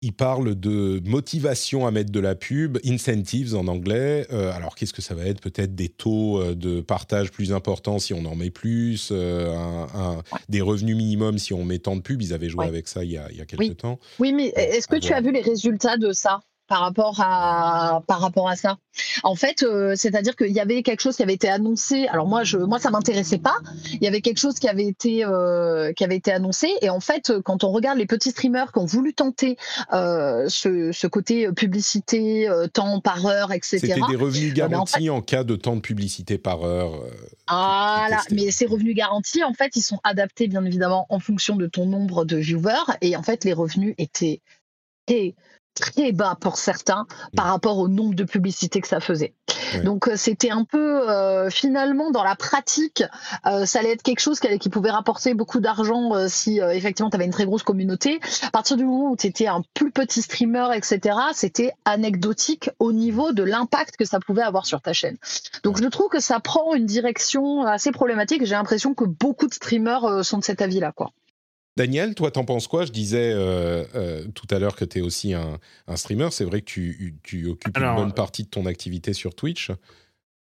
il parle de motivation à mettre de la pub, incentives en anglais. Euh, alors qu'est-ce que ça va être? Peut-être des taux euh, de partage plus importants si on en met plus, euh, des revenus minimums si on met tant de pubs. Ils avaient joué avec ça il y a, il y a quelques temps. Oui, mais est-ce que tu as vu les résultats de ça? Par rapport à par rapport à ça. En fait, euh, c'est-à-dire qu'il y avait quelque chose qui avait été annoncé. Alors moi, je moi ça m'intéressait pas. Il y avait quelque chose qui avait été euh, qui avait été annoncé et en fait, quand on regarde les petits streamers qui ont voulu tenter euh, ce, ce, côté publicité, temps par heure, etc. C'était des revenus garantis en, cas de temps de publicité par heure. voilà, mais ces revenus garantis, en fait, ils sont adaptés bien évidemment en fonction de ton nombre de viewers et en fait, les revenus étaient très bas pour certains par mm. rapport au nombre de publicités que ça faisait. Donc euh, c'était un peu euh, finalement dans la pratique, euh, ça allait être quelque chose qui, qui pouvait rapporter beaucoup d'argent si effectivement tu avais une très grosse communauté. À partir du moment où tu étais un plus petit streamer, etc., c'était anecdotique au niveau de l'impact que ça pouvait avoir sur ta chaîne. Donc je trouve que ça prend une direction assez problématique. J'ai l'impression que beaucoup de streamers sont de cet avis-là, quoi. Daniel, toi, t'en penses quoi? Je disais euh, euh, tout à l'heure que tu es aussi un, streamer. C'est vrai que tu, occupes une bonne partie de ton activité sur Twitch.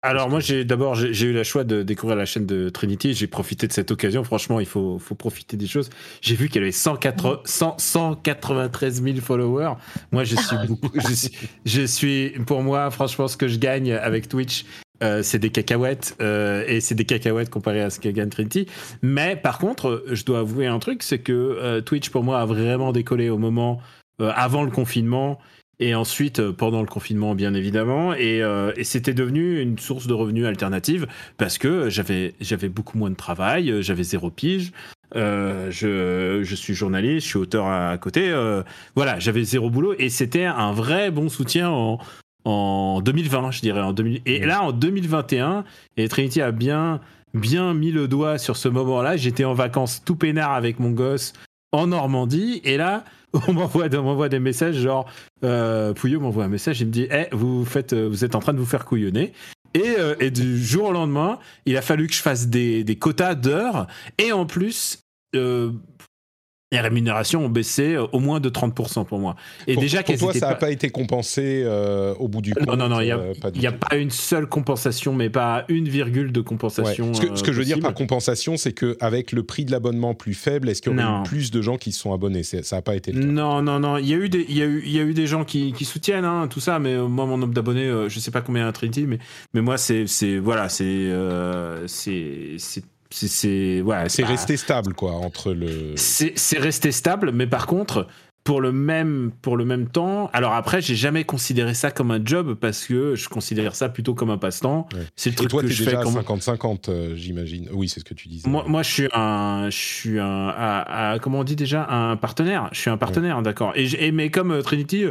Alors moi, j'ai d'abord j'ai eu la choix de découvrir la chaîne de Trinity. J'ai profité de cette occasion. Franchement, il faut, faut profiter des choses. J'ai vu qu'elle avait 104, 193 000 followers. Moi, je suis beaucoup. je, suis, je suis, pour moi, franchement, ce que je gagne avec Twitch, euh, c'est des cacahuètes euh, et c'est des cacahuètes comparé à ce que gagne Trinity. Mais par contre, je dois avouer un truc, c'est que euh, Twitch pour moi a vraiment décollé au moment avant le confinement et ensuite pendant le confinement bien évidemment et, c'était devenu une source de revenus alternative parce que j'avais j'avais beaucoup moins de travail, j'avais zéro pige. je, je, suis journaliste, je suis auteur à, côté. voilà, j'avais zéro boulot et c'était un vrai bon soutien en, en 2020, je dirais. En 2000... Et là, en 2021, et Trinity a bien, bien mis le doigt sur ce moment-là. J'étais en vacances tout peinard avec mon gosse en Normandie. Et là, on m'envoie, des messages genre, euh, Pouillot m'envoie un message, il me dit, hey, vous, faites, vous êtes en train de vous faire couillonner. Et, euh, et, du jour au lendemain, il a fallu que je fasse des, des quotas d'heures. Et en plus, euh, les rémunérations ont baissé euh, au moins de 30% pour moi. Et pour, déjà, pour toi, ça n'a pas... été compensé euh, au bout du compte Non, non, non, il n'y a, euh, a pas une seule compensation, mais pas une virgule de compensation. Ce, que, ce que je veux dire par compensation, c'est qu'avec le prix de l'abonnement plus faible, est-ce qu'il y aurait eu plus de gens qui se sont abonnés? Ça n'a pas été le cas. Non, non, non. Il y a eu des, il y a eu, il y a eu des gens qui, qui soutiennent hein, tout ça, mais moi, mon nombre d'abonnés, je ne sais pas combien à Trinity, mais, mais moi, c'est, voilà, c'est, c'est c'est ouais, c'est resté stable quoi entre le. C'est resté stable, mais par contre pour le même pour le même temps. Alors après, j'ai jamais considéré ça comme un job parce que je considère ça plutôt comme un passe-temps. C'est le truc toi, que je déjà fais. 50-50, euh, j'imagine. Oui, c'est ce que tu disais. Moi, moi, je suis un, je suis un, comment on dit déjà, un partenaire. Je suis un partenaire, d'accord. Et, mais comme euh, Trinity,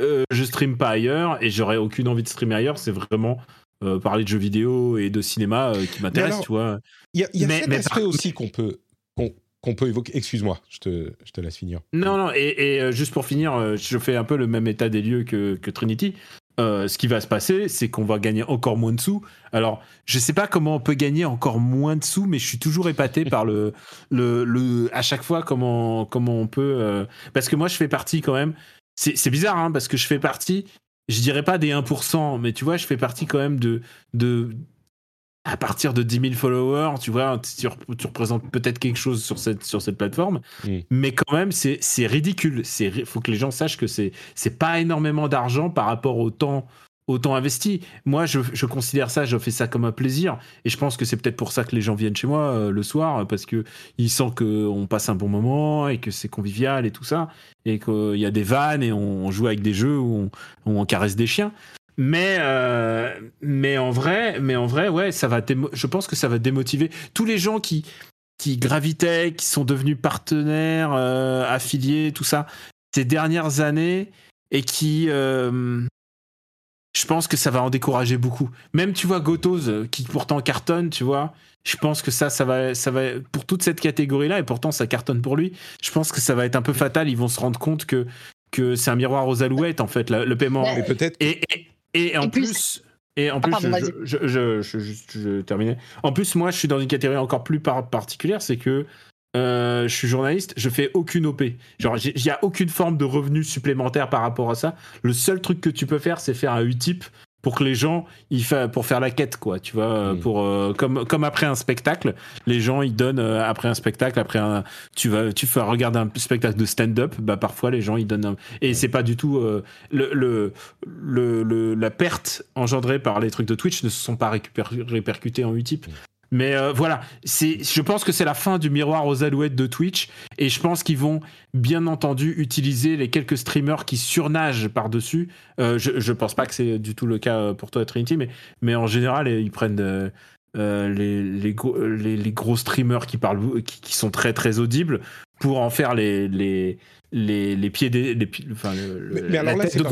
euh, je stream pas ailleurs et j'aurais aucune envie de streamer ailleurs. C'est vraiment euh, parler de jeux vidéo et de cinéma euh, qui m'intéresse, tu vois. Il y a, y a mais, cet aspect aussi qu'on peut, qu'on peut évoquer. Excuse-moi, je te, je te laisse finir. Non, non, et, et euh, juste pour finir, je fais un peu le même état des lieux que, que Trinity. ce qui va se passer, c'est qu'on va gagner encore moins de sous. Alors, je sais pas comment on peut gagner encore moins de sous, mais je suis toujours épaté par le, le, le, à chaque fois comment, comment on peut. parce que moi, je fais partie quand même. C'est bizarre, hein, parce que je fais partie je dirais pas des 1%, mais tu vois, je fais partie quand même de, de à partir de 10 000 followers, tu vois, tu, représentes peut-être quelque chose sur cette, sur cette plateforme, mais quand même, c'est ridicule. Il faut que les gens sachent que c'est pas énormément d'argent par rapport au temps autant investi. Moi, je, considère ça, je fais ça comme un plaisir. Et je pense que c'est peut-être pour ça que les gens viennent chez moi euh, le soir, parce qu'ils sentent qu'on passe un bon moment et que c'est convivial et tout ça. Et qu'il y a des vannes et on, joue avec des jeux où on, caresse des chiens. Mais, euh, mais, en vrai, mais en vrai, ouais, ça va je pense que ça va démotiver tous les gens qui, gravitaient, qui sont devenus partenaires, euh, affiliés, tout ça, ces dernières années et qui, je pense que ça va en décourager beaucoup. Même, tu vois, Gotos, euh, qui pourtant cartonne, tu vois, je pense que ça, ça va, ça va, pour toute cette catégorie-là, et pourtant ça cartonne pour lui, je pense que ça va être un peu fatal. Ils vont se rendre compte que, que c'est un miroir aux alouettes, en fait, le, paiement. Et peut-être. Et, et, en plus. Et en ah, plus, je, je, je, je, terminais. En plus, moi, je suis dans une catégorie encore plus particulière, c'est que euh, je suis journaliste, je fais aucune OP. Genre, il n'y a aucune forme de revenu supplémentaire par rapport à ça. Le seul truc que tu peux faire, c'est faire un Utip pour que les gens, pour faire la quête, quoi, tu vois, Mm. pour euh, comme comme après un spectacle, les gens ils donnent euh, après un spectacle, après un, tu vas, tu fais regarder un spectacle de stand-up, bah parfois les gens ils donnent, un- et c'est pas du tout euh, le, le, le, le- la perte engendrée par les trucs de Twitch ne se sont pas répercutés en Utip. Mais euh, voilà, je pense que c'est la fin du miroir aux alouettes de Twitch, et je pense qu'ils vont bien entendu utiliser les quelques streamers qui surnagent par-dessus. Euh, je, je pense pas que c'est du tout le cas euh, pour toi, Trinity, mais, mais en général, euh, ils prennent euh, les, les, gros, les, les gros streamers qui, parlent, qui, qui sont très très audibles pour en faire les, les, les, les pieds des. Les, enfin, le- Mais- mais alors la là, tête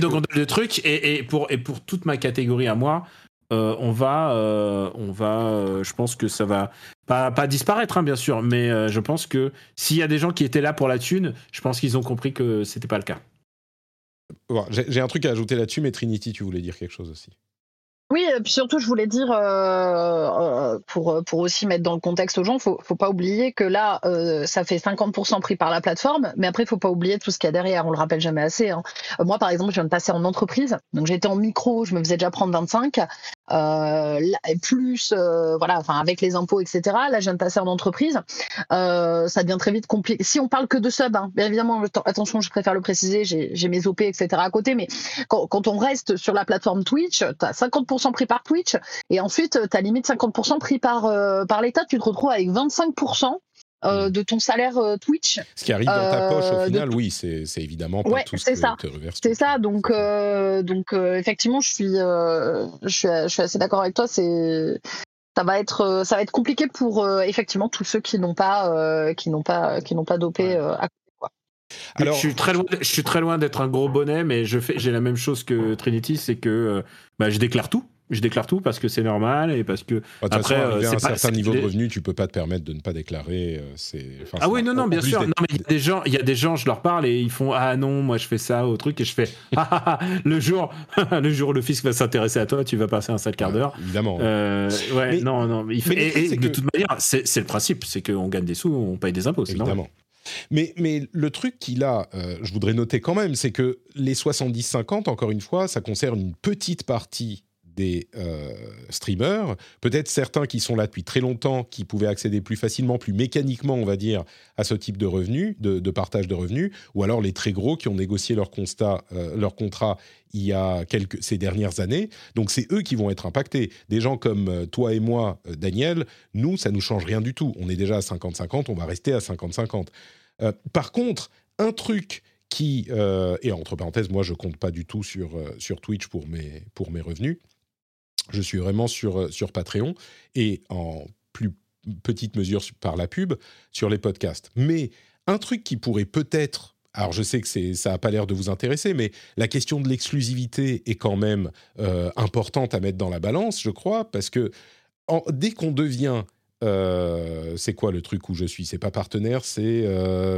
de gondole de trucs, et, et, pour, et pour toute ma catégorie à moi, euh, on va, euh, on va euh, je pense que ça va pas, pas disparaître, hein, bien sûr, mais euh, je pense que s'il y a des gens qui étaient là pour la thune, je pense qu'ils ont compris que c'était pas le cas. Bon, J'ai un truc à ajouter là-dessus, mais Trinity, tu voulais dire quelque chose aussi. Oui, et puis surtout, je voulais dire, euh, pour, pour aussi mettre dans le contexte aux gens, faut, faut pas oublier que là, euh, ça fait 50% pris par la plateforme, mais après, il faut pas oublier tout ce qu'il y a derrière. On le rappelle jamais assez. hein. Moi, par exemple, je viens de passer en entreprise, donc j'étais en micro, je me faisais déjà prendre 25, euh, plus, euh, voilà, enfin avec les impôts, etc. Là, je viens de passer en entreprise, euh, ça devient très vite compliqué. Si on parle que de sub, hein, bien évidemment, atten- attention, je préfère le préciser, j'ai j'ai mes OP, etc. à côté, mais quand, quand on reste sur la plateforme Twitch, tu as 50% pris par Twitch et ensuite tu as limite 50% pris par, euh, par l'État. Tu te retrouves avec 25% euh, de ton salaire euh, Twitch. Ce qui arrive dans ta Euh, poche, au final, oui, c'est c'est évidemment pas Ouais, tout ce c'est que ça. te reverse C'est ça, donc, euh, donc euh, effectivement, je suis, euh, je suis, je suis assez d'accord avec toi. C'est, ça va être, ça va être compliqué pour euh, effectivement tous ceux qui n'ont pas, euh, qui n'ont pas, qui n'ont pas dopé. Ouais. euh, à- Alors- je suis très loin, je suis très loin d'être un gros bonnet, mais je fais, j'ai la même chose que Trinity, c'est que euh, bah, je déclare tout. Je déclare tout parce que c'est normal et parce que Bah, De toute Après, façon, euh, à un pas- certain c'est- niveau de revenu, tu peux pas te permettre de ne pas déclarer. euh, c'est- enfin, Ah c'est- oui, non, non, en bien sûr. d'être- Non, mais il y a des gens, il y a des gens, je leur parle et ils font ah non, moi je fais ça au truc et je fais ah, ah, ah, le jour, le jour où le fisc va s'intéresser à toi, tu vas passer un sale quart d'heure. Évidemment. Euh, ouais, Mais- non, non, mais il mais le et, de toute manière, c'est c'est le principe, c'est qu'on gagne des sous, on paye des impôts, c'est normal. Évidemment. Mais, mais le truc qu'il a, euh, je voudrais noter quand même, c'est que les 70-50, encore une fois, ça concerne une petite partie des euh, streamers, peut-être certains qui sont là depuis très longtemps, qui pouvaient accéder plus facilement, plus mécaniquement, on va dire, à ce type de revenus, de, partage de revenus, ou alors les très gros qui ont négocié leur, constat, euh, leur contrat il y a quelques, ces dernières années. Donc c'est eux qui vont être impactés. Des gens comme euh, toi et moi, Daniel, nous, ça nous change rien du tout. On est déjà à 50-50, on va rester à 50-50. Euh, par contre, un truc qui, et entre parenthèses, moi je compte pas du tout sur, sur Twitch pour mes, pour mes revenus, je suis vraiment sur, euh, sur Patreon et en plus petite mesure sur- par la pub sur les podcasts. Mais un truc qui pourrait peut-être, alors je sais que ça n'a pas l'air de vous intéresser, mais la question de l'exclusivité est quand même euh, importante à mettre dans la balance, je crois, parce que dès qu'on devient euh, c'est quoi le truc où je suis? C'est pas partenaire, c'est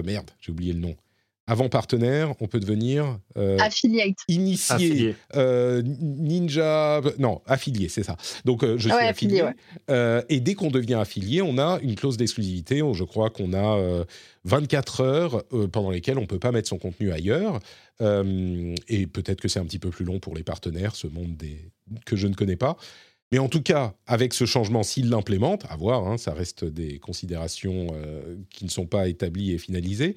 merde, j'ai oublié le nom. Avant partenaire, on peut devenir euh, Affiliate. initié, Affilié. euh, ninja, non, affilié, c'est ça. Donc euh, je suis Ouais, affilié. affilié, ouais. Euh, et dès qu'on devient affilié, on a une clause d'exclusivité. Je crois qu'on a euh, 24 heures euh, pendant lesquelles on peut pas mettre son contenu ailleurs. Euh, et peut-être que c'est un petit peu plus long pour les partenaires, ce monde des... que je ne connais pas. Mais en tout cas, avec ce changement, s'il l'implémente, à voir, hein, ça reste des considérations euh, qui ne sont pas établies et finalisées.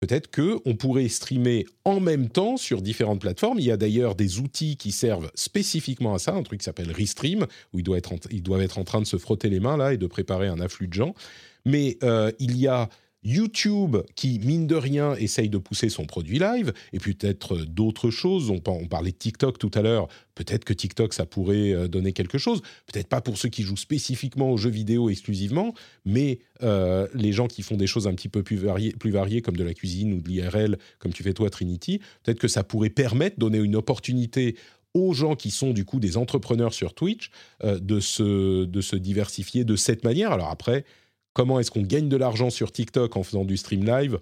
Peut-être que on pourrait streamer en même temps sur différentes plateformes. Il y a d'ailleurs des outils qui servent spécifiquement à ça, un truc qui s'appelle Restream, où ils doivent, être en, ils doivent être en train de se frotter les mains là et de préparer un afflux de gens. Mais euh, il y a YouTube qui, mine de rien, essaye de pousser son produit live, et peut-être euh, d'autres choses. On, par- on parlait de TikTok tout à l'heure. Peut-être que TikTok, ça pourrait euh, donner quelque chose. Peut-être pas pour ceux qui jouent spécifiquement aux jeux vidéo exclusivement, mais euh, les gens qui font des choses un petit peu plus variées, plus variées, comme de la cuisine ou de l'IRL, comme tu fais toi, Trinity, peut-être que ça pourrait permettre, donner une opportunité aux gens qui sont du coup des entrepreneurs sur Twitch de, se, de se diversifier de cette manière. Alors après, comment est-ce qu'on gagne de l'argent sur TikTok en faisant du stream live?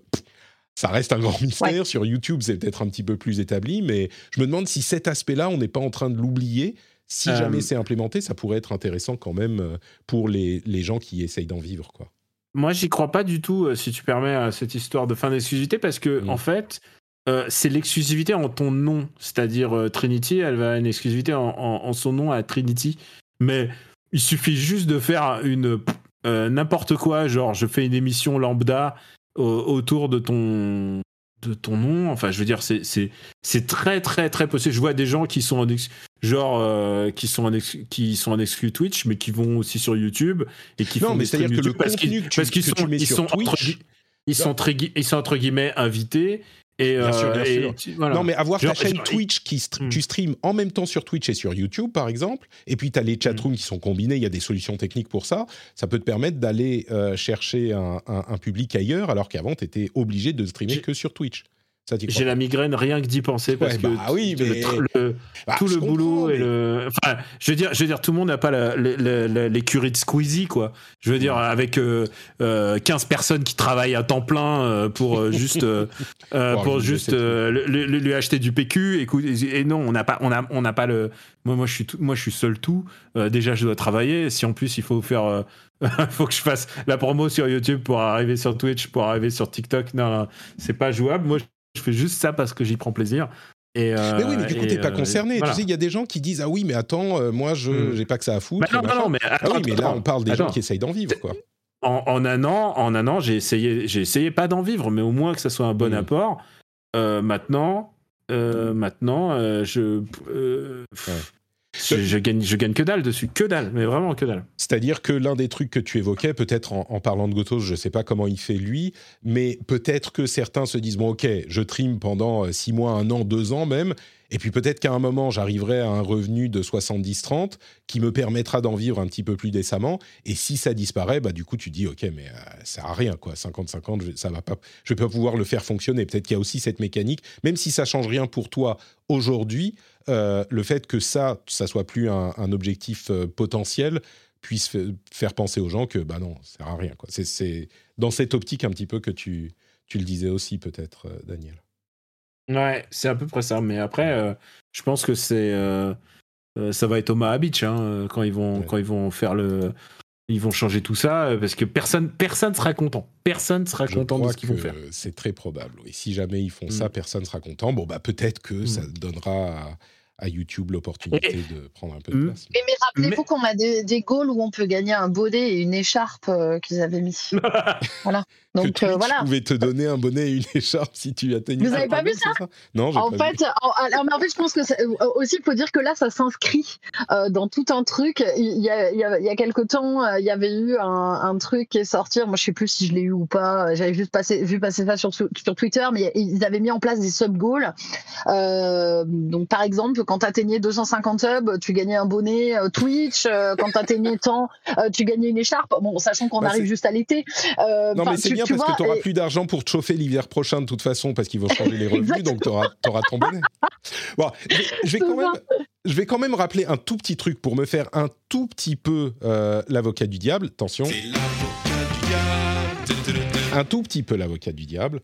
Ça reste un grand mystère. Sur YouTube, c'est peut-être un petit peu plus établi, mais je me demande si cet aspect-là, on n'est pas en train de l'oublier. Si Euh, jamais c'est implémenté, ça pourrait être intéressant quand même euh, pour les, les gens qui essayent d'en vivre. Quoi. Moi, j'y crois pas du tout, euh, si tu permets, à cette histoire de fin d'exclusivité, parce que, Mm. en fait, euh, c'est l'exclusivité en ton nom. C'est-à-dire euh, Trinity, elle va avoir une exclusivité en, en- en son nom à Trinity. Mais il suffit juste de faire une euh, n'importe quoi, genre je fais une émission lambda au- autour de ton de ton nom. Enfin, je veux dire, c'est c'est c'est très très très possible. Je vois des gens qui sont en ex- genre euh, qui sont en ex- qui sont en exclu Twitch, mais qui vont aussi sur YouTube et qui Non, font mais des que le YouTube parce qu'ils contenu que parce qu'ils sont ils sont Twitch- ils sont très gui- ils sont entre guillemets invités et, Bien sûr, euh, bien sûr. tu- voilà. Non, mais avoir Genre- ta chaîne Twitch qui st- Hmm. tu streams en même temps sur Twitch et sur YouTube, par exemple, et puis tu as les chatrooms qui sont combinés, il y a des solutions techniques pour ça, ça peut te permettre d'aller euh, chercher un, un- un public ailleurs, alors qu'avant, tu étais obligé de streamer que sur Twitch. J'ai la migraine rien que d'y penser parce Ouais, que bah oui, mais- le- Bah, tout le boulot et le enfin je veux dire je veux dire tout le monde n'a pas l'écurie de Squeezie quoi. Je veux dire avec euh, euh, 15 personnes qui travaillent à temps plein euh, pour euh, juste euh, euh, Oh, pour juste euh, lui acheter du PQ écoute et non on n'a pas on a on n'a pas le moi moi je suis tout- moi je suis seul tout. Euh, déjà je dois travailler. Si en plus il faut faire euh, faut que je fasse la promo sur YouTube pour arriver sur Twitch pour arriver sur TikTok. Non, non, c'est pas jouable. Moi je fais juste ça parce que j'y prends plaisir et euh, Mais oui, mais du coup, t'es pas euh, concerné. voilà. Tu sais, il y a des gens qui disent Ah oui, mais attends, euh, moi, je Hmm. j'ai pas que ça à foutre. Bah non, non, non, mais ah oui, mais là, on parle des gens qui essayent d'en vivre, quoi. en, en un an, en un an, j'ai essayé, j'ai essayé pas d'en vivre, mais au moins que ça soit un bon Mm. apport. Euh, maintenant, euh, maintenant, euh, je, Ouais. Je, je gagne, je gagne que dalle dessus, que dalle, mais vraiment que dalle. C'est-à-dire que l'un des trucs que tu évoquais, peut-être en, en parlant de Gotos, je ne sais pas comment il fait lui, mais peut-être que certains se disent bon, ok, je trime pendant euh, six mois, un an, deux ans même, et puis peut-être qu'à un moment, j'arriverai à un revenu de 70-30 qui me permettra d'en vivre un petit peu plus décemment. Et si ça disparaît, bah du coup, tu dis ok, mais euh, ça sert à rien quoi, 50-50, je- ça va pas, je vais pas pouvoir le faire fonctionner. Peut-être qu'il y a aussi cette mécanique, même si ça change rien pour toi aujourd'hui, euh, le fait que ça, ça soit plus un, un objectif euh, potentiel puisse fa- faire penser aux gens que bah non, ça sert à rien. Quoi. C'est, c'est dans cette optique un petit peu que tu, tu le disais aussi peut-être, euh, Daniel. Ouais, c'est à peu près ça. Mais après, je pense que c'est, ça va être Omaha Beach hein, quand ils vont, Ouais. quand ils vont faire le, ils vont changer tout ça parce que personne, personne sera content. Personne sera Je content de ce qu'ils vont faire. C'est très probable. Et si jamais ils font ça, Mm. personne sera content. Bon, bah peut-être que ça donnera à, à YouTube l'opportunité de prendre un peu de Mm. place. Mais rappelez-vous qu'on a des, des goals où on peut gagner un bonnet et une écharpe euh, qu'ils avaient mis. voilà. Que Donc Twitch euh, voilà. pouvait te donner un bonnet et une écharpe si tu atteignais. Vous avez un pas vu c'est Non, En pas vu. fait, en, mais en fait, je pense que euh, aussi, il faut dire que là, ça s'inscrit euh, dans tout un truc. Il y a, il y a, il y a quelque temps, il y avait eu un, un truc qui est sorti. Moi, je sais plus si je l'ai eu ou pas. J'avais juste passé, vu passer ça sur, sur Twitter, mais ils avaient mis en place des sub goals. Euh, donc, par exemple, quand tu atteignais 250 subs, tu gagnais un bonnet Twitch. Quand tu atteignais tant, tu gagnais une écharpe. Bon, sachant qu'on Bah, arrive juste à l'été. Non, mais c'est bien tu parce vois, que tu n'auras et- plus d'argent pour te chauffer l'hiver prochain de toute façon parce qu'ils vont changer les revenus, donc tu auras, ton bonnet. Bon, je vais, quand même, je vais quand même rappeler un tout petit truc pour me faire un tout petit peu euh, l'avocat du diable. Attention, un tout petit peu l'avocat du diable.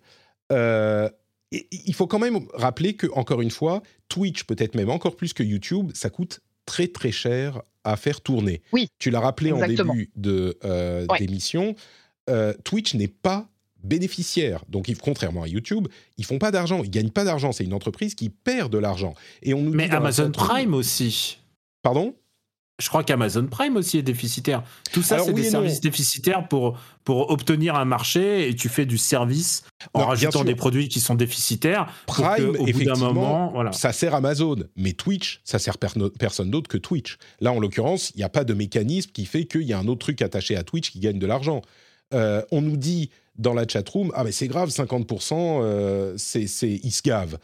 Euh, et- il faut quand même rappeler que, encore une fois, Twitch, peut-être même encore plus que YouTube, ça coûte très très cher à faire tourner. Oui, Tu l'as rappelé exactement. en début de euh, Ouais. d'émission, euh, Twitch n'est pas bénéficiaire. Donc, ils- contrairement à YouTube, ils font pas d'argent, ils gagnent pas d'argent. C'est une entreprise qui perd de l'argent. Et on nous Mais Amazon Prime aussi. Pardon? Je crois qu'Amazon Prime aussi est déficitaire. Tout ça, c'est oui des non. services déficitaires pour, pour obtenir un marché et tu fais du service en Non, rajoutant des produits qui sont déficitaires. pour Prime, que, au bout d'un moment, voilà. ça sert Amazon, mais Twitch, ça sert personne d'autre que Twitch. Là, en l'occurrence, il n'y a pas de mécanisme qui fait qu'il y a un autre truc attaché à Twitch qui gagne de l'argent. Euh, on nous dit dans la chatroom, ah mais c'est grave, 50%, euh, c'est, c'est, ils se gavent.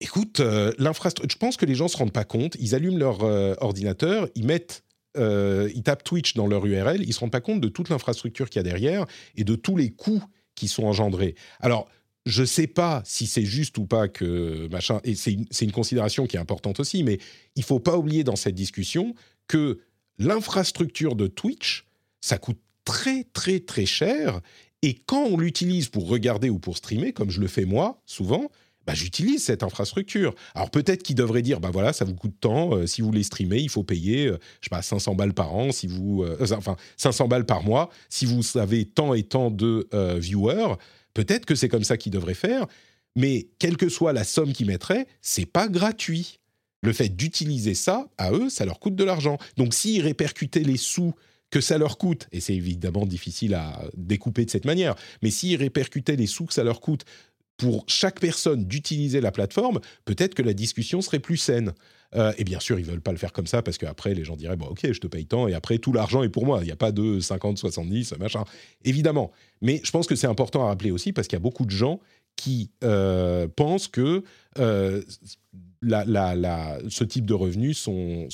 Écoute, euh, je pense que les gens se rendent pas compte, ils allument leur ordinateur, ils mettent, ils tapent Twitch dans leur URL, ils se rendent pas compte de toute l'infrastructure qu'il y a derrière et de tous les coûts qui sont engendrés. Alors, je sais pas si c'est juste ou pas que machin, et c'est une, c'est une considération qui est importante aussi, mais il faut pas oublier dans cette discussion que l'infrastructure de Twitch, ça coûte très très très cher, et quand on l'utilise pour regarder ou pour streamer, comme je le fais moi souvent, bah, j'utilise cette infrastructure. Alors peut-être qu'ils devraient dire, bah voilà, ça vous coûte tant, euh, si vous voulez streamer, il faut payer, euh, je sais pas, 500 balles par an, si vous, euh, enfin 500 balles par mois, si vous avez tant et tant de euh, viewers, peut-être que c'est comme ça qu'ils devraient faire, Mais quelle que soit la somme qu'ils mettraient, c'est pas gratuit. Le fait d'utiliser ça, à eux, ça leur coûte de l'argent. Donc s'ils répercutaient les sous que ça leur coûte, et c'est évidemment difficile à découper de cette manière, mais s'ils répercutaient les sous que ça leur coûte pour chaque personne d'utiliser la plateforme, peut-être que la discussion serait plus saine. Euh, et bien sûr, ils veulent pas le faire comme ça parce qu'après, les gens diraient bon, ok, je te paye tant et après tout l'argent est pour moi. Il n'y a pas de 50, 70, machin. Évidemment. Mais je pense que c'est important à rappeler aussi parce qu'il y a beaucoup de gens qui euh, pensent que euh, ce type de revenus sont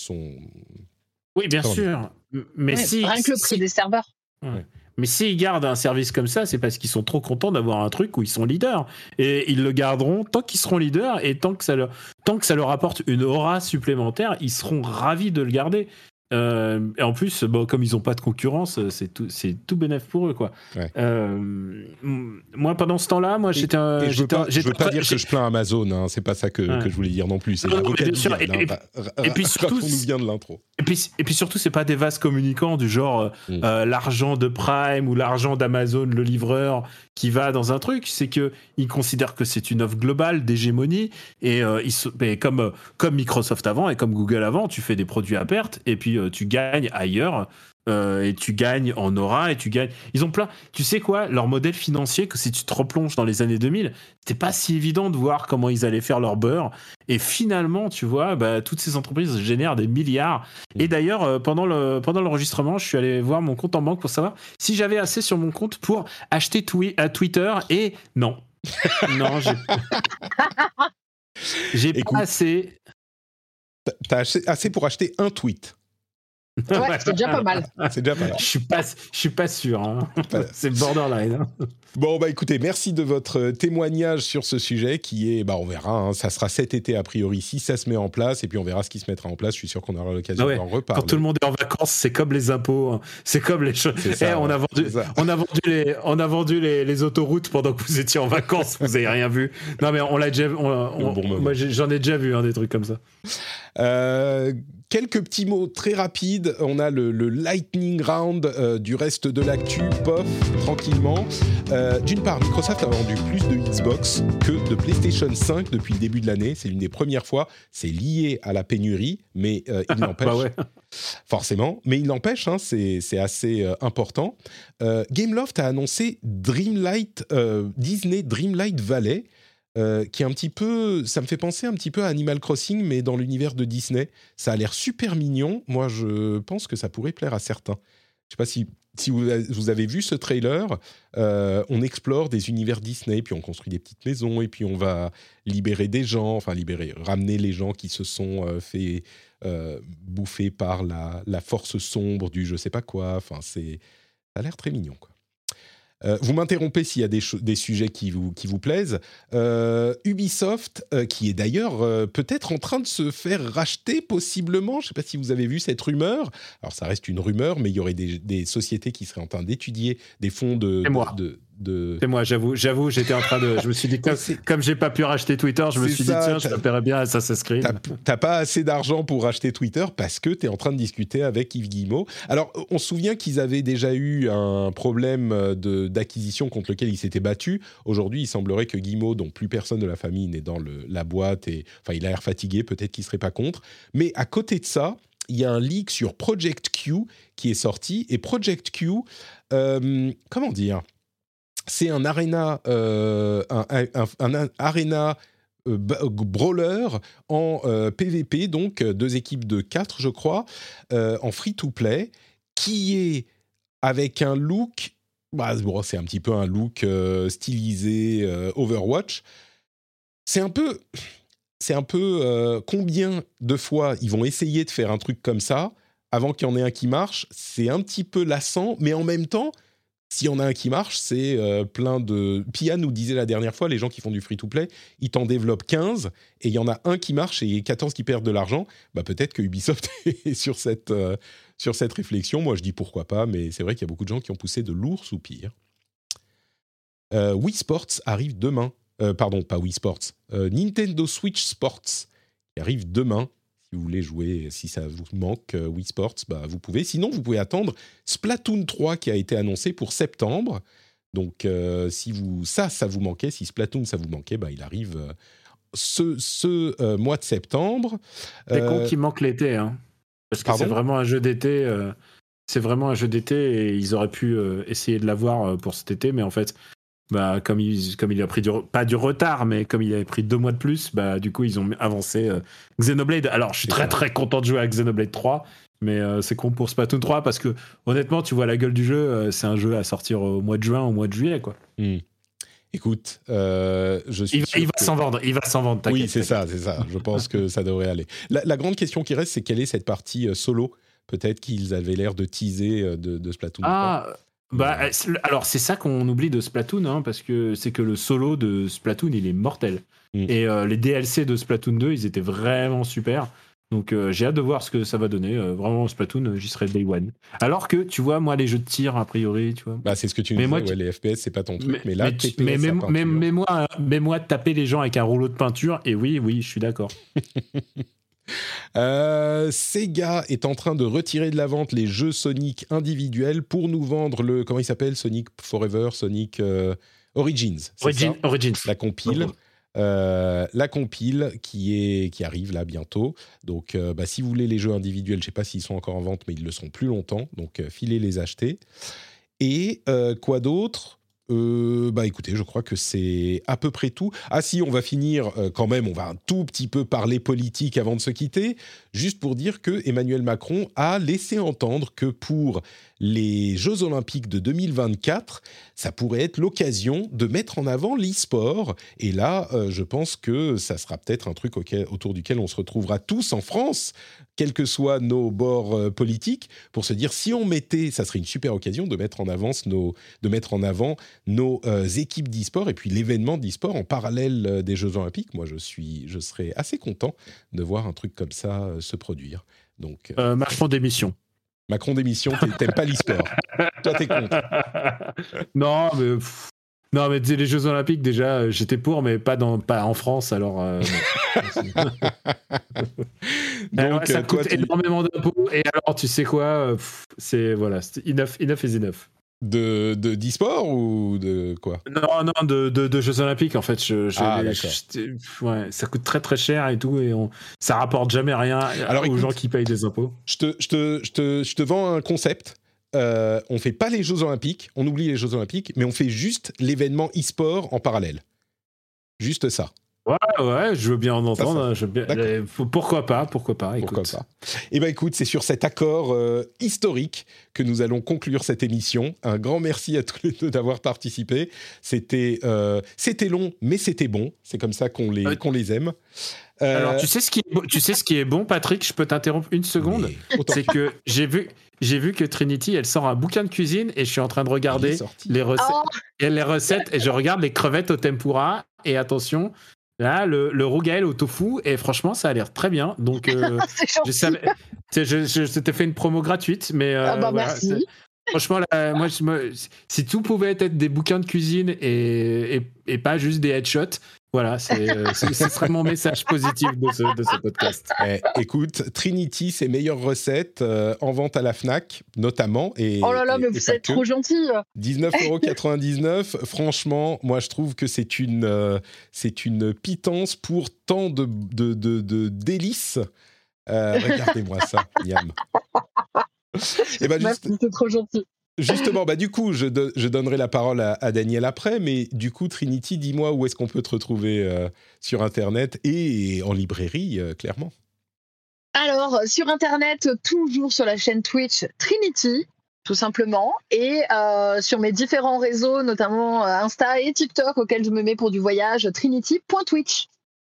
oui, bien sûr. Mais Ouais, si, rien que le prix si- des serveurs. Ouais. Mais s'ils gardent un service comme ça, c'est parce qu'ils sont trop contents d'avoir un truc où ils sont leaders. Et ils le garderont tant qu'ils seront leaders et tant que ça leur, tant que ça leur apporte une aura supplémentaire, ils seront ravis de le garder. Euh, et en plus, bon, comme ils n'ont pas de concurrence, c'est tout, c'est tout bénéf pour eux, quoi. Ouais. Euh, moi, pendant ce temps-là, moi, j'étais un. Je veux un- pas, je veux pas dire que je plains Amazon, hein, c'est pas ça que, Ouais. que je voulais dire non plus. C'est Non, non, l'avocat mais du bien sûr, diable, et- hein, et- et puis surtout, bien de l'intro. Et puis, et puis surtout, c'est pas des vases communicants du genre euh, Mm. euh, l'argent de Prime ou l'argent d'Amazon, le livreur, qui va dans un truc. C'est que ils considèrent que c'est une offre globale d'hégémonie et ils mais comme comme Microsoft avant et comme Google avant, tu fais des produits à perte et puis tu gagnes ailleurs. euh, et tu gagnes en aura et tu gagnes. Ils ont plein. Tu sais quoi Leur modèle financier, que si tu te replonges dans les années 2000, c'était pas si évident de voir comment ils allaient faire leur beurre. Et finalement, tu vois, bah, toutes ces entreprises génèrent des milliards. Et d'ailleurs, euh, pendant le pendant l'enregistrement, je suis allé voir mon compte en banque pour savoir si j'avais assez sur mon compte pour acheter twi- à Twitter. Et non, non, j'ai j'ai pas assez. T'as- assez pour acheter un tweet. Ouais, c'est déjà pas mal. C'est déjà pas mal. Je suis pas, je suis pas sûr. hein. C'est borderline. hein. Bon, bah écoutez, merci de votre euh, témoignage sur ce sujet qui est, bah on verra, hein, ça sera cet été a priori si ça se met en place et puis on verra ce qui se mettra en place. Je suis sûr qu'on aura l'occasion Ah ouais, d'en reparler. Quand tout le monde est en vacances, c'est comme les impôts. hein. C'est comme les choses. Eh, on, a ouais, vendu, on a vendu les, on a vendu les, les autoroutes pendant que vous étiez en vacances. vous avez rien vu. Non, mais on l'a déjà. On, on- bon moment. moi, j'en ai déjà vu hein, des trucs comme ça. Euh, quelques petits mots très rapides. On a le, le lightning round euh, du reste de l'actu, pof, tranquillement. Euh, D'une part, Microsoft a vendu plus de Xbox que de PlayStation 5 depuis le début de l'année. C'est une des premières fois. C'est lié à la pénurie, mais il n'empêche. Bah ouais. Forcément, mais il n'empêche, hein, c'est assez important. Gameloft a annoncé Dreamlight, Disney Dreamlight Valley, euh, qui est un petit peu, ça me fait penser un petit peu à Animal Crossing, mais dans l'univers de Disney. Ça a l'air super mignon. Moi, je pense que ça pourrait plaire à certains. Je sais pas si, si vous, vous avez vu ce trailer. Euh, on explore des univers Disney, puis on construit des petites maisons, et puis on va libérer des gens, enfin libérer, ramener les gens qui se sont euh, fait bouffer par la, la force sombre du je sais pas quoi. Enfin, c'est, ça a l'air très mignon, quoi. Euh, vous m'interrompez s'il y a des, sujets qui vous, qui vous plaisent. Euh, Ubisoft, euh, qui est d'ailleurs peut-être en train de se faire racheter, possiblement. Je ne sais pas si vous avez vu cette rumeur. Alors, ça reste une rumeur, mais il y aurait des, des sociétés qui seraient en train d'étudier des fonds de. De, de- C'est moi, j'avoue, j'avoue, j'étais en train de. Je me suis dit, comme, comme j'ai pas pu racheter Twitter, je me suis ça, dit, tiens, je m'appellerais bien Assassin's Creed. T'as pas assez d'argent pour acheter Twitter parce que tu es en train de discuter avec Yves Guillemot. Alors, on se souvient qu'ils avaient déjà eu un problème euh, d'acquisition contre lequel ils s'étaient battus. Aujourd'hui, il semblerait que Guillemot, dont plus personne de la famille n'est dans le- la boîte, et enfin, il a l'air fatigué, peut-être qu'il serait pas contre. Mais à côté de ça, il y a un leak sur Project Q qui est sorti. Et Project Q, euh, comment dire? C'est un arena, euh, un, euh, brawler en PVP, donc euh, deux équipes de quatre, je crois, en free-to-play, qui est avec un look, bah, c'est un petit peu un look stylisé Overwatch. C'est un peu, c'est un peu combien de fois ils vont essayer de faire un truc comme ça avant qu'il y en ait un qui marche. C'est un petit peu lassant, mais en même temps, s'il y en a un qui marche, c'est euh, plein de. Pia nous disait la dernière fois, les gens qui font du free-to-play, ils t'en développent 15 et il y en a un qui marche et 14 qui perdent de l'argent. Bah, peut-être que Ubisoft est sur cette, euh, sur cette réflexion. Moi, je dis pourquoi pas, mais c'est vrai qu'il y a beaucoup de gens qui ont poussé de lourds soupirs. Euh, Wii Sports arrive demain. Pardon, pas Wii Sports. Nintendo Switch Sports arrive demain. Si vous voulez jouer, si ça vous manque euh, Wii Sports, bah, vous pouvez. Sinon, vous pouvez attendre Splatoon 3 qui a été annoncé pour septembre. Donc, euh, si vous ça, ça vous manquait, si Splatoon, ça vous manquait, bah, il arrive euh, ce, ce euh, mois de septembre. C'est con qu'il manque l'été, hein. Parce que c'est vraiment un jeu d'été. c'est vraiment un jeu d'été et ils auraient pu essayer de l'avoir pour cet été, mais en fait, bah, comme, il, comme il a pris du, pas du retard, mais comme il avait pris deux mois de plus, bah, du coup, ils ont avancé euh, Xenoblade. Alors, je suis très très content de jouer à Xenoblade 3, mais euh, c'est con pour Splatoon 3 parce que honnêtement, tu vois la gueule du jeu, euh, c'est un jeu à sortir au mois de juin, au mois de juillet, quoi. Écoute, euh, je suis Il, va- sûr il va que- s'en vendre, il va s'en vendre. Oui, c'est ça, c'est ça. Je pense que ça devrait aller. La, la grande question qui reste, c'est quelle est cette partie euh, solo Peut-être qu'ils avaient l'air de teaser euh, de, de Splatoon 3. Ah, bah, alors c'est ça qu'on oublie de Splatoon, hein, parce que c'est que le solo de Splatoon, il est mortel. Mm. Et euh, les DLC de Splatoon 2, ils étaient vraiment super. Donc euh, j'ai hâte de voir ce que ça va donner. Euh, vraiment, Splatoon, j'y serai day one. Alors que, tu vois, moi, les jeux de tir, a priori, tu vois. Bah, c'est ce que tu me Mais disais, moi, ouais, tu- les FPS, c'est pas ton truc. Mais, là, mais, tu- TPS mais, mais, mais- mais moi, mais moi, taper les gens avec un rouleau de peinture, et oui, oui, je suis d'accord. Euh, Sega est en train de retirer de la vente les jeux Sonic individuels pour nous vendre le. Comment il s'appelle Sonic Forever, Sonic euh, Origins. Origin, ça Origins. la compile. Euh, la compile qui, est, qui arrive là bientôt. Donc, euh, bah, si vous voulez les jeux individuels, je ne sais pas s'ils sont encore en vente, mais ils le sont plus longtemps. Donc, euh, filez les acheter. Et quoi d'autre? Euh, bah écoutez, je crois que c'est à peu près tout. Ah si, on va finir euh, quand même, on va un tout petit peu parler politique avant de se quitter, juste pour dire que Emmanuel Macron a laissé entendre que pour les Jeux Olympiques de 2024, ça pourrait être l'occasion de mettre en avant l'e-sport. Et là, euh, je pense que ça sera peut-être un truc autour duquel on se retrouvera tous en France, quels que soient nos bords euh, politiques, pour se dire si on mettait, ça serait une super occasion de mettre en avance nos, de mettre en avant nos euh, équipes d'e-sport et puis l'événement d'e-sport en parallèle euh, des Jeux Olympiques. Moi, je suis, je serais assez content de voir un truc comme ça euh, se produire. Donc, euh, Macron d'émission. Macron d'émission, t'aimes pas l'e-sport. Toi, t'es contre. non, mais. pff, Non, mais les Jeux Olympiques, déjà, euh, j'étais pour, mais pas, dans, pas en France, alors. euh. Alors, Donc, ça euh, toi, coûte tu- énormément d'impôts, et alors, tu sais quoi C'est. Voilà, enough, enough is enough. de de d'e-sport ou de quoi? Non, non, de, de, de Jeux Olympiques, en fait. Je, je- Ah, je- ouais, ça coûte très très cher et tout, et on, ça rapporte jamais rien Alors, aux écoute, gens qui payent des impôts. je te, je, te, je, te, je te vends un concept. Euh, on fait pas les Jeux Olympiques, on oublie les Jeux Olympiques, mais on fait juste l'événement e-sport en parallèle. Juste ça. Ouais, ouais, je veux bien en entendre. ça. je veux bien- D'accord. euh, faut- pourquoi pas, pourquoi pas, écoute. Pourquoi pas Eh bien, écoute, c'est sur cet accord euh, historique que nous allons conclure cette émission. Un grand merci à tous les deux d'avoir participé. C'était euh, c'était long, mais c'était bon. C'est comme ça qu'on les, Euh, qu'on les aime. Euh, Alors, tu sais, ce qui est bon, tu sais ce qui est bon, Patrick? Je peux t'interrompre une seconde? C'est que j'ai vu, j'ai vu que Trinity, elle sort un bouquin de cuisine et je suis en train de regarder les recettes, Oh, et les recettes et je regarde les crevettes au tempura et attention, là le, le rougail au tofu et franchement ça a l'air très bien. Donc euh, c'est je t'ai fait une promo gratuite, mais euh, Ah bah voilà, merci. c'est- Franchement, là, moi, je me- si tout pouvait être des bouquins de cuisine et, et, et pas juste des headshots, voilà, c'est, euh, ce serait mon message positif de ce, de ce podcast. Eh, écoute, Trinity, ses meilleures recettes euh, en vente à la Fnac, notamment. Et, Oh là là, et- mais et vous êtes que. trop gentil. 19,99€. Franchement, moi, je trouve que c'est une, euh, c'est une pitance pour tant de, de, de, de délices. Euh, Regardez-moi ça, Yam. Et ben, juste- trop gentil. Justement, bah, du coup, je, do- je donnerai la parole à, à Daniel après, mais du coup, Trinity, dis-moi où est-ce qu'on peut te retrouver euh, sur Internet et en librairie, euh, clairement. Alors, sur Internet, toujours sur la chaîne Twitch Trinity, tout simplement, et euh, sur mes différents réseaux, notamment Insta et TikTok, auxquels je me mets pour du voyage, trinity.twitch.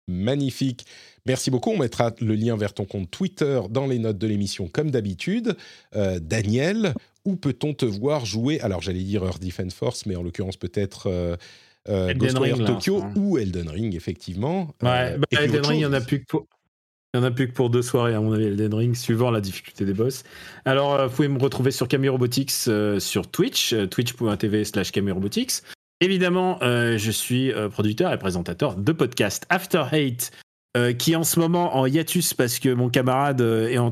Magnifique. Merci beaucoup. On mettra le lien vers ton compte Twitter dans les notes de l'émission, comme d'habitude. Euh, Daniel, où peut-on te voir jouer? Alors, j'allais dire Earth Defense Force, mais en l'occurrence, peut-être euh, euh, Elden Ghostwire Ring, Tokyo ou Elden Ring, effectivement. Ouais, Euh, bah, et puis Elden Ring, il y en a plus que pour. Il en a plus que pour deux soirées, à mon avis, Elden Ring, suivant la difficulté des boss. Alors, euh, vous pouvez me retrouver sur Camille Robotics euh, sur Twitch, twitch.tv slash Camille Robotics. Évidemment, euh, je suis producteur et présentateur de podcast After Hate qui est en ce moment en hiatus parce que mon camarade est en,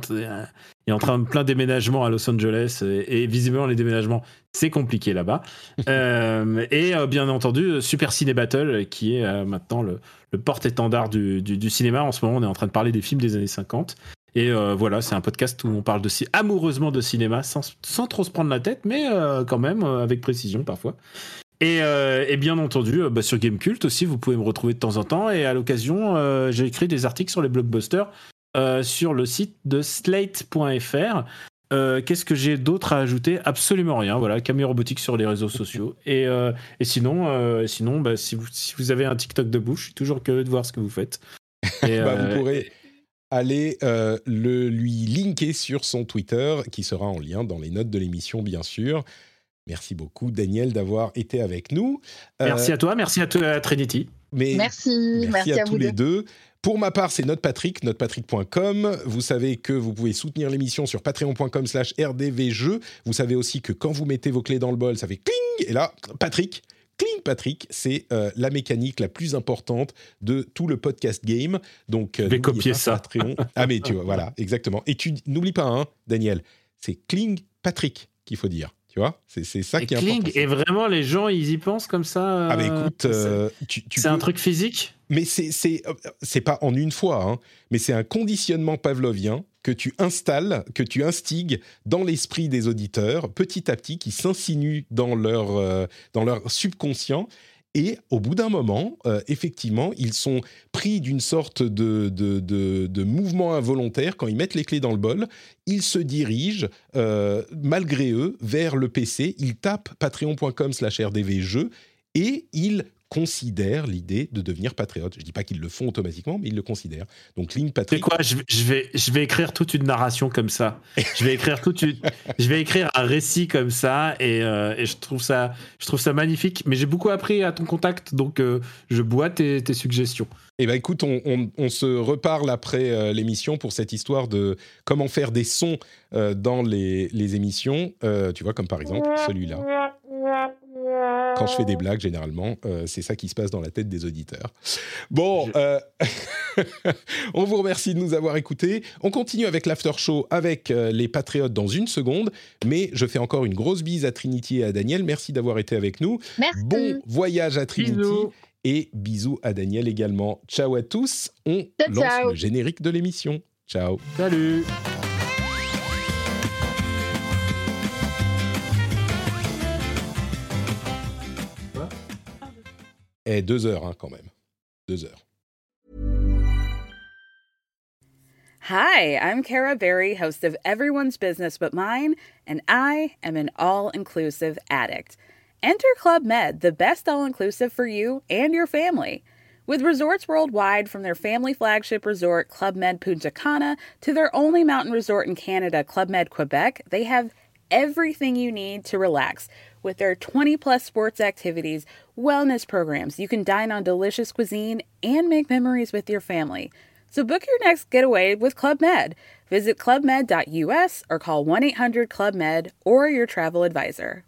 est en train de plein déménagement à Los Angeles et, visiblement les déménagements c'est compliqué là-bas. et bien entendu Super Ciné Battle qui est maintenant le, porte-étendard du, du, cinéma. En ce moment on est en train de parler des films des années 50 et euh, voilà, c'est un podcast où on parle de amoureusement de cinéma sans, trop se prendre la tête, mais euh, quand même euh, avec précision parfois. Et, bien entendu, bah, sur Gamecult aussi, vous pouvez me retrouver de temps en temps. Et à l'occasion, j'ai écrit des articles sur les blockbusters sur le site de slate.fr. Qu'est-ce que j'ai d'autre à ajouter? Absolument rien. Voilà, Camille Robotique sur les réseaux sociaux. Et, sinon, sinon bah, si, vous, si vous avez un TikTok de bouche, je suis toujours curieux de voir ce que vous faites. Et, bah, vous pourrez allez euh, le lui linker sur son Twitter, qui sera en lien dans les notes de l'émission, bien sûr. Merci beaucoup, Daniel, d'avoir été avec nous. Euh, merci à toi, merci à, Trinity. Mais merci, merci, à, tous les deux. Pour ma part, c'est NotePatrick, notepatrick.com. Vous savez que vous pouvez soutenir l'émission sur patreon.com slash rdvjeux. Vous savez aussi que quand vous mettez vos clés dans le bol, ça fait cling Et là, Patrick Clean Patrick, c'est euh, la mécanique la plus importante de tout le podcast game. Donc, euh, je vais copier ça. Patreon. ah, mais tu vois, voilà, exactement. Et tu n'oublie pas, hein, Daniel, c'est Cling Patrick qu'il faut dire. Tu vois, c'est ça qui est important. Et vraiment, les gens, ils y pensent comme ça. ah, mais écoute, euh, c'est un truc physique? Mais c'est c'est pas en une fois, hein, mais c'est un conditionnement pavlovien que tu installes, que tu instigues dans l'esprit des auditeurs, petit à petit, qui s'insinuent dans leur, euh, dans leur subconscient. Et au bout d'un moment, euh, effectivement, ils sont pris d'une sorte de, de, de, mouvement involontaire. Quand ils mettent les clés dans le bol, ils se dirigent, euh, malgré eux, vers le PC. Ils tapent patreon.com slash rdvjeux et ils considèrent l'idée de devenir patriote. Je ne dis pas qu'ils le font automatiquement, mais ils le considèrent. Donc, ligne patriote. quoi je, vais, je vais écrire toute une narration comme ça. je vais écrire toute je vais écrire un récit comme ça, et, euh, et, je trouve ça, je trouve ça magnifique. Mais j'ai beaucoup appris à ton contact, donc euh, je bois tes, tes suggestions. Eh ben écoute, on, on, se reparle après euh, l'émission pour cette histoire de comment faire des sons dans les, les émissions. tu vois, comme par exemple celui-là. Quand je fais des blagues, généralement, euh, c'est ça qui se passe dans la tête des auditeurs. Bon, euh, on vous remercie de nous avoir écoutés. On continue avec l'after show avec euh, les Patriotes dans une seconde, mais je fais encore une grosse bise à Trinity et à Daniel. Merci d'avoir été avec nous. Merci. Bon voyage à Trinity. Et bisous à Daniel également. Ciao à tous. On lance le générique de l'émission. Ciao. Salut. Et deux heures, hein, quand même. Deux heures. Hi, I'm Kara Berry, host of Everyone's Business But Mine, and I am an all inclusive addict. Enter Club Med, the best all inclusive for you and your family. With resorts worldwide, from their family flagship resort, Club Med Punta Cana, to their only mountain resort in Canada, Club Med Quebec, they have everything you need to relax with their 20 plus sports activities, wellness programs. You can dine on delicious cuisine and make memories with your family. So book your next getaway with Club Med. Visit clubmed.us or call 1 800 Club Med or your travel advisor.